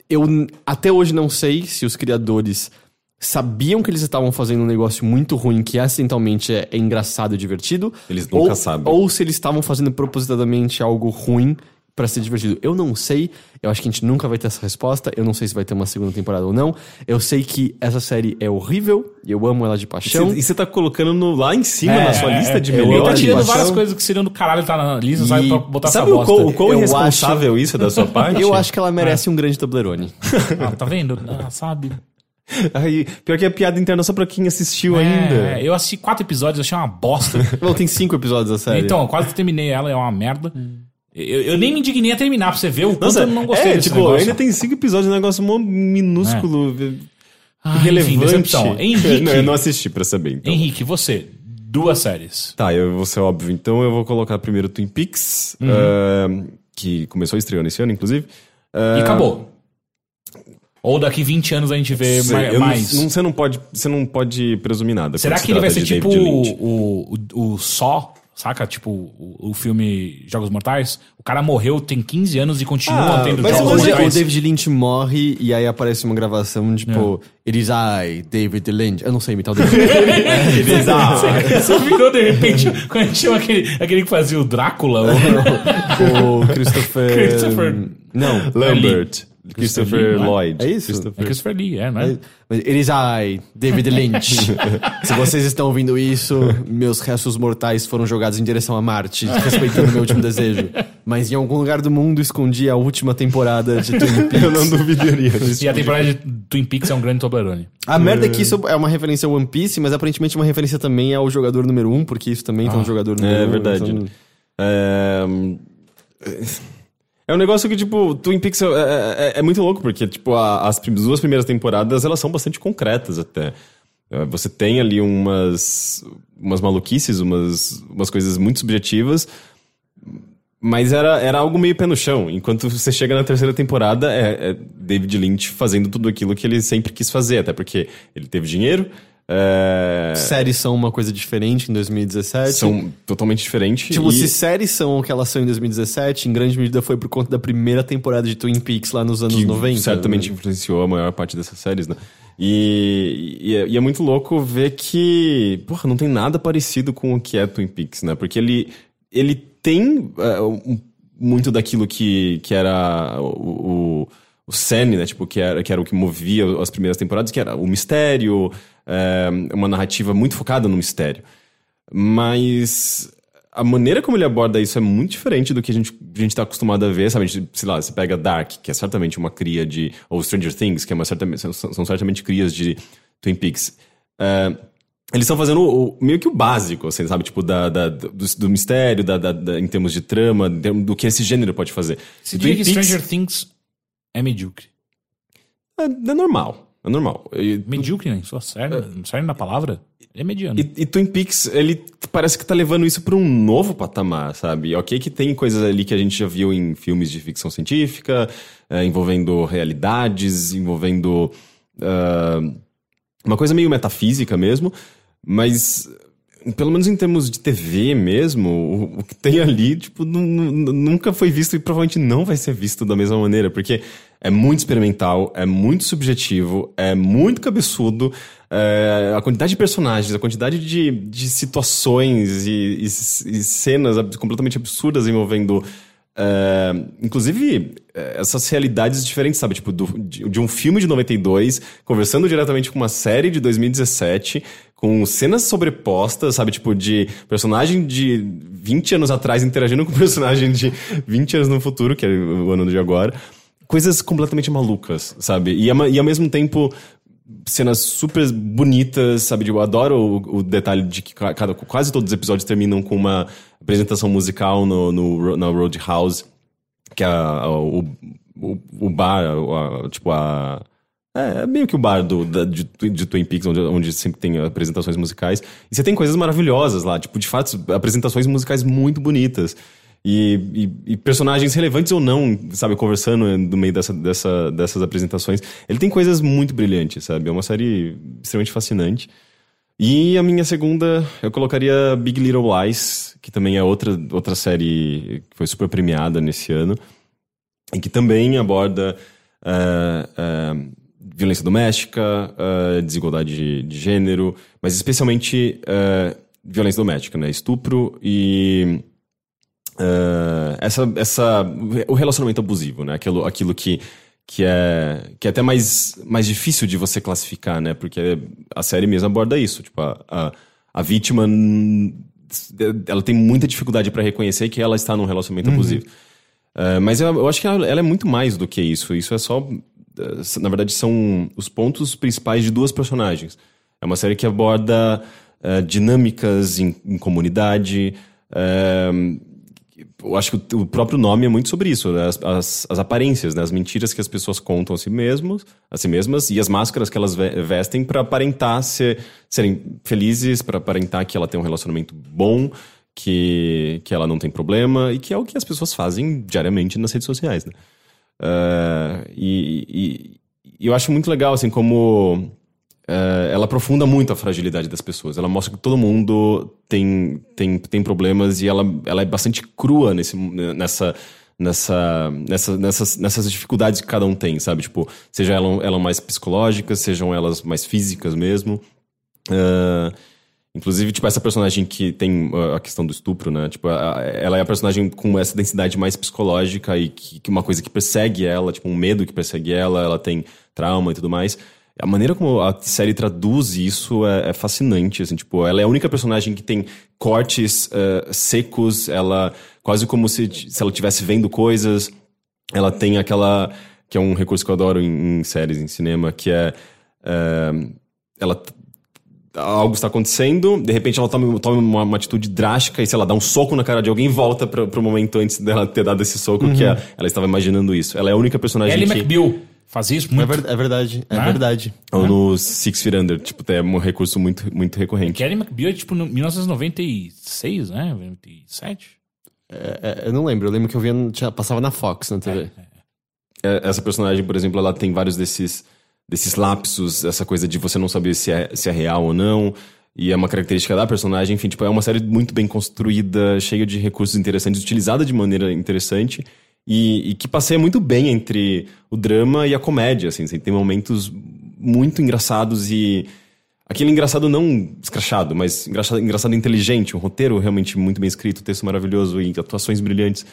eu até hoje não sei se os criadores sabiam que eles estavam fazendo um negócio muito ruim que acidentalmente é, é engraçado e divertido. Eles nunca ou, sabem. Ou se eles estavam fazendo propositadamente algo ruim pra ser divertido. Eu não sei. Eu acho que a gente nunca vai ter essa resposta. Eu não sei se vai ter uma segunda temporada ou não. Eu sei que essa série é horrível. Eu amo ela de paixão. E você tá colocando no- lá em cima É, na sua é, lista de eu Ele tá amo melhores. tirando várias coisas que seriam do caralho tá na lista, sabe? E- Pra botar Sabe essa o o quão Eu irresponsável isso é da sua parte? Eu acho que ela merece um grande Toblerone. Ah, tá vendo? Ah, sabe? Aí, pior que é piada interna só pra quem assistiu É, ainda. eu assisti quatro episódios, achei uma bosta. Bom, tem cinco episódios da série. então, eu quase terminei ela, é uma merda. Eu, eu nem me indignei a terminar pra você ver o quanto Nossa, eu não gostei é, desse tipo, negócio. ainda tem cinco episódios, um negócio minúsculo, Ah, irrelevante. enfim, decepção. Henrique, não, eu não assisti pra saber, então. Henrique, você, duas séries. Tá, eu vou ser óbvio. Então eu vou colocar primeiro Twin Peaks, Uhum. eh, que começou a estrear nesse ano, inclusive. E acabou. Ou daqui 20 anos a gente vê Sei, ma- eu não- mais. Não, você, não pode, você não pode presumir nada. Será quando se que ele vai ser tipo o, o, o Só? Saca? Tipo, o, o filme Jogos Mortais. O cara morreu, tem 15 anos e continua Ah, tendo mas Jogos Mortais. o David Lynch morre e aí aparece uma gravação, tipo, It is I, David Lynch. Eu não sei imitar o David Lynch. Só virou de repente, quando a gente chama aquele, aquele que fazia o Drácula. o- o Christopher... Christopher- Não. Lambert. Christopher Lee, é? Lloyd. É isso? É Christopher- Christopher Lee, é, é? Mas It is I, David Lynch. Se vocês estão ouvindo isso, meus restos mortais foram jogados em direção a Marte, respeitando meu último desejo. Mas em algum lugar do mundo escondi a última temporada de Twin Peaks. Eu não duvidaria. E a temporada de Twin Peaks é um grande Toblerone. A merda é que isso é uma referência ao One Piece, mas aparentemente uma referência também ao jogador número 1, um, porque isso também tem um jogador número 1. É um, verdade. então- É... é um negócio que, tipo, Twin Peaks é, é- é muito louco, porque, tipo, a- as duas primeiras temporadas, elas são bastante concretas até. É, Você tem ali umas, umas maluquices, umas, umas coisas muito subjetivas, mas era, era algo meio pé no chão. Enquanto você chega na terceira temporada, é, é David Lynch fazendo tudo aquilo que ele sempre quis fazer, até porque ele teve dinheiro, é, Séries são uma coisa diferente em 2017. são totalmente diferentes. Tipo, e- se séries são o que elas são em 2017, em grande medida foi por conta da primeira temporada de Twin Peaks lá nos anos que 90. certamente né? influenciou a maior parte dessas séries, né? E, e, é, e é muito louco ver que, porra, não tem nada parecido com o que é Twin Peaks, né? Porque ele, ele tem é, um- muito daquilo que, que era o, o, o cerne, né? Tipo, que era, que era o que movia as primeiras temporadas, que era o mistério, é, uma narrativa muito focada no mistério. Mas a maneira como ele aborda isso é muito diferente do que a gente, a gente tá acostumado a ver, sabe? A gente, sei lá, você pega Dark, que é certamente uma cria de. Ou Stranger Things, que é uma certamente, são, são certamente crias de Twin Peaks. É, eles estão fazendo o- meio que o básico, assim, sabe? Tipo, da, da- do, do mistério, da, da- da- em termos de trama, do que esse gênero pode fazer. Você diria que Stranger Things é medíocre. é, é normal. É normal. E- Medíocre, né? Só sério, sério na palavra? É mediano. E, e Twin Peaks, ele parece que tá levando isso pra um novo patamar, sabe? Ok que tem coisas ali que a gente já viu em filmes de ficção científica, é, envolvendo realidades, envolvendo ah, uma coisa meio metafísica mesmo, mas pelo menos em termos de TV mesmo, o, que tem ali, tipo, nu- nu- nunca foi visto e provavelmente não vai ser visto da mesma maneira, porque é muito experimental, é muito subjetivo, é muito cabeçudo, é, a quantidade de personagens, a quantidade de, de situações e, e- e cenas completamente absurdas envolvendo é, inclusive, é, essas realidades diferentes, sabe? Tipo, do- de, de um filme de 92, conversando diretamente com uma série de 2017, com cenas sobrepostas, sabe? Tipo, de personagem de 20 anos atrás interagindo com personagem de 20 anos no futuro, que é o ano de agora. Coisas completamente malucas, sabe? E, e ao mesmo tempo cenas super bonitas, sabe? Eu adoro o, o detalhe de que ca- cada, quase todos os episódios terminam com uma apresentação musical no, no, na Roadhouse, que é o, o, o bar, a- tipo a... É, é meio que o bar do, da- de, de Twin Peaks, onde, onde sempre tem apresentações musicais. E você tem coisas maravilhosas lá, tipo, de fato, apresentações musicais muito bonitas. E, e- e personagens relevantes ou não, sabe, conversando no meio dessa, dessa- dessas apresentações. Ele tem coisas muito brilhantes, sabe? É uma série extremamente fascinante. E a minha segunda, eu colocaria Big Little Lies, que também é outra, outra série que foi super premiada nesse ano. E que também aborda ah, ah, violência doméstica, ah, desigualdade de, de gênero, mas especialmente violência doméstica, né? Estupro e ah, essa, essa, o relacionamento abusivo, né? Aquilo, aquilo que, que, é, que é até mais, mais difícil de você classificar, né? Porque a série mesmo aborda isso. Tipo, a, a, a vítima, ela tem muita dificuldade para reconhecer que ela está num relacionamento abusivo. Ah, mas eu, eu acho que ela, ela é muito mais do que isso. Isso é só. eh, Na verdade, são os pontos principais de duas personagens. É uma série que aborda eh, dinâmicas em, em comunidade. eh, eu acho que o, próprio nome é muito sobre isso, né? as, as, as aparências, né? as mentiras que as pessoas contam a si mesmos, a si mesmas e as máscaras que elas ve- vestem para aparentar ser, serem felizes, para aparentar que ela tem um relacionamento bom, que, que ela não tem problema e que é o que as pessoas fazem diariamente nas redes sociais, né? Eh, e, e- e eu acho muito legal, assim, como eh, ela aprofunda muito a fragilidade das pessoas. Ela mostra que todo mundo tem, tem, tem problemas e ela, ela é bastante crua nesse, nessa, nessa, nessa, nessas, nessas dificuldades que cada um tem, sabe? Tipo, seja ela, ela mais psicológicas, sejam elas mais físicas mesmo. Ah, inclusive, tipo, essa personagem que tem a questão do estupro, né? Tipo, a- ela é a personagem com essa densidade mais psicológica e que, que uma coisa que persegue ela, tipo, um medo que persegue ela, ela tem trauma e tudo mais. A maneira como a série traduz isso é, é fascinante, assim, tipo, ela é a única personagem que tem cortes ah, secos, ela quase como se, se ela estivesse vendo coisas, ela tem aquela que é um recurso que eu adoro em, em séries, em cinema, que é eh, ela algo está acontecendo, de repente ela toma, toma uma, uma atitude drástica e, sei lá, dá um soco na cara de alguém e volta pra, pro momento antes dela ter dado esse soco, que é, ela estava imaginando isso. Ela é a única personagem Ellie que... McBeal faz isso É, muito. ver- é verdade, é Né? verdade. Ou no Six Feet Under, tipo, é um recurso muito, muito recorrente. Kelly McBeal é tipo no 1996, né? 97? É, é, eu não lembro, eu lembro que eu via, tinha, passava na Fox na TV. É, Essa personagem, por exemplo, ela tem vários desses, desses lapsos, essa coisa de você não saber se é, se é real ou não. E é uma característica da personagem. Enfim, tipo, é uma série muito bem construída, cheia de recursos interessantes, utilizada de maneira interessante. E, e que passeia muito bem entre o drama e a comédia, assim. assim, Tem momentos muito engraçados e... Aquele engraçado não escrachado, mas engraçado, engraçado inteligente. Um roteiro realmente muito bem escrito, texto maravilhoso e atuações brilhantes.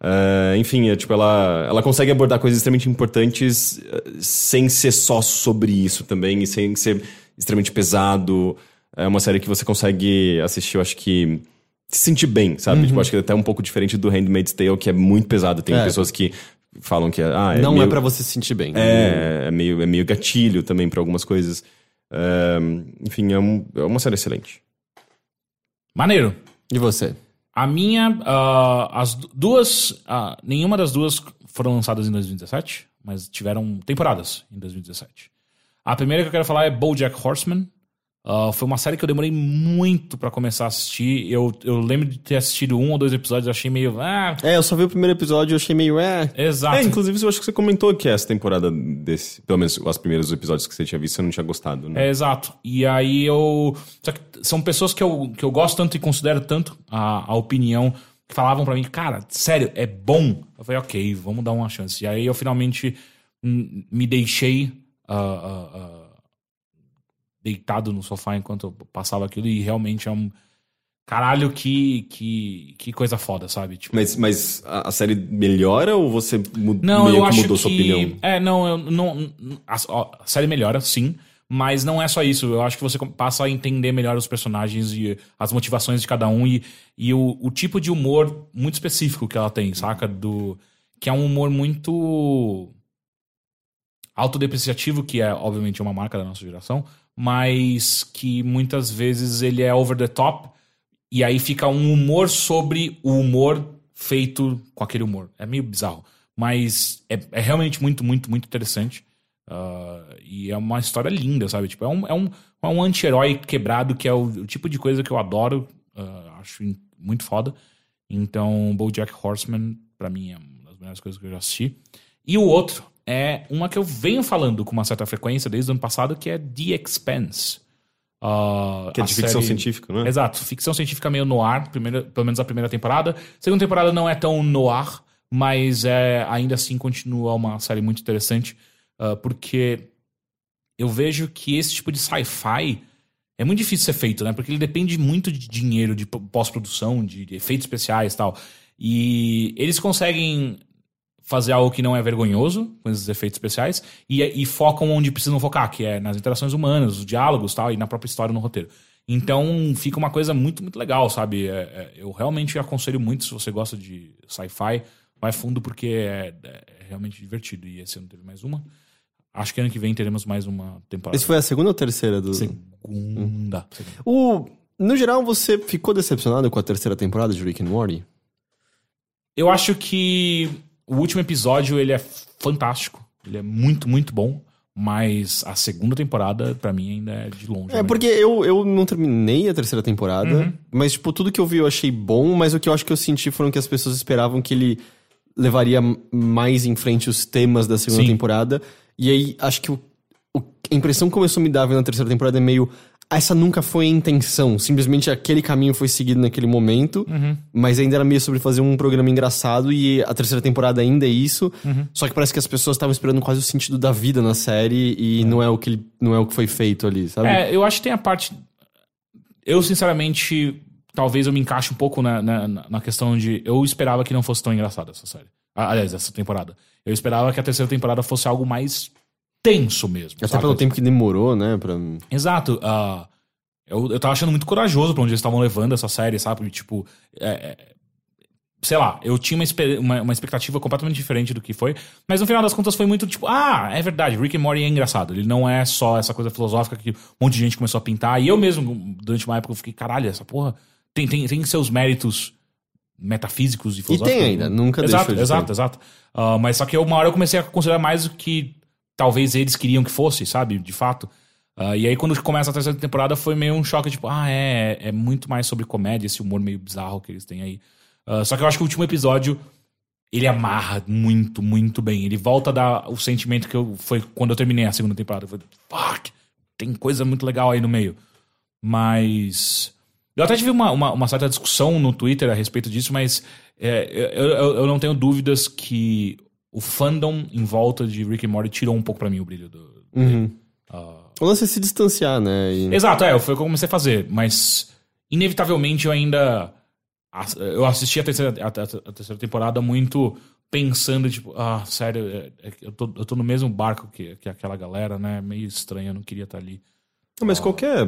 Ah, enfim, é, tipo, ela, ela consegue abordar coisas extremamente importantes eh, sem ser só sobre isso também, e sem ser extremamente pesado. É uma série que você consegue assistir, eu acho que. Se sentir bem, sabe? Tipo, acho que é até um pouco diferente do Handmaid's Tale, que é muito pesado. Tem É. pessoas que falam que ah, é. não meio, é pra você se sentir bem. É, é meio, é meio gatilho também pra algumas coisas. Ah, enfim, é, um- é uma série excelente. Maneiro. E você? A minha, ah, as du- duas, ah, nenhuma das duas foram lançadas em 2017, mas tiveram temporadas em 2017. A primeira que eu quero falar é BoJack Horseman. Ah, foi uma série que eu demorei muito pra começar a assistir. Eu, eu lembro de ter assistido um ou dois episódios, achei meio, ah, É, eu só vi o primeiro episódio e achei meio, é... exato. É, inclusive, eu acho que você comentou que essa temporada desse, pelo menos os primeiros episódios que você tinha visto, você não tinha gostado, né? É, exato. E aí eu. Só que são pessoas que eu, que eu gosto tanto e considero tanto a, a opinião que falavam pra mim, cara, sério, é bom. Eu falei, ok, vamos dar uma chance. E aí eu finalmente hum, me deixei ah, ah, ah, deitado no sofá enquanto eu passava aquilo e realmente é um. Caralho, que, que, que coisa foda, sabe? Tipo, Mas, mas a, série melhora ou você mu- não, meio eu que acho mudou que... sua opinião? É, não, eu não... A, a série melhora, sim. Mas não é só isso. Eu acho que você passa a entender melhor os personagens e as motivações de cada um. E, e o, o tipo de humor muito específico que ela tem, saca? Do, que é um humor muito... Autodepreciativo, que é, obviamente, uma marca da nossa geração. Mas que muitas vezes ele é over the top. E aí fica um humor sobre o humor feito com aquele humor. É meio bizarro. Mas é, é realmente muito, muito, muito interessante. Ah, e é uma história linda, sabe? Tipo, é um, é um, é um anti-herói quebrado, que é o, o tipo de coisa que eu adoro. ah, acho muito foda. Então, BoJack Horseman, pra mim, é uma das melhores coisas que eu já assisti. E o outro é uma que eu venho falando com uma certa frequência desde o ano passado, que é The Expanse. Ah, Que é de ficção série- científica, não é? Exato, ficção científica meio noir, primeira, pelo menos a primeira temporada. Segunda temporada não é tão noir, mas é, ainda assim continua uma série muito interessante, ah, porque eu vejo que esse tipo de sci-fi é muito difícil ser feito, né? Porque ele depende muito de dinheiro, de pós-produção, de, de efeitos especiais e tal. E eles conseguem fazer algo que não é vergonhoso com esses efeitos especiais e, e focam onde precisam focar, que é nas interações humanas, os diálogos tal, e na própria história no roteiro. Então fica uma coisa muito, muito legal, sabe? É- é- eu realmente aconselho muito, se você gosta de sci-fi, vai fundo porque é, é realmente divertido. E esse ano teve mais uma. Acho que ano que vem teremos mais uma temporada. Esse foi a segunda ou terceira do... Segunda. O... No geral, você ficou decepcionado com a terceira temporada de Rick and Morty? Eu acho que o último episódio ele é fantástico. Ele é muito, muito bom. Mas a segunda temporada, pra mim, ainda é de longe. É, porque eu, eu não terminei a terceira temporada, mas, tipo, tudo que eu vi eu achei bom, mas o que eu acho que eu senti foram que as pessoas esperavam que ele levaria mais em frente os temas da segunda Sim. temporada. E aí, acho que o, o- a impressão que começou a me dar vendo a terceira temporada é meio... essa nunca foi a intenção. Simplesmente aquele caminho foi seguido naquele momento, Uhum. mas ainda era meio sobre fazer um programa engraçado e a terceira temporada ainda é isso. Uhum. Só que parece que as pessoas estavam esperando quase o sentido da vida na série e não é o que não é o que foi feito ali, sabe? É, eu acho que tem a parte. Eu, sinceramente, talvez eu me encaixe um pouco na, na, na questão de. Eu esperava que não fosse tão engraçada essa série. Aliás, essa temporada. Eu esperava que a terceira temporada fosse algo mais tenso mesmo. Até saca? pelo tempo que demorou, né? Pra... Exato. ah, eu, eu tava achando muito corajoso pra onde eles estavam levando essa série, sabe? Tipo, é, é, sei lá, eu tinha uma, uma, uma expectativa completamente diferente do que foi, mas no final das contas foi muito tipo, ah, é verdade, Rick and Morty é engraçado. Ele não é só essa coisa filosófica que um monte de gente começou a pintar. E eu mesmo, durante uma época, eu fiquei, caralho, essa porra tem, tem, tem seus méritos metafísicos e filosóficos. tem ainda, nunca exato, deixou de Exato, ter. exato. Ah, mas só que eu, uma hora eu comecei a considerar mais o que talvez eles queriam que fosse, sabe? De fato. Ah, e aí, quando começa a terceira temporada, foi meio um choque, tipo, ah, é, é muito mais sobre comédia, esse humor meio bizarro que eles têm aí. Ah, só que eu acho que o último episódio, ele amarra muito, muito bem. Ele volta a dar o sentimento que eu, foi quando eu terminei a segunda temporada. Eu falei, fuck, tem coisa muito legal aí no meio. Mas. Eu até tive uma, uma, uma certa discussão no Twitter a respeito disso, mas é, eu, eu, eu não tenho dúvidas que o fandom em volta de Rick and Morty tirou um pouco pra mim o brilho do. Uhum. ah, O lance é se distanciar, né? E- Exato, é, foi o que eu comecei a fazer, mas inevitavelmente eu ainda. Eu assisti a terceira, a, a- terceira temporada muito pensando, tipo, ah, sério, é- é eu, tô, eu tô no mesmo barco que, que aquela galera, né? Meio estranho, eu não queria estar ali. Não, mas qualquer.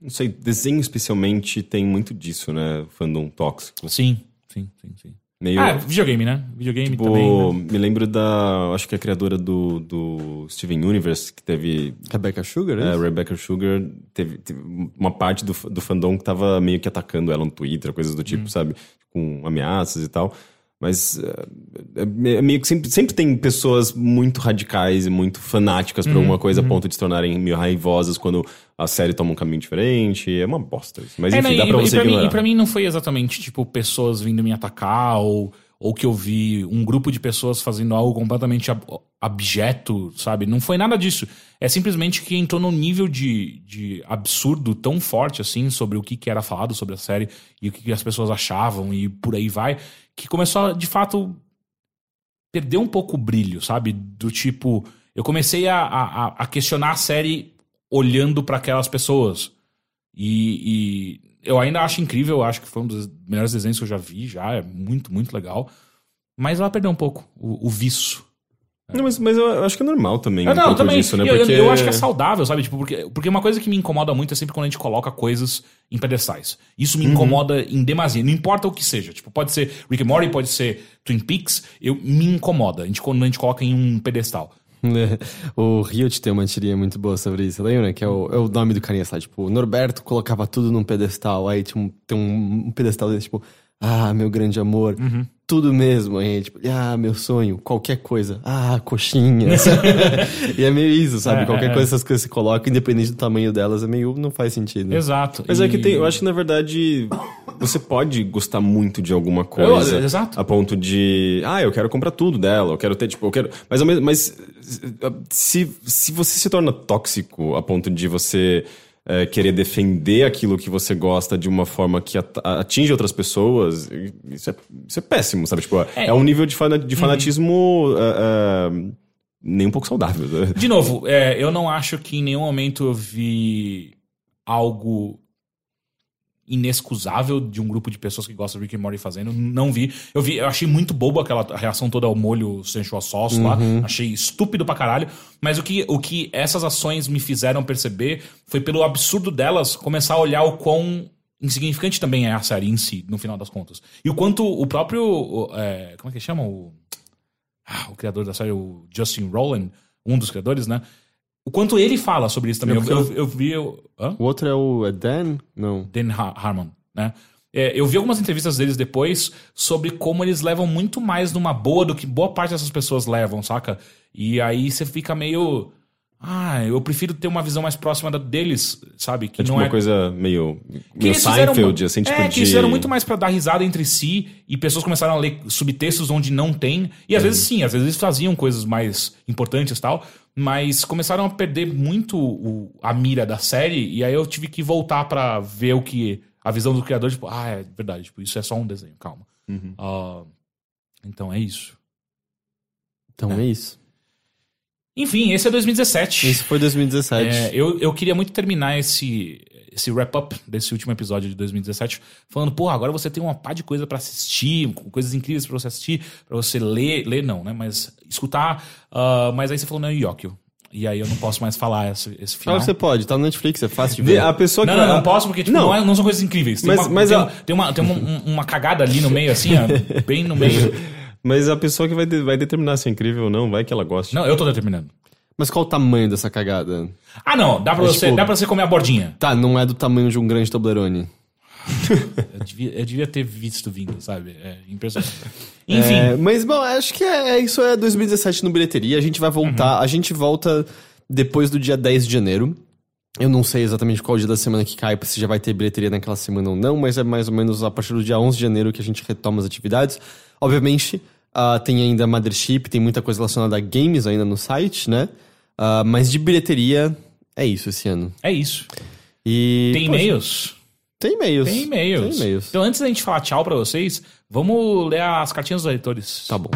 Não sei, desenho especialmente tem muito disso, né? Fandom tóxico. Sim, sim, sim, sim. Meio. Ah, videogame, né? Videogame tipo, também. né? me lembro da. Acho que a criadora do, do Steven Universe, que teve. Rebecca Sugar, É, é? Rebecca Sugar teve, teve uma parte do, do fandom que tava meio que atacando ela no Twitter, coisas do Hum. tipo, sabe? Com ameaças e tal. Mas é, é meio que sempre, sempre tem pessoas muito radicais e muito fanáticas Uhum, por alguma coisa a ponto de se tornarem meio raivosas quando a série toma um caminho diferente. É uma bosta isso. Mas É, enfim, não, dá e, pra e você pra mim, e pra mim não foi exatamente, tipo, pessoas vindo me atacar ou, ou que eu vi um grupo de pessoas fazendo algo completamente ab- abjeto, sabe? Não foi nada disso. É simplesmente que entrou num nível de, de absurdo tão forte, assim, sobre o que, que era falado sobre a série e o que, que as pessoas achavam e por aí vai, que começou a, de fato, perder um pouco o brilho, sabe? Do tipo, eu comecei a, a, a questionar a série olhando pra aquelas pessoas. E, e eu ainda acho incrível, acho que foi um dos melhores desenhos que eu já vi, já é muito, muito legal. Mas ela perdeu um pouco o, o viço. Não, mas, mas eu acho que é normal também. Eu, um não, pouco também. disso, né? eu, eu- Porque... eu acho que é saudável, sabe? Tipo, porque, porque uma coisa que me incomoda muito é sempre quando a gente coloca coisas em pedestais. Isso me Uhum. incomoda em demasia. Não importa o que seja. Tipo, pode ser Rick and Morty, pode ser Twin Peaks. Eu, me incomoda a gente, quando a gente coloca em um pedestal. o Riot tem uma tirinha muito boa sobre isso, lembra? Que é o, é o nome do carinha, sabe? Tipo, o Norberto colocava tudo num pedestal, aí tinha um, tem um, um pedestal desse, tipo, ah, meu grande amor, Uhum. tudo mesmo. Aí, tipo, ah, meu sonho, qualquer coisa, ah, coxinha. e é meio isso, sabe? É, qualquer é, coisa, essas coisas que você coloca, independente do tamanho delas, é meio, não faz sentido. Exato. Mas é E- que tem, eu acho que na verdade você pode gostar muito de alguma coisa. Eu- exato. A ponto de, ah, eu quero comprar tudo dela, eu quero ter, tipo, eu quero. Mas, ao mesmo- mas se, se você se torna tóxico a ponto de você é, querer defender aquilo que você gosta de uma forma que at- atinge outras pessoas, isso é, isso é péssimo, sabe? Tipo, é, É. um nível de, fana- de fanatismo é, é, nem um pouco saudável. né? De novo, eu não acho que em nenhum momento eu vi algo inexcusável de um grupo de pessoas que gostam de Rick and Morty fazendo. Não vi. Eu vi, eu achei muito bobo aquela reação toda ao molho sensual sauce lá. Achei estúpido pra caralho. Mas o que, o que essas ações me fizeram perceber foi pelo absurdo delas começar a olhar o quão insignificante também é a série em si, no final das contas. E o quanto o próprio. o, é, como é que chama? O, ah, o criador da série, o Justin Roland, um dos criadores, né? O quanto ele fala sobre isso também. É Eu, eu, eu vi. eu-? O outro é o é Dan? Não. Dan Ha- Harmon, né? É, eu vi algumas entrevistas deles depois sobre como eles levam muito mais numa boa do que boa parte dessas pessoas levam, saca? E aí você fica meio. Ah, eu prefiro ter uma visão mais próxima da deles, sabe? Que É tipo não uma é coisa meio, meio Seinfeld, assim, tipo é, de... que eles fizeram muito mais pra dar risada entre si e pessoas começaram a ler subtextos onde não tem. E às vezes sim, às vezes eles faziam coisas mais importantes e tal. Mas começaram a perder muito o- a mira da série, e aí eu tive que voltar pra ver o que. A visão do criador, tipo, ah, é verdade, tipo, isso é só um desenho, calma. Ah, então é isso. Então é, isso. Enfim, esse é 2017. Isso foi 2017. É, eu, eu queria muito terminar esse, esse wrap-up desse último episódio de 2017 falando, pô, agora você tem uma pá de coisa pra assistir, coisas incríveis pra você assistir, pra você ler, ler não, né? Mas escutar. ah, mas aí você falou, não, Yokio. E aí eu não posso mais falar esse, esse Ah, final. você pode, tá no Netflix, é fácil de ver. A pessoa que Não, não, não posso, porque tipo, Não. não, é- não são coisas incríveis. Tem, Mas- uma, mas tem, a- tem uma, tem uma, um- uma cagada ali no meio, assim, ó, bem no meio. Mas a pessoa que vai, de- vai determinar se é incrível ou não, vai que ela goste. Não, eu tô determinando. Mas qual o tamanho dessa cagada? Ah, não, dá pra, É, você, tipo- dá pra você comer a bordinha. Tá, não é do tamanho de um grande Toblerone. Eu devia, eu devia ter visto vindo, sabe? É impressionante. Enfim. É, mas, bom, acho que é, é- isso é 2017 no bilheteria. A gente vai voltar. A gente volta depois do dia 10 de janeiro. Eu não sei exatamente qual dia da semana que cai, se já vai ter bilheteria naquela semana ou não, mas é mais ou menos a partir do dia 11 de janeiro que a gente retoma as atividades. Obviamente, ah, tem ainda Mothership, tem muita coisa relacionada a games ainda no site, né? Ah, mas de bilheteria, é isso esse ano. É isso. E. Tem poxa, e-mails? Tem e-mails. Tem e-mails. Tem e-mails. Então, antes da gente falar tchau pra vocês, vamos ler as cartinhas dos leitores. Tá bom.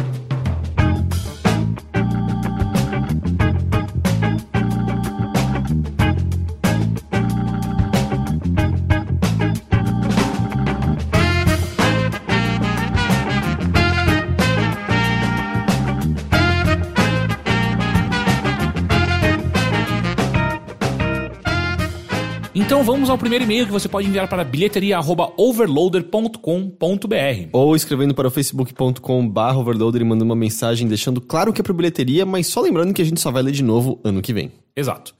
Então vamos ao primeiro e-mail que você pode enviar para bilheteria@overloader.com.br. Ou escrevendo para o facebook.com barra overloader e mandando uma mensagem deixando claro que é pro bilheteria, mas só lembrando que a gente só vai ler de novo ano que vem. Exato.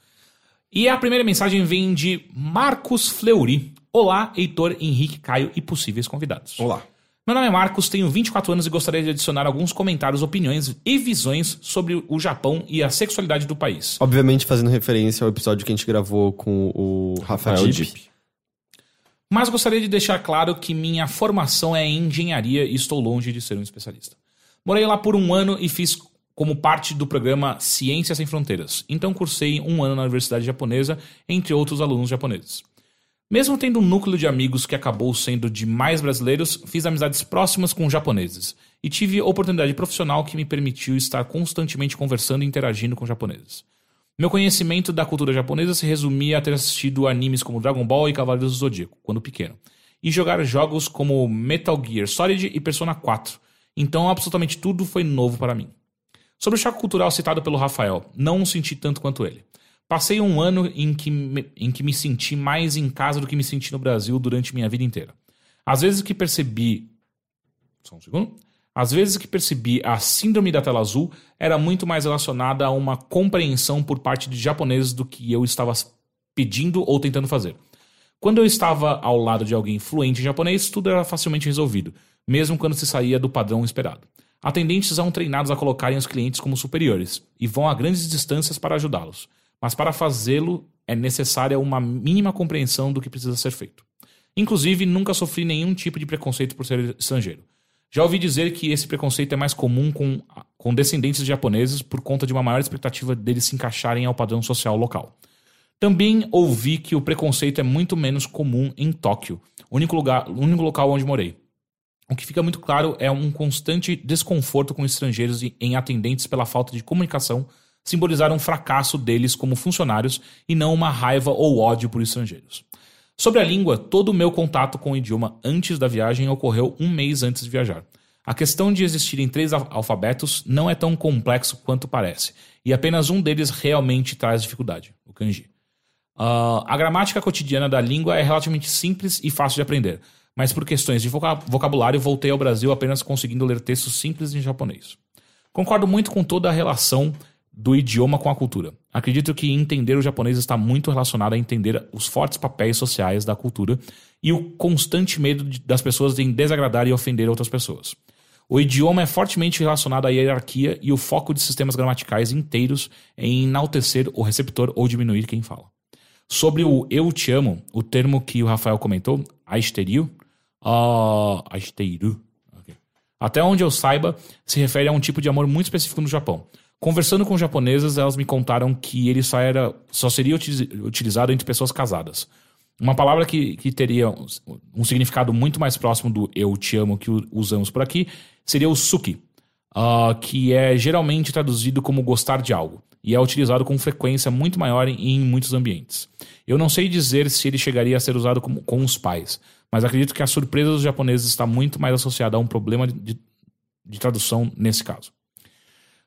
E a primeira mensagem vem de Marcos Fleury. Olá, Heitor, Henrique, Caio e possíveis convidados. Olá. Meu nome é Marcos, tenho 24 anos e gostaria de adicionar alguns comentários, opiniões e visões sobre o Japão e a sexualidade do país. Obviamente fazendo referência ao episódio que a gente gravou com o Rafael Rafael Dip. Dip. Mas gostaria de deixar claro que minha formação é em engenharia e estou longe de ser um especialista. Morei lá por um ano e fiz como parte do programa Ciências Sem Fronteiras. Então cursei um ano na Universidade Japonesa, entre outros alunos japoneses. Mesmo tendo um núcleo de amigos que acabou sendo de mais brasileiros, fiz amizades próximas com japoneses e tive oportunidade profissional que me permitiu estar constantemente conversando e interagindo com japoneses. Meu conhecimento da cultura japonesa se resumia a ter assistido animes como Dragon Ball e Cavaleiros do Zodíaco, quando pequeno, e jogar jogos como Metal Gear Solid e Persona 4. Então, absolutamente tudo foi novo para mim. Sobre o choque cultural citado pelo Rafael, não o senti tanto quanto ele. Passei um ano em que, me, em que me senti mais em casa do que me senti no Brasil durante minha vida inteira. Às vezes que percebi. Só um segundo. Às vezes que percebi a síndrome da tela azul era muito mais relacionada a uma compreensão por parte de japoneses do que eu estava pedindo ou tentando fazer. Quando eu estava ao lado de alguém fluente em japonês, tudo era facilmente resolvido, mesmo quando se saía do padrão esperado. Atendentes são treinados a colocarem os clientes como superiores e vão a grandes distâncias para ajudá-los, mas para fazê-lo é necessária uma mínima compreensão do que precisa ser feito. Inclusive, nunca sofri nenhum tipo de preconceito por ser estrangeiro. Já ouvi dizer que esse preconceito é mais comum com, com descendentes de japoneses por conta de uma maior expectativa deles se encaixarem ao padrão social local. Também ouvi que o preconceito é muito menos comum em Tóquio, único, lugar, único local onde morei. O que fica muito claro é um constante desconforto com estrangeiros em atendentes pela falta de comunicação, simbolizar um fracasso deles como funcionários e não uma raiva ou ódio por estrangeiros. Sobre a língua, todo o meu contato com o idioma antes da viagem ocorreu um mês antes de viajar. A questão de existirem três al- alfabetos não é tão complexo quanto parece, e apenas um deles realmente traz dificuldade, o kanji. Ah, a gramática cotidiana da língua é relativamente simples e fácil de aprender, mas por questões de voca- vocabulário voltei ao Brasil apenas conseguindo ler textos simples em japonês. Concordo muito com toda a relação do idioma com a cultura. Acredito que entender o japonês está muito relacionado a entender os fortes papéis sociais da cultura e o constante medo das pessoas em desagradar e ofender outras pessoas. O idioma é fortemente relacionado à hierarquia e o foco de sistemas gramaticais inteiros em enaltecer o receptor ou diminuir quem fala. Sobre o eu te amo, o termo que o Rafael comentou, aisteriu, ah, aisteriu, ok. até onde eu saiba, se refere a um tipo de amor muito específico no Japão. Conversando com japonesas, elas me contaram que ele só, era, só seria utiliz- utilizado entre pessoas casadas. Uma palavra que, que teria um, um significado muito mais próximo do eu te amo que usamos por aqui seria o suki, ah, que é geralmente traduzido como gostar de algo e é utilizado com frequência muito maior em, em muitos ambientes. Eu não sei dizer se ele chegaria a ser usado com os pais, mas acredito que a surpresa dos japoneses está muito mais associada a um problema de, de tradução nesse caso.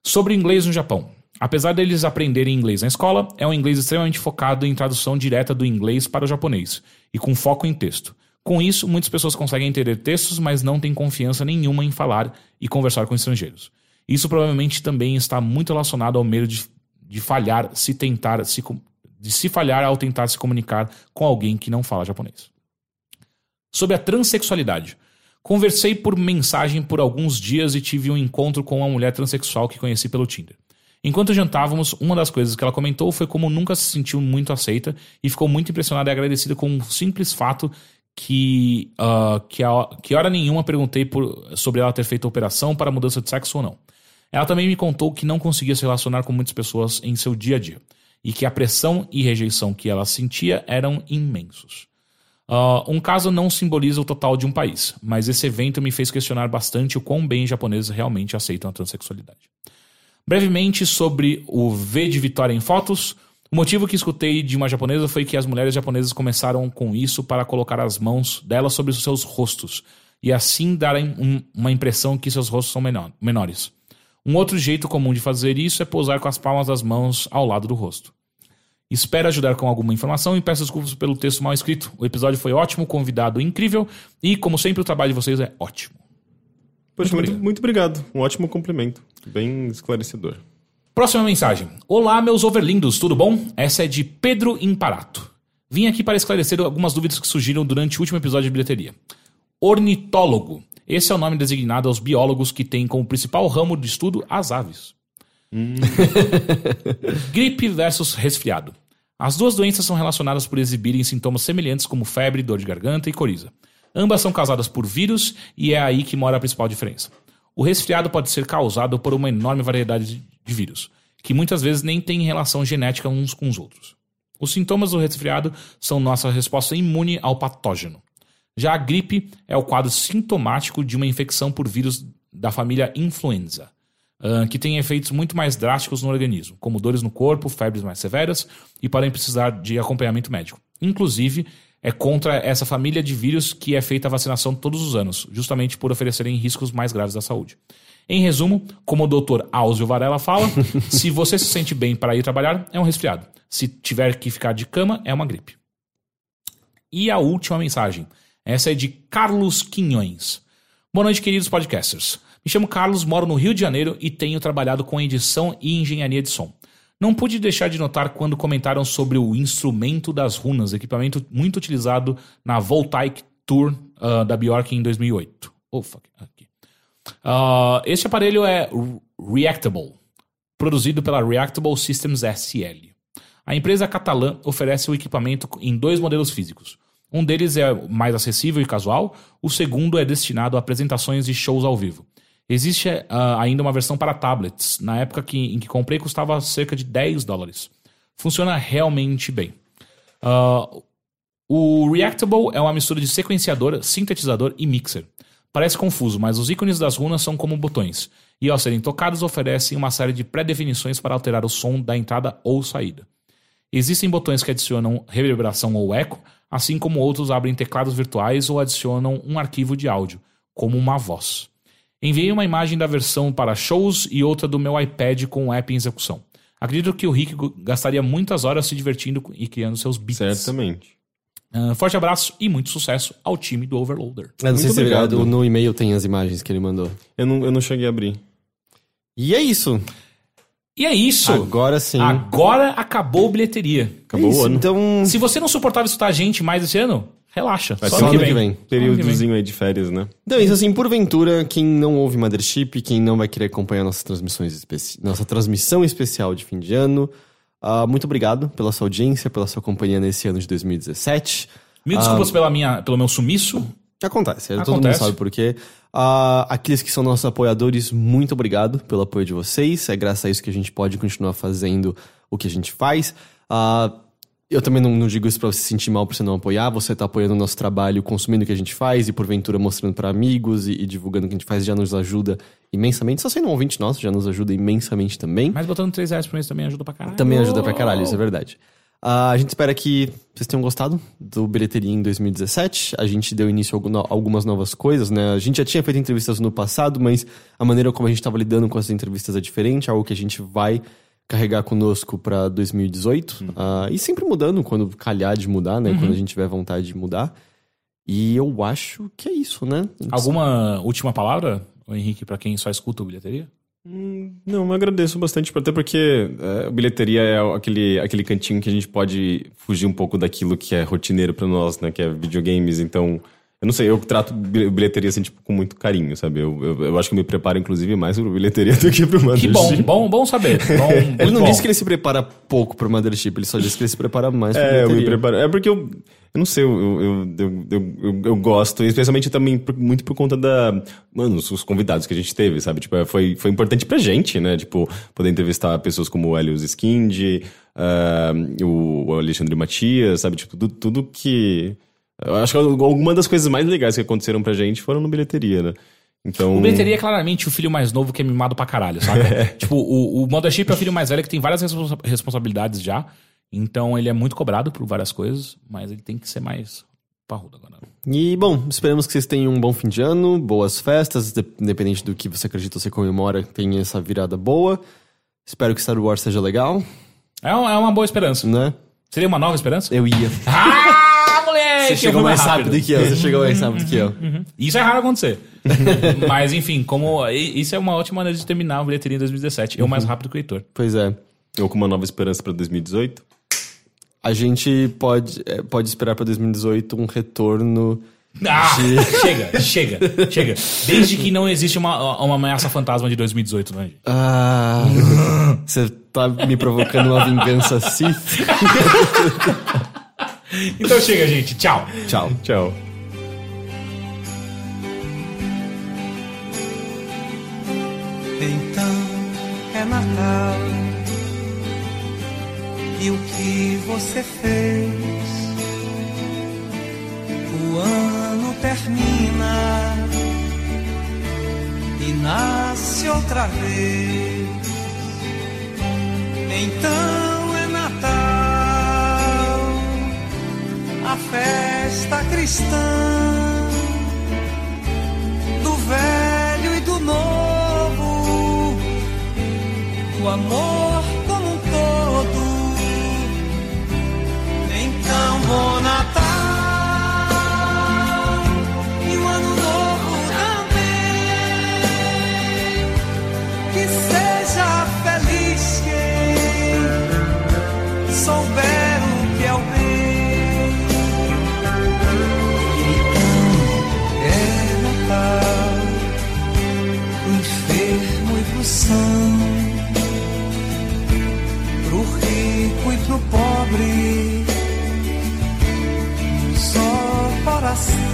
Sobre inglês no Japão. Apesar deles aprenderem inglês na escola, é um inglês extremamente focado em tradução direta do inglês para o japonês e com foco em texto. Com isso, muitas pessoas conseguem entender textos, mas não têm confiança nenhuma em falar e conversar com estrangeiros. Isso provavelmente também está muito relacionado ao medo de, de falhar se tentar se de se falhar ao tentar se comunicar com alguém que não fala japonês. Sobre a transexualidade. Conversei por mensagem por alguns dias e tive um encontro com uma mulher transexual que conheci pelo Tinder. Enquanto jantávamos, uma das coisas que ela comentou foi como nunca se sentiu muito aceita e ficou muito impressionada e agradecida com um simples fato que, ah, que, a, que hora nenhuma perguntei por, sobre ela ter feito operação para mudança de sexo ou não. Ela também me contou que não conseguia se relacionar com muitas pessoas em seu dia a dia e que a pressão e rejeição que ela sentia eram imensos. Ah, um caso não simboliza o total de um país, mas esse evento me fez questionar bastante o quão bem os japoneses realmente aceitam a transexualidade. Brevemente sobre o V de Vitória em fotos. O motivo que escutei de uma japonesa foi que as mulheres japonesas começaram com isso para colocar as mãos delas sobre os seus rostos e assim darem um- uma impressão que seus rostos são menor- menores. Um outro jeito comum de fazer isso é pousar com as palmas das mãos ao lado do rosto. Espero ajudar com alguma informação e peço desculpas pelo texto mal escrito. O episódio foi ótimo, convidado incrível e, como sempre, o trabalho de vocês é ótimo. Poxa, Muito muito, muito obrigado. Um ótimo cumprimento. Bem esclarecedor. Próxima mensagem. Olá, meus overlindos, tudo bom? Essa é de Pedro Imparato. Vim aqui para esclarecer algumas dúvidas que surgiram durante o último episódio de bilheteria. Ornitólogo. Esse é o nome designado aos biólogos que têm como principal ramo de estudo as aves. Gripe versus resfriado. As duas doenças são relacionadas por exibirem sintomas semelhantes como febre, dor de garganta e coriza. Ambas são causadas por vírus e é aí que mora a principal diferença. O resfriado pode ser causado por uma enorme variedade de- de vírus, que muitas vezes nem têm relação genética uns com os outros. Os sintomas do resfriado são nossa resposta imune ao patógeno. Já a gripe é o quadro sintomático de uma infecção por vírus da família influenza, ah, que tem efeitos muito mais drásticos no organismo, como dores no corpo, febres mais severas e podem precisar de acompanhamento médico. Inclusive, é contra essa família de vírus que é feita a vacinação todos os anos, justamente por oferecerem riscos mais graves à saúde. Em resumo, como o Dr. Áuzio Varela fala, se você se sente bem para ir trabalhar, é um resfriado. Se tiver que ficar de cama, é uma gripe. E a última mensagem. Essa é de Carlos Quinhões. Boa noite, queridos podcasters. Me chamo Carlos, moro no Rio de Janeiro e tenho trabalhado com edição e engenharia de som. Não pude deixar de notar quando comentaram sobre o instrumento das runas, equipamento muito utilizado na Voltaic Tour ah, da Bjork em 2008. Oh, fuck. Aqui. Ah, este aparelho é Re- Reactable, produzido pela Reactable Systems SL. A empresa catalã oferece o equipamento em dois modelos físicos. Um deles é mais acessível e casual, o segundo é destinado a apresentações e shows ao vivo. Existe ah, ainda uma versão para tablets. Na época que, em que comprei, custava cerca de 10 dólares. Funciona realmente bem. Ah, o Reactable é uma mistura de sequenciador, sintetizador e mixer. Parece confuso, mas os ícones das runas são como botões, e ao serem tocados oferecem uma série de pré-definições para alterar o som da entrada ou saída. Existem botões que adicionam reverberação ou eco, assim como outros abrem teclados virtuais ou adicionam um arquivo de áudio, como uma voz. Enviei uma imagem da versão para shows e outra do meu iPad com o app em execução. Acredito que o Rick gastaria muitas horas se divertindo e criando seus beats. Certamente. Ah, forte abraço e muito sucesso ao time do Overloader. Eu não sei Muito se é obrigado. no e-mail tem as imagens que ele mandou. Eu não, eu não cheguei a abrir. E é isso. E é isso. Agora sim. Agora acabou a bilheteria. Acabou É o ano. Então, Se você não suportava escutar a gente mais esse ano, relaxa. Vai Só ser ano que vem. vem. Períodozinho aí de férias, né? Então, isso assim, porventura, quem não ouve Mothership, quem não vai querer acompanhar nossas transmissões especi... nossa transmissão especial de fim de ano, ah, muito obrigado pela sua audiência, pela sua companhia nesse ano de 2017. Mil desculpas pela minha, pelo meu sumiço. Acontece, todo mundo Acontece. sabe por quê. Ah, aqueles que são nossos apoiadores, muito obrigado pelo apoio de vocês. É graças a isso que a gente pode continuar fazendo o que a gente faz. Ah, eu também não, não digo isso pra você se sentir mal por você não apoiar. Você tá apoiando o nosso trabalho, consumindo o que a gente faz e porventura mostrando pra amigos e, e divulgando o que a gente faz já nos ajuda imensamente. Só sendo um ouvinte nosso, já nos ajuda imensamente também. Mas botando 3 reais por mês também ajuda pra caralho. Também ajuda pra caralho, isso é verdade. Ah, a gente espera que vocês tenham gostado do Bilheteria em 2017. A gente deu início a algumas novas coisas, né? A gente já tinha feito entrevistas no passado, mas a maneira como a gente estava lidando com essas entrevistas é diferente, algo que a gente vai carregar conosco pra 2018. Ah, e sempre mudando quando calhar de mudar, né? Quando a gente tiver vontade de mudar. E eu acho que é isso, né? Alguma última palavra, Henrique, pra quem só escuta o bilheteria? Não, eu agradeço bastante, até porque é, a bilheteria é aquele, aquele cantinho que a gente pode fugir um pouco daquilo que é rotineiro pra nós, né? Que é videogames. Então, eu não sei, eu trato bi- bilheteria assim, tipo, com muito carinho, sabe? Eu, eu, eu acho que eu me preparo, inclusive, mais pro bilheteria do que pro Que bom, Mothership. bom, bom saber. Bom, Ele não bom. disse que ele se prepara pouco pro Mothership, ele só disse que ele se prepara mais pro É, eu me bilheteria. preparo. É porque eu. Eu não sei, eu, eu, eu, eu, eu, eu- eu gosto, especialmente também por- muito por conta da. Mano, os, os convidados que a gente teve, sabe? Tipo, é, foi, foi importante pra gente, né? Tipo, poder entrevistar pessoas como o Helios Skind, ah, o, o Alexandre Matias, sabe? Tipo, tudo, tudo que. Eu acho que alguma das coisas mais legais que aconteceram pra gente foram no bilheteria, né? Então. O bilheteria é claramente o filho mais novo que é mimado pra caralho, sabe? tipo, o, o Mothership é o filho mais velho que tem várias responsa- responsabilidades já. Então ele é muito cobrado por várias coisas, mas ele tem que ser mais parrudo agora. E, bom, esperamos que vocês tenham um bom fim de ano, boas festas, de- independente do que você acredita ou você comemora, tenha essa virada boa. Espero que Star Wars seja legal, É, um- é uma boa esperança. né? Seria uma nova esperança? Eu ia. Ah, moleque! Você eu chegou mais rápido que eu, você chegou mais rápido que eu. Isso é raro acontecer. Mas enfim, como isso é uma ótima maneira de terminar o bilheteria em 2017. Eu mais rápido que o Heitor. Pois é. Ou com uma nova esperança pra 2018. A gente pode, é, pode esperar pra 2018 um retorno. Ah, chega, chega, chega. Desde que não existe uma, uma ameaça fantasma de 2018, né? Ah. Você tá me provocando uma vingança Sith? Então chega, gente. Tchau. Tchau. Tchau. Então é Natal. E o que você fez? O ano termina e nasce outra vez. Então é Natal, festa cristã do velho e do novo, o amor só